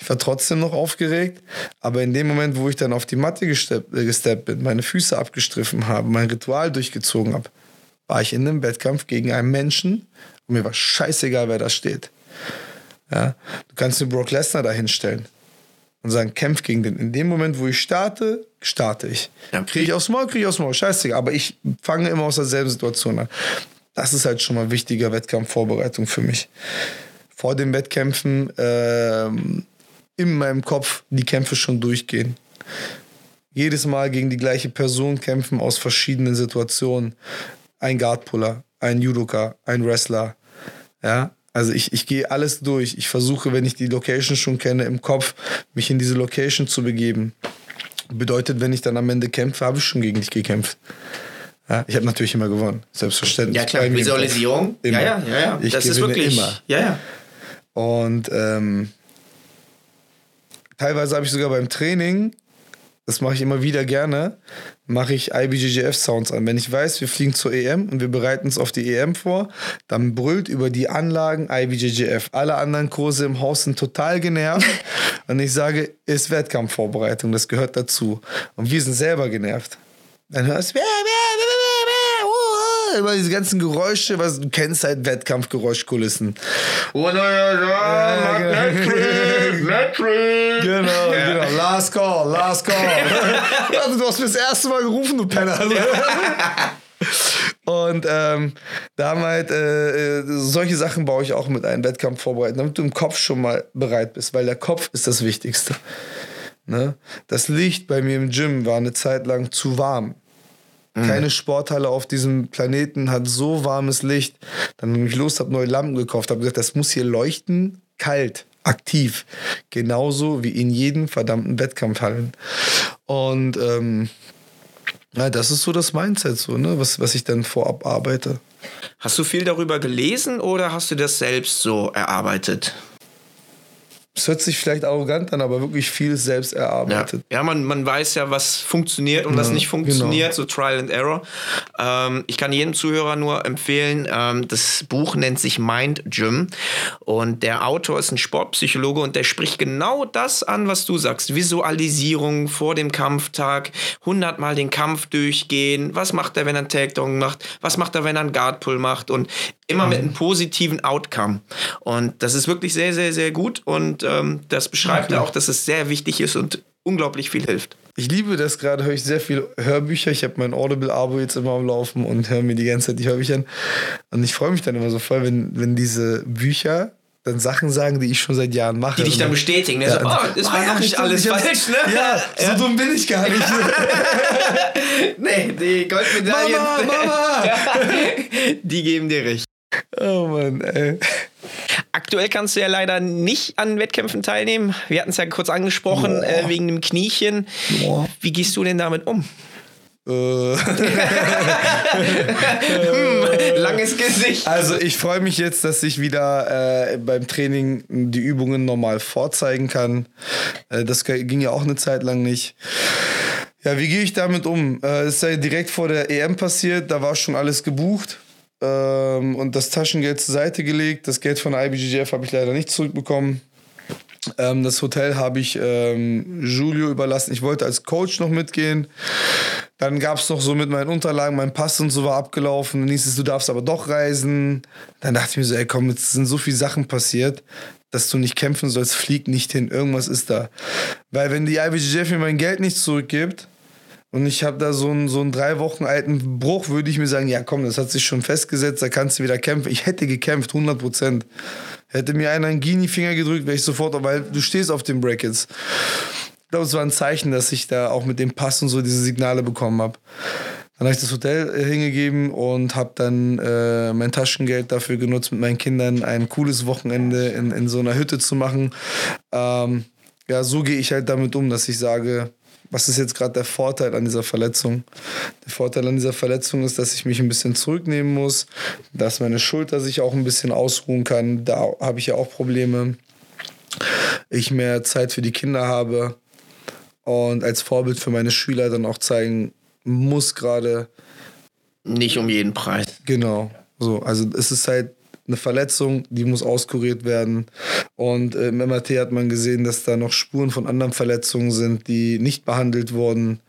Ich war trotzdem noch aufgeregt, aber in dem Moment, wo ich dann auf die Matte gesteppt, äh, gesteppt bin, meine Füße abgestriffen habe, mein Ritual durchgezogen habe, war ich in einem Wettkampf gegen einen Menschen und mir war scheißegal, wer da steht. Ja? Du kannst mir Brock Lesnar da hinstellen und sagen, kämpf gegen den. In dem Moment, wo ich starte, starte ich. Ja. Kriege ich aufs Maul, kriege ich aufs Maul, scheißegal. Aber ich fange immer aus derselben Situation an. Das ist halt schon mal wichtiger Wettkampfvorbereitung für mich. Vor den Wettkämpfen ähm, in meinem Kopf die Kämpfe schon durchgehen jedes Mal gegen die gleiche Person kämpfen aus verschiedenen Situationen ein Guardpuller, ein Judoka, ein Wrestler. Ja, also ich, ich gehe alles durch. Ich versuche, wenn ich die Location schon kenne, im Kopf mich in diese Location zu begeben. Bedeutet, wenn ich dann am Ende kämpfe, habe ich schon gegen dich gekämpft. Ja, ich habe natürlich immer gewonnen, selbstverständlich. Ja klar, Visualisierung. Immer. Ja, ja, ja, ja. Ich das ist wirklich immer. Ja, ja. Und ähm, teilweise habe ich sogar beim Training das mache ich immer wieder gerne, mache ich IBJJF-Sounds an. Wenn ich weiß, wir fliegen zur EM und wir bereiten uns auf die EM vor, dann brüllt über die Anlagen IBJJF. Alle anderen Kurse im Haus sind total genervt und ich sage, ist Wettkampfvorbereitung, das gehört dazu. Und wir sind selber genervt. Dann hörst du, immer diese ganzen Geräusche, was du kennst halt Wettkampfgeräuschkulissen. Oh, ja, ja, Metric, Metric. Genau, ja. genau. Last call, last call. also, du hast mir das erste Mal gerufen, du Penner. Und ähm, da haben halt äh, äh, solche Sachen baue ich auch mit einem Wettkampf vorbereiten, damit du im Kopf schon mal bereit bist, weil der Kopf ist das Wichtigste. Ne? Das Licht bei mir im Gym war eine Zeit lang zu warm. Mhm. Keine Sporthalle auf diesem Planeten hat so warmes Licht. Dann bin ich los, habe neue Lampen gekauft, habe gesagt, das muss hier leuchten, kalt, aktiv. Genauso wie in jedem verdammten Wettkampfhallen. Und ähm, Ja, das ist so das Mindset, so, ne? was, was ich dann vorab arbeite. Hast du viel darüber gelesen oder hast du das selbst so erarbeitet? Es hört sich vielleicht arrogant an, aber wirklich viel selbst erarbeitet. Ja, ja man, man weiß ja, was funktioniert und ja, was nicht funktioniert, genau. so Trial and Error. Ähm, ich kann jedem Zuhörer nur empfehlen, ähm, das Buch nennt sich Mind Gym und der Autor ist ein Sportpsychologe und der spricht genau das an, was du sagst. Visualisierung vor dem Kampftag, hundertmal den Kampf durchgehen, was macht er, wenn er einen Takedown macht, was macht er, wenn er einen Guardpull macht und immer mit einem positiven Outcome. Und das ist wirklich sehr, sehr, sehr gut und ähm, das beschreibt okay. auch, dass es sehr wichtig ist und unglaublich viel hilft. Ich liebe das gerade, höre ich sehr viele Hörbücher. Ich habe mein Audible-Abo jetzt immer am Laufen und höre mir die ganze Zeit die Hörbücher an. Und ich freue mich dann immer so voll, wenn, wenn diese Bücher dann Sachen sagen, die ich schon seit Jahren mache. Die dich dann bestätigen. Ne? Ja, so, oh, das war oh, noch nicht alles falsch, ne? Ja, so ja. dumm bin ich gar nicht. nee, die Goldmedaillen. Mama, Mama! die geben dir recht. Oh Mann, ey. Aktuell kannst du ja leider nicht an Wettkämpfen teilnehmen. Wir hatten es ja kurz angesprochen, äh, wegen dem Kniechen. Boah. Wie gehst du denn damit um? Äh. hm, langes Gesicht. Also ich freue mich jetzt, dass ich wieder äh, beim Training die Übungen normal vorzeigen kann. Äh, das ging ja auch eine Zeit lang nicht. Ja, wie gehe ich damit um? Äh, es ist ja direkt vor der EM passiert, da war schon alles gebucht ähm, und das Taschengeld zur Seite gelegt. Das Geld von IBGF habe ich leider nicht zurückbekommen. Ähm, das Hotel habe ich ähm, Julio überlassen. Ich wollte als Coach noch mitgehen. Dann gab es noch so mit meinen Unterlagen, mein Pass und so war abgelaufen. Dann hieß es, du darfst aber doch reisen. Dann dachte ich mir so, ey komm, jetzt sind so viele Sachen passiert, dass du nicht kämpfen sollst, flieg nicht hin, irgendwas ist da. Weil wenn die IBGF mir mein Geld nicht zurückgibt, und ich habe da so einen, so einen drei Wochen alten Bruch, würde ich mir sagen, ja komm, das hat sich schon festgesetzt, da kannst du wieder kämpfen. Ich hätte gekämpft, 100 Prozent. Hätte mir einer einen Gini-Finger gedrückt, wäre ich sofort, weil du stehst auf den Brackets. Ich glaube, es war ein Zeichen, dass ich da auch mit dem Pass und so diese Signale bekommen habe. Dann habe ich das Hotel äh, hingegeben und habe dann äh, mein Taschengeld dafür genutzt, mit meinen Kindern ein cooles Wochenende in, in so einer Hütte zu machen. Ähm, ja, so gehe ich halt damit um, dass ich sage, was ist jetzt gerade der Vorteil an dieser Verletzung? Der Vorteil an dieser Verletzung ist, dass ich mich ein bisschen zurücknehmen muss, dass meine Schulter sich auch ein bisschen ausruhen kann. Da habe ich ja auch Probleme. Ich mehr Zeit für die Kinder habe und als Vorbild für meine Schüler dann auch zeigen muss gerade. Nicht um jeden Preis. Genau. So, also es ist halt eine Verletzung, die muss auskuriert werden. Und äh, im MRT hat man gesehen, dass da noch Spuren von anderen Verletzungen sind, die nicht behandelt wurden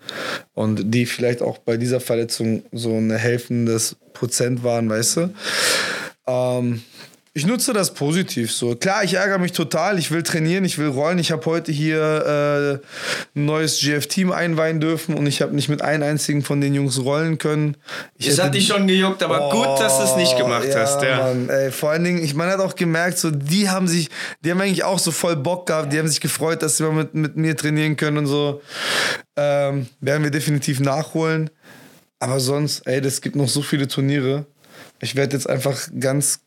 und die vielleicht auch bei dieser Verletzung so ein helfendes Prozent waren, weißt du. Ähm, ich nutze das positiv so. Klar, ich ärgere mich total. Ich will trainieren, ich will rollen. Ich habe heute hier äh, ein neues GF-Team einweihen dürfen und ich habe nicht mit einem einzigen von den Jungs rollen können. Ich es hat dich schon gejuckt, aber oh, gut, dass du es nicht gemacht ja, hast. Ja, Mann, ey, vor allen Dingen, ich, man hat auch gemerkt, so die haben sich, die haben eigentlich auch so voll Bock gehabt. Die haben sich gefreut, dass sie mal mit, mit mir trainieren können und so. Ähm, werden wir definitiv nachholen. Aber sonst, ey, es gibt noch so viele Turniere. Ich werde jetzt einfach ganz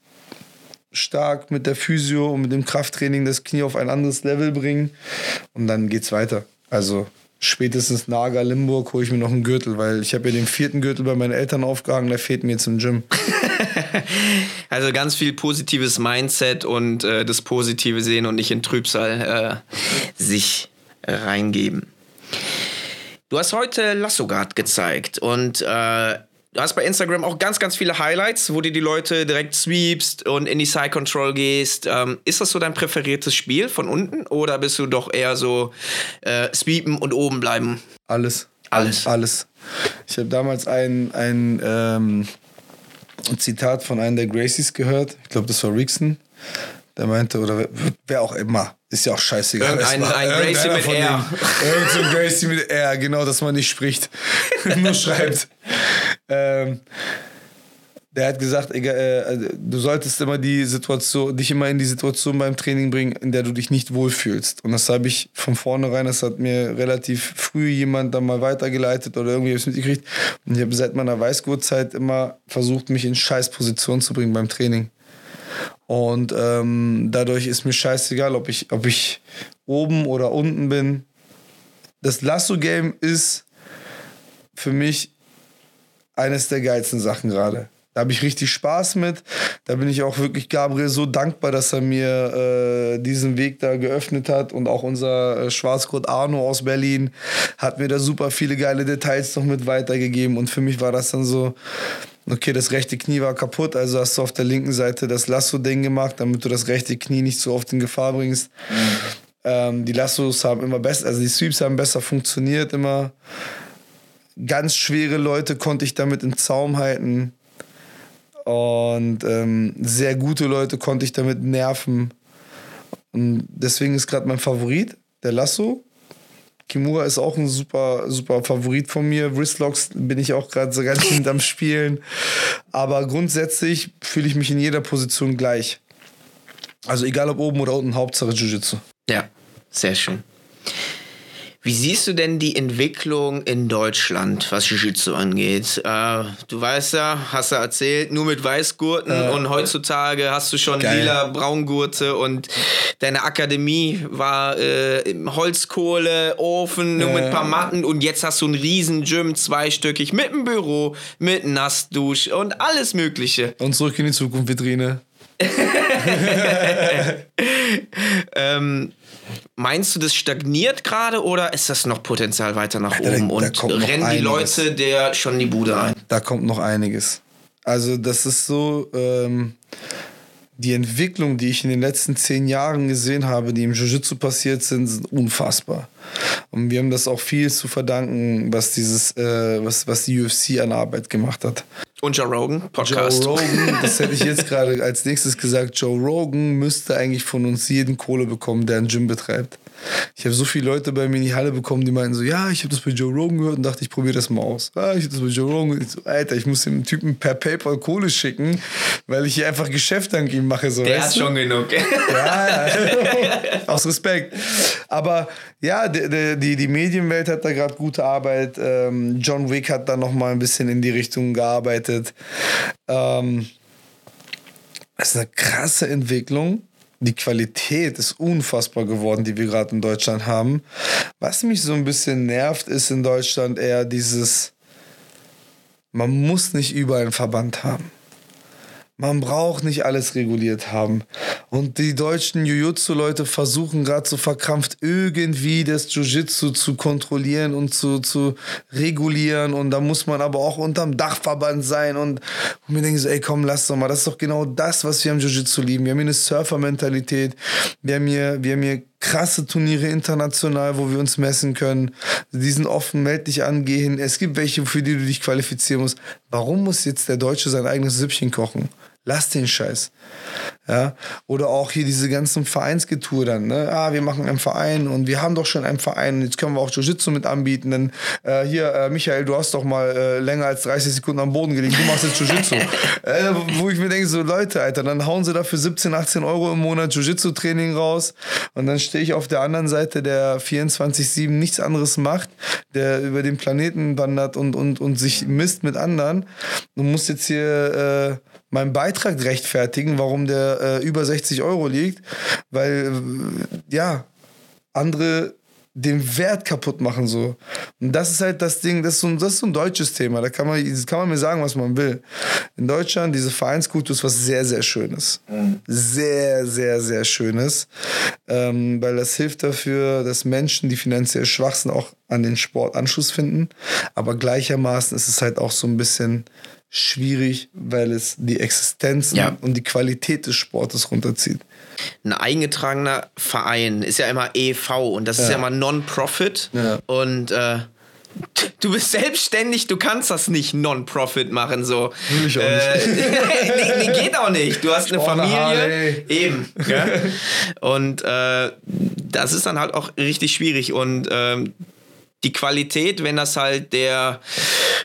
stark mit der Physio und mit dem Krafttraining das Knie auf ein anderes Level bringen und dann geht's weiter. Also spätestens Naga Limburg hole ich mir noch einen Gürtel, weil ich habe ja den vierten Gürtel bei meinen Eltern aufgehangen, der fehlt mir jetzt im Gym. also ganz viel positives Mindset und äh, das Positive sehen und nicht in Trübsal äh, sich reingeben. Du hast heute Lassogard gezeigt und äh, Du hast bei Instagram auch ganz, ganz viele Highlights, wo du die Leute direkt sweepst und in die Side Control gehst. Ähm, ist das so dein präferiertes Spiel von unten oder bist du doch eher so äh, sweepen und oben bleiben? Alles. Alles. Alles. Ich habe damals ein, ein ähm, Zitat von einem der Gracies gehört. Ich glaube, das war Rixon. Der meinte, oder wer, auch immer, ist ja auch scheißegal. Ein, ein Gracie mit R. Irgend so ein Gracie mit R, genau, dass man nicht spricht, nur schreibt. Ähm, der hat gesagt, egal, äh, also, du solltest immer die Situation, dich immer in die Situation beim Training bringen, in der du dich nicht wohlfühlst. Und das habe ich von vornherein, das hat mir relativ früh jemand dann mal weitergeleitet oder irgendwie was mitgekriegt. Und ich habe seit meiner Weißgurtzeit immer versucht, mich in Scheißposition zu bringen beim Training. Und ähm, dadurch ist mir scheißegal, ob ich, ob ich oben oder unten bin. Das Lasso-Game ist für mich eines der geilsten Sachen gerade. Da habe ich richtig Spaß mit. Da bin ich auch wirklich Gabriel so dankbar, dass er mir äh, diesen Weg da geöffnet hat. Und auch unser äh, Schwarzgurt Arno aus Berlin hat mir da super viele geile Details noch mit weitergegeben. Und für mich war das dann so, okay, das rechte Knie war kaputt, also hast du auf der linken Seite das Lasso-Ding gemacht, damit du das rechte Knie nicht so oft in Gefahr bringst. Mhm. Ähm, die Lassos haben immer besser, also die Sweeps haben besser funktioniert immer. Ganz schwere Leute konnte ich damit im Zaum halten. Und ähm, sehr gute Leute konnte ich damit nerven. Und deswegen ist gerade mein Favorit der Lasso. Kimura ist auch ein super, super Favorit von mir. Wristlocks bin ich auch gerade so ganz hinterm Spielen. Aber grundsätzlich fühle ich mich in jeder Position gleich. Also egal ob oben oder unten, Hauptsache Jiu-Jitsu. Ja, sehr schön. Wie siehst du denn die Entwicklung in Deutschland, was Jiu-Jitsu angeht? Äh, du weißt ja, hast ja erzählt, nur mit Weißgurten äh, und heutzutage hast du schon geil. lila Braungurte und deine Akademie war äh, im Holzkohle, Ofen, nur mit ein paar Matten und jetzt hast du ein riesen Gym, zweistöckig, mit einem Büro, mit Nassdusch und alles mögliche. Und zurück in die Zukunft, Vitrine. ähm, Meinst du, das stagniert gerade oder ist das noch Potenzial weiter nach oben? Da, und rennen die Leute der schon die Bude ein? Da kommt noch einiges. Also, das ist so. Ähm, die Entwicklung, die ich in den letzten zehn Jahren gesehen habe, die im Jiu-Jitsu passiert sind, sind unfassbar. Und wir haben das auch viel zu verdanken, was dieses, äh, was, was die UFC an Arbeit gemacht hat. Und Joe Rogan, Podcast. Joe Rogan, das hätte ich jetzt gerade als nächstes gesagt. Joe Rogan müsste eigentlich von uns jeden Kohle bekommen, der ein Gym betreibt. Ich habe so viele Leute bei mir in die Halle bekommen, die meinten so, ja, ich habe das bei Joe Rogan gehört und dachte, ich probiere das mal aus. Ah, ich habe das bei Joe Rogan. Ich so, Alter, ich muss dem Typen per PayPal Kohle schicken, weil ich hier einfach Geschäft an ihm mache. So, Der hat du? schon genug. Ja, aus Respekt. Aber ja, die, die, die Medienwelt hat da gerade gute Arbeit. Ähm, John Wick hat da noch mal ein bisschen in die Richtung gearbeitet. Ähm, das ist eine krasse Entwicklung die Qualität ist unfassbar geworden, die wir gerade in Deutschland haben. Was mich so ein bisschen nervt, ist in Deutschland eher dieses, man muss nicht überall einen Verband haben. Man braucht nicht alles reguliert haben. Und die deutschen Jiu-Jitsu-Leute versuchen gerade so verkrampft irgendwie das Jiu-Jitsu zu kontrollieren und zu, zu regulieren. Und da muss man aber auch unterm Dachverband sein. Und, und mir denke so, ey komm, lass doch mal. Das ist doch genau das, was wir am Jiu-Jitsu lieben. Wir haben hier eine Surfer-Mentalität. Wir haben hier, wir haben hier krasse Turniere international, wo wir uns messen können. Die sind offen, meld dich an, geh hin. Es gibt welche, für die du dich qualifizieren musst. Warum muss jetzt der Deutsche sein eigenes Süppchen kochen? Lass den Scheiß. Ja? Oder auch hier diese ganzen Vereinsgetue dann. Ne? Ah, wir machen einen Verein und wir haben doch schon einen Verein. Jetzt können wir auch Jiu-Jitsu mit anbieten. Dann, äh, hier, äh, Michael, du hast doch mal äh, länger als 30 Sekunden am Boden gelegen. Du machst jetzt Jiu-Jitsu. Äh, wo ich mir denke, so Leute, Alter, dann hauen sie dafür 17, 18 Euro im Monat Jiu-Jitsu-Training raus. Und dann stehe ich auf der anderen Seite, der 24-7 nichts anderes macht, der über den Planeten wandert und, und, und sich misst mit anderen. Du musst jetzt hier äh, meinen Beitrag rechtfertigen, warum der äh, über 60 Euro liegt, weil äh, ja, andere den Wert kaputt machen so. Und das ist halt das Ding, das ist so ein, das ist so ein deutsches Thema. Da kann man, kann man mir sagen, was man will. In Deutschland, diese Vereinskultur ist was sehr, sehr Schönes. Mhm. Sehr, sehr, sehr Schönes. Ähm, weil das hilft dafür, dass Menschen, die finanziell schwach sind, auch an den Sport Anschluss finden. Aber gleichermaßen ist es halt auch so ein bisschen schwierig, weil es die Existenz ja. und die Qualität des Sportes runterzieht. Ein eingetragener Verein ist ja immer EV und das ja. ist ja immer Non-Profit. Ja. Und äh, du bist selbstständig, du kannst das nicht Non-Profit machen. So. Will ich auch äh, nicht. nee, nee, geht auch nicht. Du hast eine Familie. Eben. Und äh, das ist dann halt auch richtig schwierig. Und ähm, die Qualität, wenn das halt der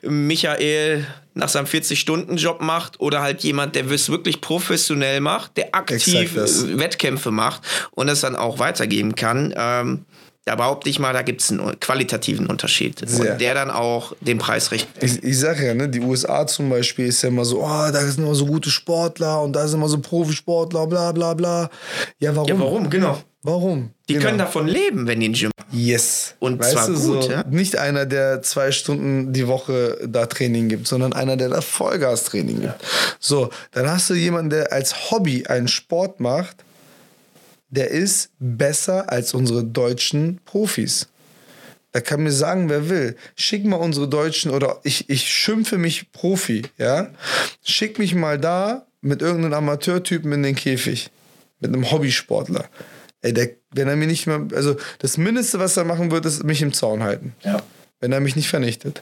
Michael nach seinem 40-Stunden-Job macht oder halt jemand, der es wirklich professionell macht, der aktiv Wettkämpfe macht und es dann auch weitergeben kann. Ähm, da behaupte ich mal, da gibt es einen qualitativen Unterschied. Sehr. Und der dann auch den Preis recht. Ich, ich sage ja, ne, die USA zum Beispiel ist ja immer so, oh, da sind immer so gute Sportler und da sind immer so Profisportler, bla bla bla. Ja, warum? Ja, warum, genau. Warum? Die Genau. können davon leben, wenn die ein Gym Yes. Und weißt zwar du, gut, so, ja? Nicht einer, der zwei Stunden die Woche da Training gibt, sondern einer, der da Vollgas-Training gibt. So, dann hast du jemanden, der als Hobby einen Sport macht, der ist besser als unsere deutschen Profis. Da kann mir sagen, wer will. Schick mal unsere Deutschen oder ich, ich schimpfe mich Profi, ja. Schick mich mal da mit irgendeinem Amateurtypen in den Käfig. Mit einem Hobbysportler. Ey, der, wenn er mir nicht mehr, also das Mindeste, was er machen wird, ist mich im Zaun halten. Ja. Wenn er mich nicht vernichtet.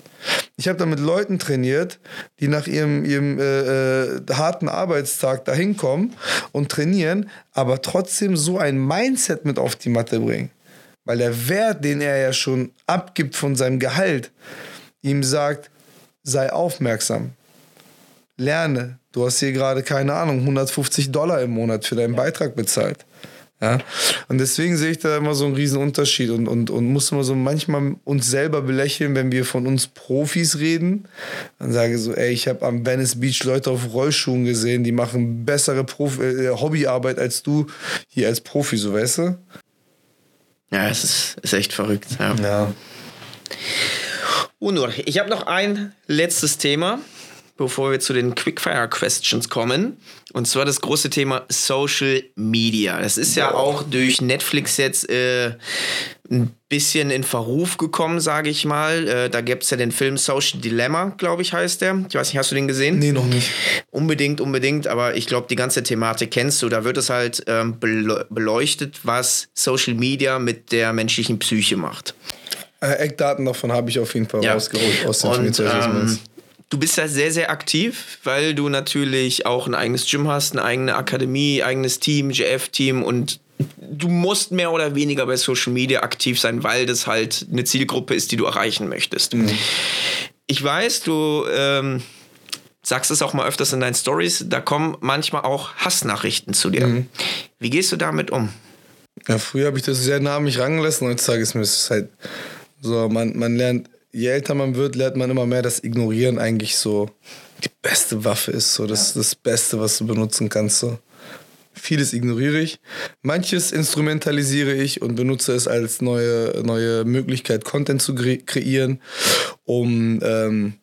Ich habe da mit Leuten trainiert, die nach ihrem, ihrem äh, äh, harten Arbeitstag da hinkommen und trainieren, aber trotzdem so ein Mindset mit auf die Matte bringen. Weil der Wert, den er ja schon abgibt von seinem Gehalt, ihm sagt, sei aufmerksam. Lerne. Du hast hier gerade, keine Ahnung, 150 Dollar im Monat für deinen Beitrag bezahlt. Ja? Und deswegen sehe ich da immer so einen riesen Unterschied und, und, und muss immer so manchmal uns selber belächeln, wenn wir von uns Profis reden. Dann sage ich so, ey, ich habe am Venice Beach Leute auf Rollschuhen gesehen, die machen bessere Profi äh, Hobbyarbeit als du hier als Profi, so weißt du? Ja, es ist, ist echt verrückt. Ja. Ja. Unur, ich habe noch ein letztes Thema, bevor wir zu den Quickfire Questions kommen. Und zwar das große Thema Social Media. Das ist ja auch durch Netflix jetzt äh, ein bisschen in Verruf gekommen, sage ich mal. Äh, da gibt es ja den Film Social Dilemma, glaube ich, heißt der. Ich weiß nicht, hast du den gesehen? Nee, noch nicht. Unbedingt, unbedingt, aber ich glaube, die ganze Thematik kennst du. Da wird es halt ähm, bele- beleuchtet, was Social Media mit der menschlichen Psyche macht. Äh, Eckdaten davon habe ich auf jeden Fall Ja. rausgeholt aus dem Und ähm, du bist ja sehr, sehr aktiv, weil du natürlich auch ein eigenes Gym hast, eine eigene Akademie, eigenes Team, GF-Team und du musst mehr oder weniger bei Social Media aktiv sein, weil das halt eine Zielgruppe ist, die du erreichen möchtest. Ich weiß, du ähm, sagst es auch mal öfters in deinen Stories, da kommen manchmal auch Hassnachrichten zu dir. Wie gehst du damit um? Ja, früher habe ich das sehr nah an mich rangelassen. Heutzutage ist mir das halt so, man, man lernt, je älter man wird, lernt man immer mehr, dass Ignorieren eigentlich so die beste Waffe ist. So, das ist das Beste, was du benutzen kannst. So. Vieles ignoriere ich. Manches instrumentalisiere ich und benutze es als neue, neue Möglichkeit, Content zu kre- kreieren, um, ähm,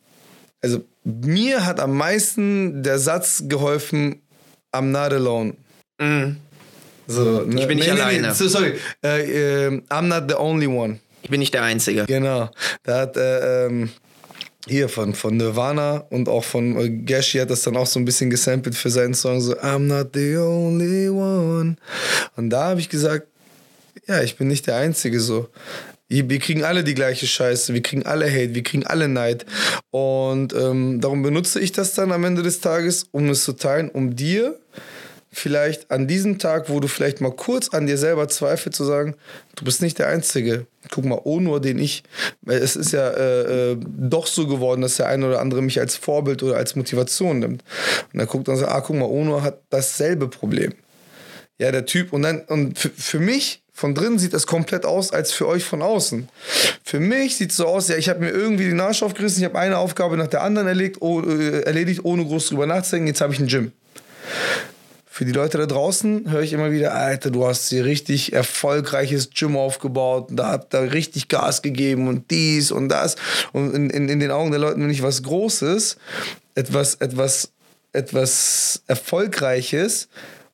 also mir hat am meisten der Satz geholfen, I'm not alone. So, ne? Ich bin nicht alleine. so, sorry, äh, äh, I'm not the only one. Ich bin nicht der Einzige. Genau. Da hat äh, ähm, hier von, von Nirvana und auch von äh, Gashi hat das dann auch so ein bisschen gesampelt für seinen Song, so I'm not the only one. Und da habe ich gesagt, ja, ich bin nicht der Einzige so. Wir kriegen alle die gleiche Scheiße, wir kriegen alle Hate, wir kriegen alle Neid. Und ähm, darum benutze ich das dann am Ende des Tages, um es zu teilen, um dir vielleicht an diesem Tag, wo du vielleicht mal kurz an dir selber zweifelst, zu sagen, du bist nicht der Einzige. Guck mal, Onur, den ich, es ist ja äh, äh, doch so geworden, dass der eine oder andere mich als Vorbild oder als Motivation nimmt. Und dann guckt dann so, ah, guck mal, Onur hat dasselbe Problem. Ja, der Typ. Und dann, und für, mich von drin sieht das komplett aus als für euch von außen. Für mich sieht es so aus, ja, ich habe mir irgendwie den Arsch aufgerissen, ich habe eine Aufgabe nach der anderen erledigt, oh, äh, erledigt ohne groß drüber nachzudenken, jetzt habe ich ein Gym. Für die Leute da draußen höre ich immer wieder, Alter, du hast hier richtig erfolgreiches Gym aufgebaut, da habt ihr richtig Gas gegeben und dies und das. Und in, in, in den Augen der Leute bin ich was Großes, etwas, etwas, etwas Erfolgreiches.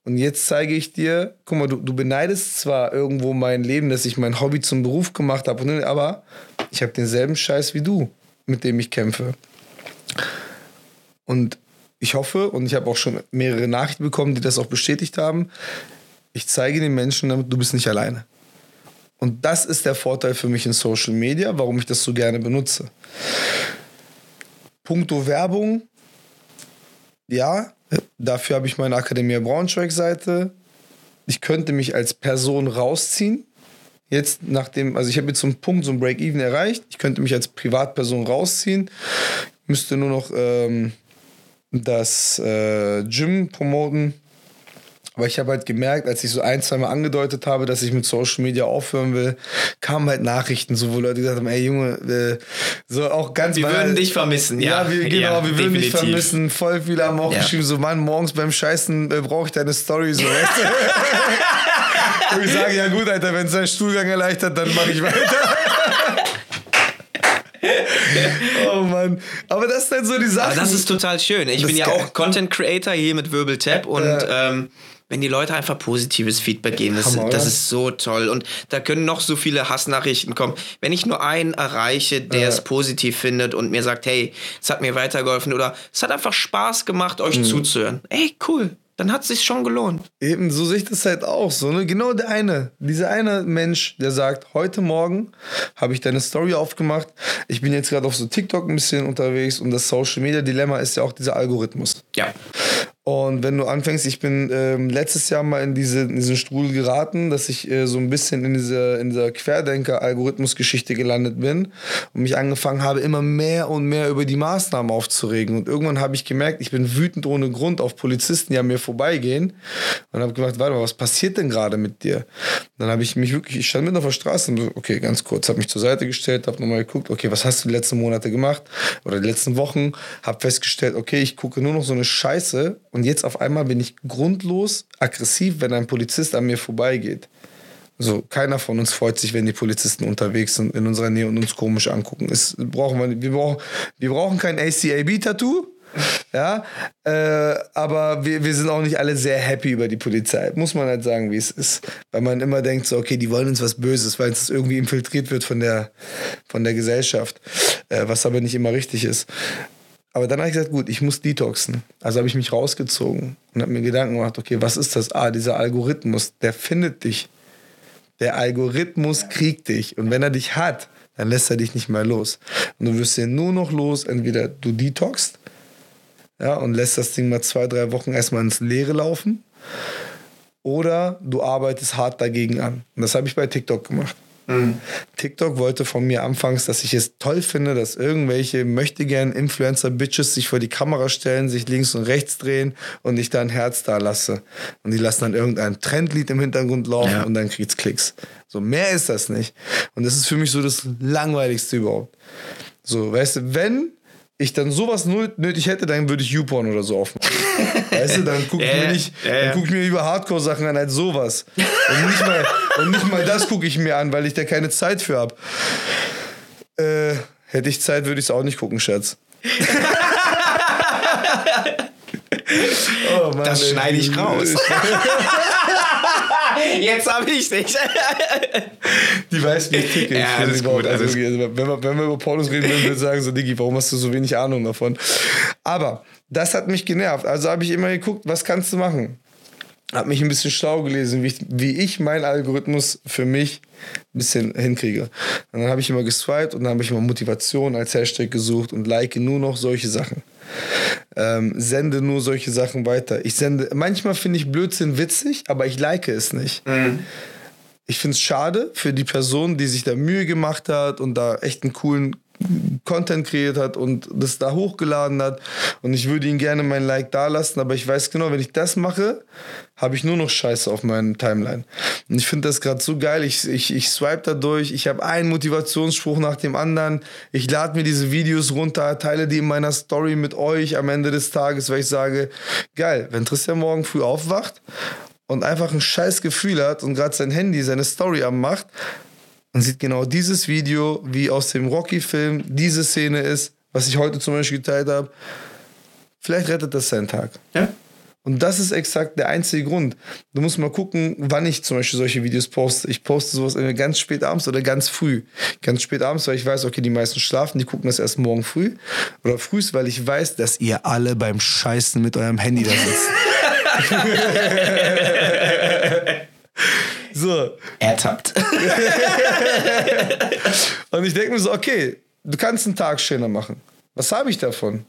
Und jetzt zeige ich dir, guck mal, du, du beneidest zwar irgendwo mein Leben, dass ich mein Hobby zum Beruf gemacht habe, aber ich habe denselben Scheiß wie du, mit dem ich kämpfe. Und ich hoffe, und ich habe auch schon mehrere Nachrichten bekommen, die das auch bestätigt haben, ich zeige den Menschen damit, du bist nicht alleine. Und das ist der Vorteil für mich in Social Media, warum ich das so gerne benutze. Punkto Werbung, ja, dafür habe ich meine Akademie Braunschweig-Seite. Ich könnte mich als Person rausziehen. Jetzt nachdem, also ich habe jetzt so einen Punkt, so einen Break-Even erreicht. Ich könnte mich als Privatperson rausziehen. Müsste nur noch ähm, das äh, Gym promoten. Aber ich habe halt gemerkt, als ich so ein, zwei Mal angedeutet habe, dass ich mit Social Media aufhören will, kamen halt Nachrichten, so wo Leute gesagt haben, ey Junge, äh, so auch ganz Wir banal- würden dich vermissen, ja. Ja, wir, genau, Ja, wir würden dich vermissen. Voll viele haben auch Ja. geschrieben, so Mann, morgens beim Scheißen äh, brauche ich deine Story, so weißt du? Und ich sage, ja gut, Alter, wenn es deinen Stuhlgang erleichtert, dann mache ich weiter. oh Mann. Aber das ist dann so die Sache. Aber das ist total schön. Ich Das bin ja auch Content Creator hier mit Wirbeltap und Ja. ähm, wenn die Leute einfach positives Feedback geben, das, Hammer, das ist so toll. Und da können noch so viele Hassnachrichten kommen. Wenn ich nur einen erreiche, der Ja. es positiv findet und mir sagt, hey, es hat mir weitergeholfen oder es hat einfach Spaß gemacht, Mhm. euch zuzuhören. Ey, cool. Dann hat es sich schon gelohnt. Eben, so sehe ich das halt auch. So, ne? Genau der eine, dieser eine Mensch, der sagt, heute Morgen habe ich deine Story aufgemacht. Ich bin jetzt gerade auf so TikTok ein bisschen unterwegs und das Social Media Dilemma ist ja auch dieser Algorithmus. Ja. Und wenn du anfängst, ich bin ähm, letztes Jahr mal in, diese, in diesen Strudel geraten, dass ich äh, so ein bisschen in dieser, in dieser Querdenker-Algorithmus-Geschichte gelandet bin und mich angefangen habe, immer mehr und mehr über die Maßnahmen aufzuregen. Und irgendwann habe ich gemerkt, ich bin wütend ohne Grund auf Polizisten, die an mir vorbeigehen. Und habe gedacht, warte mal, was passiert denn gerade mit dir? Dann habe ich mich wirklich, ich stand mitten auf der Straße und so, okay, ganz kurz, habe mich zur Seite gestellt, habe nochmal geguckt, okay, was hast du die letzten Monate gemacht oder die letzten Wochen? Habe festgestellt, okay, ich gucke nur noch so eine Scheiße und jetzt auf einmal bin ich grundlos aggressiv, wenn ein Polizist an mir vorbeigeht. So, keiner von uns freut sich, wenn die Polizisten unterwegs sind in unserer Nähe und uns komisch angucken. Es brauchen wir, wir, brauchen, wir brauchen kein ACAB-Tattoo. Ja, äh, aber wir, wir sind auch nicht alle sehr happy über die Polizei. Muss man halt sagen, wie es ist. Weil man immer denkt, so, okay, die wollen uns was Böses, weil es irgendwie infiltriert wird von der, von der Gesellschaft. Äh, was aber nicht immer richtig ist. Aber dann habe ich gesagt, gut, ich muss detoxen. Also habe ich mich rausgezogen und habe mir Gedanken gemacht, okay, was ist das? Ah, dieser Algorithmus, der findet dich. Der Algorithmus kriegt dich. Und wenn er dich hat, dann lässt er dich nicht mehr los. Und du wirst ja nur noch los, entweder du detoxst ja, und lässt das Ding mal zwei, drei Wochen erstmal ins Leere laufen. Oder du arbeitest hart dagegen an. Und das habe ich bei TikTok gemacht. TikTok wollte von mir anfangs, dass ich es toll finde, dass irgendwelche möchte gern Influencer-Bitches sich vor die Kamera stellen, sich links und rechts drehen und ich da ein Herz da lasse. Und die lassen dann irgendein Trendlied im Hintergrund laufen Ja. und dann kriegt's Klicks. So, mehr ist das nicht. Und das ist für mich so das Langweiligste überhaupt. So, weißt du, wenn ich dann sowas nö- nötig hätte, dann würde ich YouPorn oder so aufmachen. weißt du, dann gucke ich, Ja, mir nicht- ja, dann ja. guck ich mir lieber Hardcore-Sachen an als sowas. Und nicht mal, und nicht mal das gucke ich mir an, weil ich da keine Zeit für habe. Äh, hätte ich Zeit, würde ich es auch nicht gucken, Schatz. oh Mann, Das schneide ich raus. Jetzt habe ich dich. Die weiß, wie ich ticke. Ja, Ich alles gut, alles also, wenn, wir, wenn wir über Pornos reden, würden wir sagen so, Diggi, warum hast du so wenig Ahnung davon? Aber das hat mich genervt. Also habe ich immer geguckt, was kannst du machen? Hab mich ein bisschen schlau gelesen, wie ich, wie ich meinen Algorithmus für mich ein bisschen hinkriege. Und dann habe ich immer geswiped und dann habe ich immer Motivation als Hashtag gesucht und like nur noch solche Sachen. Ähm, sende nur solche Sachen weiter. Ich sende, manchmal finde ich Blödsinn witzig, aber ich like es nicht. Ich finde es schade für die Person, die sich da Mühe gemacht hat und da echt einen coolen Content kreiert hat und das da hochgeladen hat. Und ich würde ihn gerne mein Like da lassen, aber ich weiß genau, wenn ich das mache, habe ich nur noch Scheiße auf meinem Timeline. Und ich finde das gerade so geil. Ich, ich, ich swipe da durch. Ich habe einen Motivationsspruch nach dem anderen. Ich lade mir diese Videos runter, teile die in meiner Story mit euch am Ende des Tages, weil ich sage, geil, wenn Tristan morgen früh aufwacht und einfach ein scheiß Gefühl hat und gerade sein Handy, seine Story anmacht und sieht genau dieses Video, wie aus dem Rocky-Film diese Szene ist, was ich heute zum Beispiel geteilt habe, vielleicht rettet das seinen Tag. Ja. Und das ist exakt der einzige Grund. Du musst mal gucken, wann ich zum Beispiel solche Videos poste. Ich poste sowas ganz spät abends oder ganz früh. Ganz spät abends, weil ich weiß, okay, die meisten schlafen, die gucken das erst morgen früh. Oder frühst, weil ich weiß, dass ihr alle beim Scheißen mit eurem Handy da sitzt. so. Ertappt. Und ich denke mir so, okay, du kannst einen Tag schöner machen. Was habe ich davon?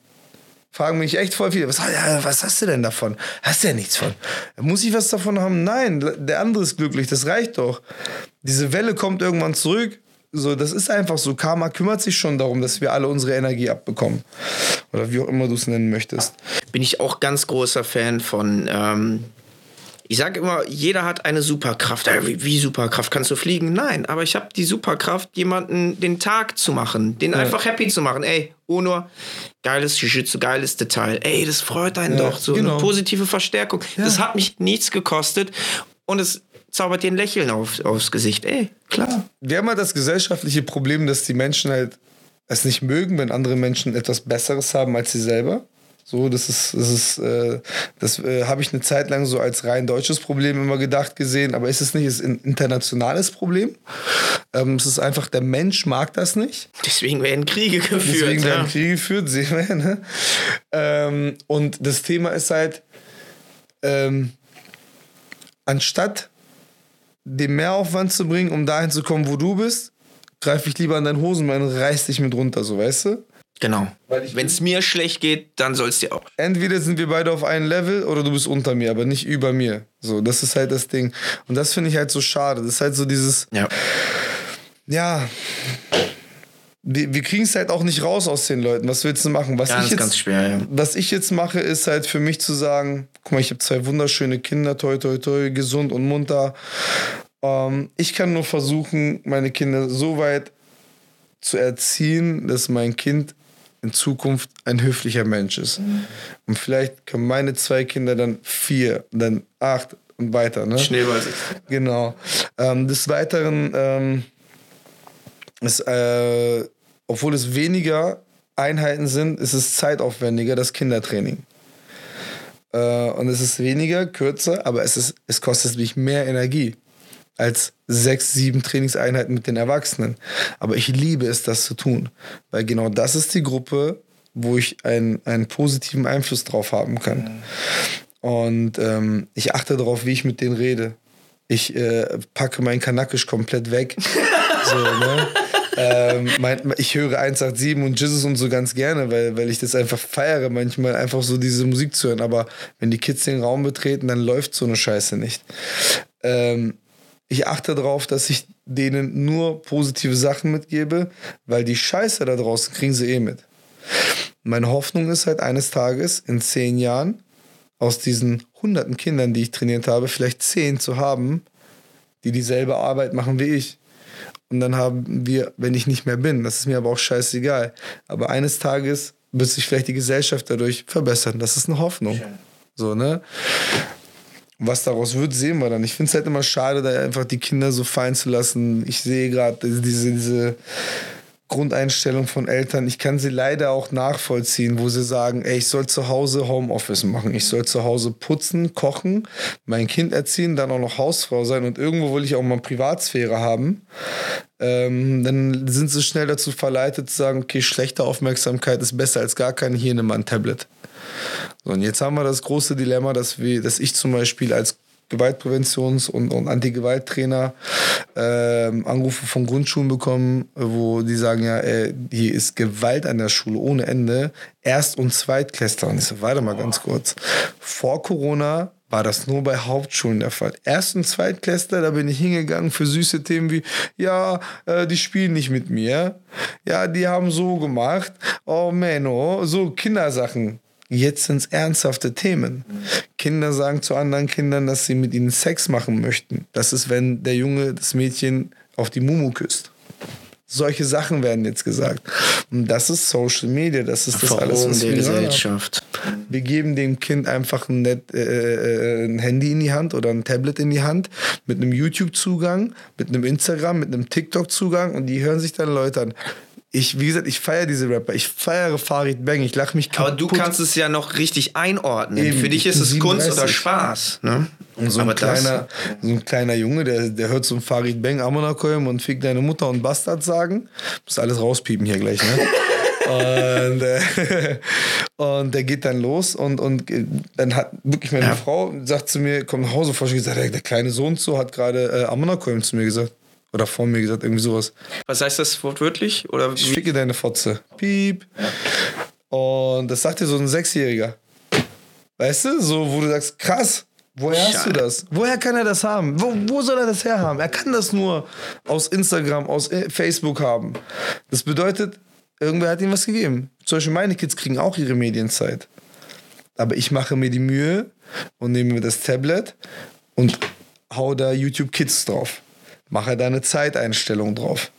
Fragen mich echt voll viele. Was, was hast du denn davon? Hast du ja nichts von. Muss ich was davon haben? Nein, der andere ist glücklich, das reicht doch. Diese Welle kommt irgendwann zurück. So, das ist einfach so. Karma kümmert sich schon darum, dass wir alle unsere Energie abbekommen. Oder wie auch immer du es nennen möchtest. Bin ich auch ganz großer Fan von. Ähm, ich sage immer, jeder hat eine Superkraft. Äh, Wie, wie Superkraft? Kannst du fliegen? Nein, aber ich habe die Superkraft, jemanden den Tag zu machen, den einfach happy zu machen. Ey, Onur, geiles Jiu-Jitsu, geiles Detail. Ey, das freut einen Ja, doch. So genau. eine positive Verstärkung. Das hat mich nichts gekostet und es zaubert dir ein Lächeln auf, aufs Gesicht. Ey, klar. Wir haben halt das gesellschaftliche Problem, dass die Menschen halt es nicht mögen, wenn andere Menschen etwas Besseres haben als sie selber. So, das ist, das ist, äh, das äh, habe ich eine Zeit lang so als rein deutsches Problem immer gedacht gesehen, aber ist es nicht, ist ein internationales Problem. Ähm, es ist einfach, der Mensch mag das nicht. Deswegen werden Kriege geführt. Deswegen ja. werden Kriege geführt, sehen wir, ne? Ähm, und das Thema ist halt, ähm, anstatt den Mehraufwand zu bringen, um dahin zu kommen, wo du bist, greife ich lieber an deinen Hosenbein und reiß dich mit runter, so weißt du? Genau. Wenn es mir schlecht geht, dann soll es dir auch. Entweder sind wir beide auf einem Level oder du bist unter mir, aber nicht über mir. So, das ist halt das Ding. Und das finde ich halt so schade. Das ist halt so dieses, Ja. ja, wir, wir kriegen es halt auch nicht raus aus den Leuten. Was willst du machen? Was Ganz, ich jetzt, ganz schwer, ja. Was ich jetzt mache, ist halt für mich zu sagen, guck mal, ich habe zwei wunderschöne Kinder, toi, toi, toi, gesund und munter. Ähm, ich kann nur versuchen, meine Kinder so weit zu erziehen, dass mein Kind in Zukunft ein höflicher Mensch ist. Und vielleicht können meine zwei Kinder dann vier, dann acht und weiter. Ne? Schneeballsicht. Genau. Ähm, des Weiteren ähm, ist, äh, obwohl es weniger Einheiten sind, ist es zeitaufwendiger, das Kindertraining. Äh, und es ist weniger, kürzer, aber es, ist, es kostet mich mehr Energie als sechs, sieben Trainingseinheiten mit den Erwachsenen. Aber ich liebe es, das zu tun, weil genau das ist die Gruppe, wo ich einen, einen positiven Einfluss drauf haben kann. Und ähm, ich achte darauf, wie ich mit denen rede. Ich äh, packe mein Kanakisch komplett weg. so, ne? ähm, mein, ich höre 187 und Jesus und so ganz gerne, weil, weil ich das einfach feiere, manchmal einfach so diese Musik zu hören. Aber wenn die Kids den Raum betreten, dann läuft so eine Scheiße nicht. Ähm, ich achte darauf, dass ich denen nur positive Sachen mitgebe, weil die Scheiße da draußen kriegen sie eh mit. Meine Hoffnung ist halt eines Tages, in zehn Jahren, aus diesen hunderten Kindern, die ich trainiert habe, vielleicht zehn zu haben, die dieselbe Arbeit machen wie ich. Und dann haben wir, wenn ich nicht mehr bin, das ist mir aber auch scheißegal, aber eines Tages wird sich vielleicht die Gesellschaft dadurch verbessern. Das ist eine Hoffnung. So, ne? Was daraus wird, sehen wir dann. Ich finde es halt immer schade, da einfach die Kinder so fallen zu lassen. Ich sehe gerade diese, diese Grundeinstellung von Eltern. Ich kann sie leider auch nachvollziehen, wo sie sagen, ey, ich soll zu Hause Homeoffice machen. Ich soll zu Hause putzen, kochen, mein Kind erziehen, dann auch noch Hausfrau sein und irgendwo will ich auch mal Privatsphäre haben. Ähm, dann sind sie schnell dazu verleitet zu sagen, okay, schlechte Aufmerksamkeit ist besser als gar keine, hier nimm mal ein Tablet. So, und jetzt haben wir das große Dilemma, dass, wir, dass ich zum Beispiel als Gewaltpräventions- und, und Anti-Gewalt-Trainer ähm, Anrufe von Grundschulen bekommen, wo die sagen, ja, ey, hier ist Gewalt an der Schule ohne Ende. Erst- und Zweitklässler. Und ich so, warte mal ganz kurz. Vor Corona war das nur bei Hauptschulen der Fall. Erst- und Zweitklässler, da bin ich hingegangen für süße Themen wie, ja, äh, die spielen nicht mit mir. Ja, die haben so gemacht. Oh, Menno, so Kindersachen. Jetzt sind es ernsthafte Themen. Kinder sagen zu anderen Kindern, dass sie mit ihnen Sex machen möchten. Das ist, wenn der Junge das Mädchen auf die Mumu küsst. Solche Sachen werden jetzt gesagt. Und das ist Social Media, das ist das alles, Verrohung was wir gerade haben. Gesellschaft. Wir geben dem Kind einfach ein, Net, äh, äh, ein Handy in die Hand oder ein Tablet in die Hand mit einem YouTube-Zugang, mit einem Instagram, mit einem TikTok-Zugang und die hören sich dann Leute an. Ich, wie gesagt, ich feiere diese Rapper. Ich feiere Farid Bang. Ich lache mich Aber kaputt. du kannst es ja noch richtig einordnen. Eben, Für dich ich ist es Kunst oder 37. Spaß. Ne? Und so ein, Aber das- kleiner, so ein kleiner Junge, der, der hört so ein Farid Bang Amonakoyim und fick deine Mutter und Bastard sagen. Muss alles rauspiepen hier gleich, ne? und, äh, und der geht dann los und, und dann hat wirklich meine Ja. Frau sagt zu mir, komm nach Hause, vor gesagt, der, der kleine Sohn so hat gerade äh, Amonakoyim zu mir gesagt. Oder vor mir gesagt, irgendwie sowas. Was heißt das wortwörtlich? Oder Ich ficke deine Fotze. Piep. Und das sagt dir so ein Sechsjähriger. Weißt du, so, wo du sagst, krass, woher hast du das? Woher kann er das haben? Wo, wo soll er das herhaben? Er kann das nur aus Instagram, aus äh, Facebook haben. Das bedeutet, irgendwer hat ihm was gegeben. Zum Beispiel meine Kids kriegen auch ihre Medienzeit. Aber ich mache mir die Mühe und nehme mir das Tablet und hau da YouTube Kids drauf. Mache da eine Zeiteinstellung drauf.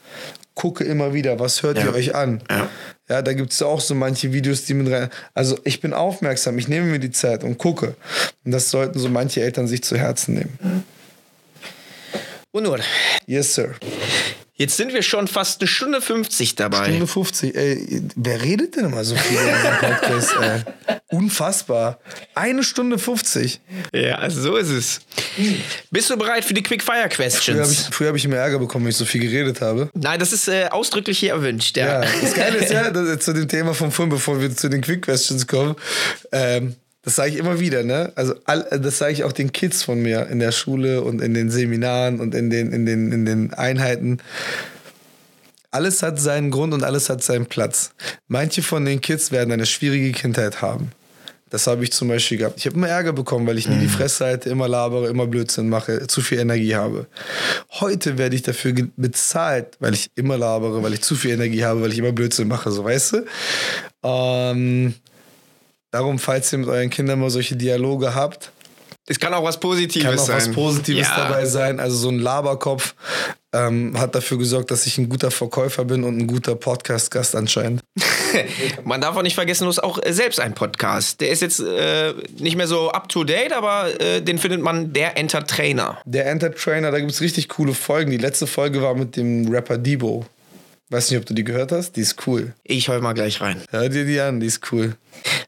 Gucke immer wieder, was hört Ja. ihr euch an? Ja. Ja, da gibt es auch so manche Videos, die mit rein. Also ich bin aufmerksam, ich nehme mir die Zeit und gucke. Und das sollten so manche Eltern sich zu Herzen nehmen. Unur, Yes, sir. Jetzt sind wir schon fast eine Stunde 50 dabei. Stunde 50. Ey, wer redet denn immer so viel in diesem Podcast? ey? Unfassbar. Eine Stunde 50. Ja, so ist es. Bist du bereit für die Quickfire Früher habe Questions? ich, früher hab ich immer Ärger bekommen, wenn ich so viel geredet habe. Nein, das ist äh, ausdrücklich hier erwünscht. Ja. Ja, das Geile ist ja, zu dem Thema von vorhin, bevor wir zu den Quick Questions kommen, ähm, das sage ich immer wieder, ne? Also all, das sage ich auch den Kids von mir in der Schule und in den Seminaren und in den, in den, in den Einheiten. Alles hat seinen Grund und alles hat seinen Platz. Manche von den Kids werden eine schwierige Kindheit haben. Das habe ich zum Beispiel gehabt. Ich habe immer Ärger bekommen, weil ich nie die Fresse halte, immer labere, immer Blödsinn mache, zu viel Energie habe. Heute werde ich dafür bezahlt, weil ich immer labere, weil ich zu viel Energie habe, weil ich immer Blödsinn mache, so weißt du. Ähm, darum, falls ihr mit euren Kindern mal solche Dialoge habt, Es kann auch was Positives kann auch sein. was Positives ja. dabei sein. Also so ein Laberkopf ähm, hat dafür gesorgt, dass ich ein guter Verkäufer bin und ein guter Podcast-Gast anscheinend. Man darf auch nicht vergessen, du hast auch selbst einen Podcast. Der ist jetzt äh, nicht mehr so up to date, aber äh, den findet man der Entertainer. Der Enter-Trainer, da gibt es richtig coole Folgen. Die letzte Folge war mit dem Rapper Debo. Weiß nicht, ob du die gehört hast. Die ist cool. Ich höre mal gleich rein. Hör dir die an, die ist cool.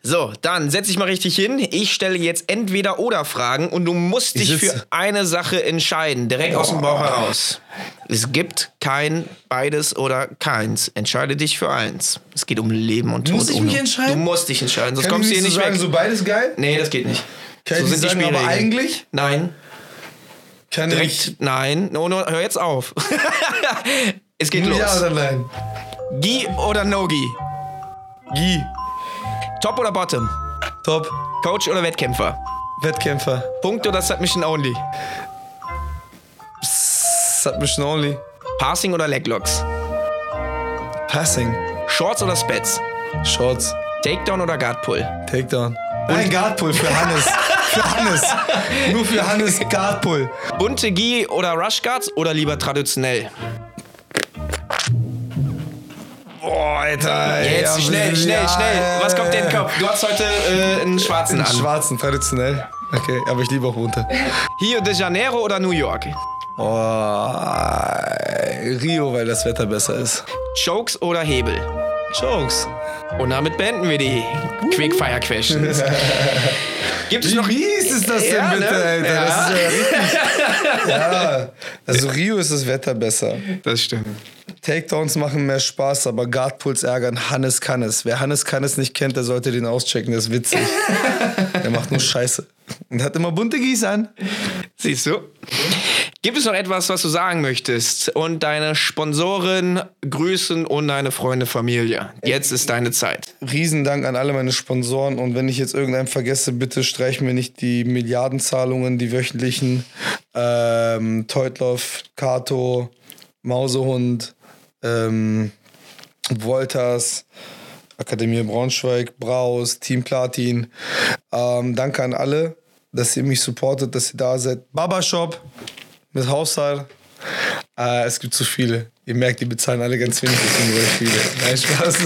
So, dann setz dich mal richtig hin. Ich stelle jetzt entweder oder Fragen und du musst Ich dich für eine Sache entscheiden, direkt aus dem Bauch heraus. Es gibt kein beides oder keins. Entscheide dich für eins. Es geht um Leben und Tod. Muss ich mich entscheiden? Du musst dich entscheiden, sonst Kann kommst du hier nicht so sagen, weg. so beides geil? Nee, das geht nicht. Kann so ich sind nicht die sagen, aber eigentlich Nein, kann direkt ich nein. No, no, hör jetzt auf. es geht ja los. oder nein. Gi oder No-Gi? Gi, Top oder Bottom? top, Coach oder Wettkämpfer? Wettkämpfer, Punkt oder Submission Only? Submission only, Passing oder Leglocks? Passing, Shorts oder Spets? Shorts, Takedown oder Guard Pull? Takedown. Nein, Guardpull für Hannes. für Hannes. Nur für Hannes Guardpull. Bunte Gi oder Rush Guards oder lieber traditionell? Alter. Jetzt ja, schnell, schnell, ja, schnell. Was kommt dir in den Kopf? Du hast heute äh, einen schwarzen Den an. schwarzen, traditionell. Okay, aber ich liebe auch bunte. Rio de Janeiro oder New York? Oh, Rio, weil das Wetter besser ist. Chokes oder Hebel? Jokes. Und damit beenden wir die Quickfire Questions. Gibt es Wie noch mies ist das denn Ja, bitte, ne? Alter? Das ist ja richtig. Ja. Also Rio ist das Wetter besser. Das stimmt. Takedowns machen mehr Spaß, aber Guardpulls ärgern. Hannes kann es. Wer Hannes kann es nicht kennt, der sollte den auschecken. Der ist witzig. der macht nur Scheiße. Und hat immer bunte Gieß an. Siehst du? Gibt es noch etwas, was du sagen möchtest? Und deine Sponsoren grüßen und deine Freunde, Familie. Jetzt ist deine Zeit. Riesendank an alle meine Sponsoren. Und wenn ich jetzt irgendeinen vergesse, bitte streich mir nicht die Milliardenzahlungen, die wöchentlichen. Ähm, Teutloff, Kato, Mausehund, ähm, Wolters, Akademie Braunschweig, Braus, Team Platin. Ähm, danke an alle, dass ihr mich supportet, dass ihr da seid. Babashop mit Haussaal. Äh, es gibt zu viele. Ihr merkt, die bezahlen alle ganz wenig, deswegen wollte viele. Nein, Spaß.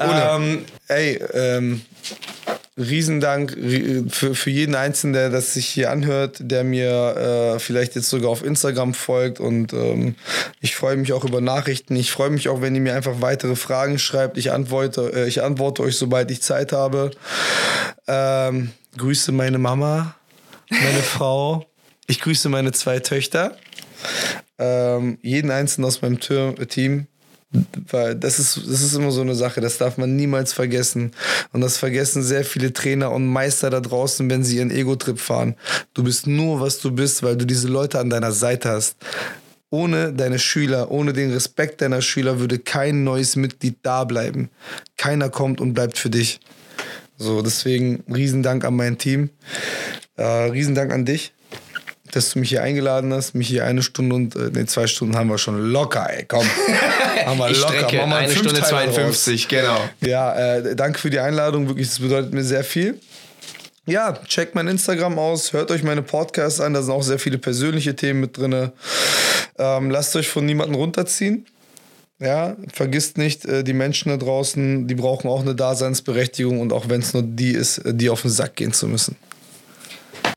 ähm, ey, ähm, Riesendank ri- für, für jeden Einzelnen, der das sich hier anhört, der mir äh, vielleicht jetzt sogar auf Instagram folgt. Und ähm, ich freue mich auch über Nachrichten. Ich freue mich auch, wenn ihr mir einfach weitere Fragen schreibt. Ich antworte, äh, ich antworte euch, sobald ich Zeit habe. Ähm, grüße meine Mama, meine Frau. Ich grüße meine zwei Töchter. Ähm, jeden Einzelnen aus meinem Team. Weil das ist, das ist immer so eine Sache, das darf man niemals vergessen. Und das vergessen sehr viele Trainer und Meister da draußen, wenn sie ihren Ego-Trip fahren. Du bist nur, was du bist, weil du diese Leute an deiner Seite hast. Ohne deine Schüler, ohne den Respekt deiner Schüler würde kein neues Mitglied da bleiben. Keiner kommt und bleibt für dich. So, deswegen Riesendank an mein Team. Äh, Riesendank an dich, dass du mich hier eingeladen hast. Mich hier eine Stunde und äh, nee, zwei Stunden haben wir schon locker, ey. Komm. haben wir Ich locker. strecke eine Stunde Fünfteiler draus. 52, genau. Ja, äh, danke für die Einladung. Wirklich, das bedeutet mir sehr viel. Ja, checkt mein Instagram aus, hört euch meine Podcasts an, da sind auch sehr viele persönliche Themen mit drin. Ähm, lasst euch von niemandem runterziehen. Ja, vergisst nicht, äh, die Menschen da draußen, die brauchen auch eine Daseinsberechtigung und auch wenn es nur die ist, äh, die auf den Sack gehen zu müssen.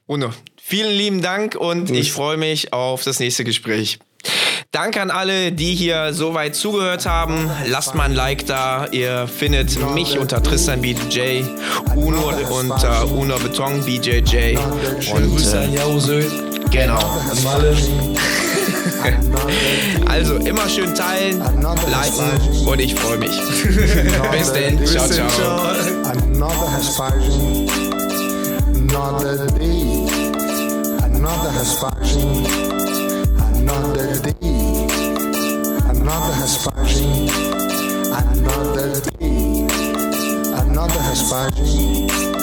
Uno, Vielen lieben Dank und ich freue mich auf das nächste Gespräch. Danke an alle, die hier so weit zugehört haben. Lasst mal ein Like da. Ihr findet mich unter Tristan BJ, Uno unter Uno Beton BJJ. Und Grüße an äh, Jause. genau. Also immer schön teilen, liken und ich freue mich. Bis denn. Ciao, ciao. Another aspersion, another day, another aspargine, another day, another aspargine.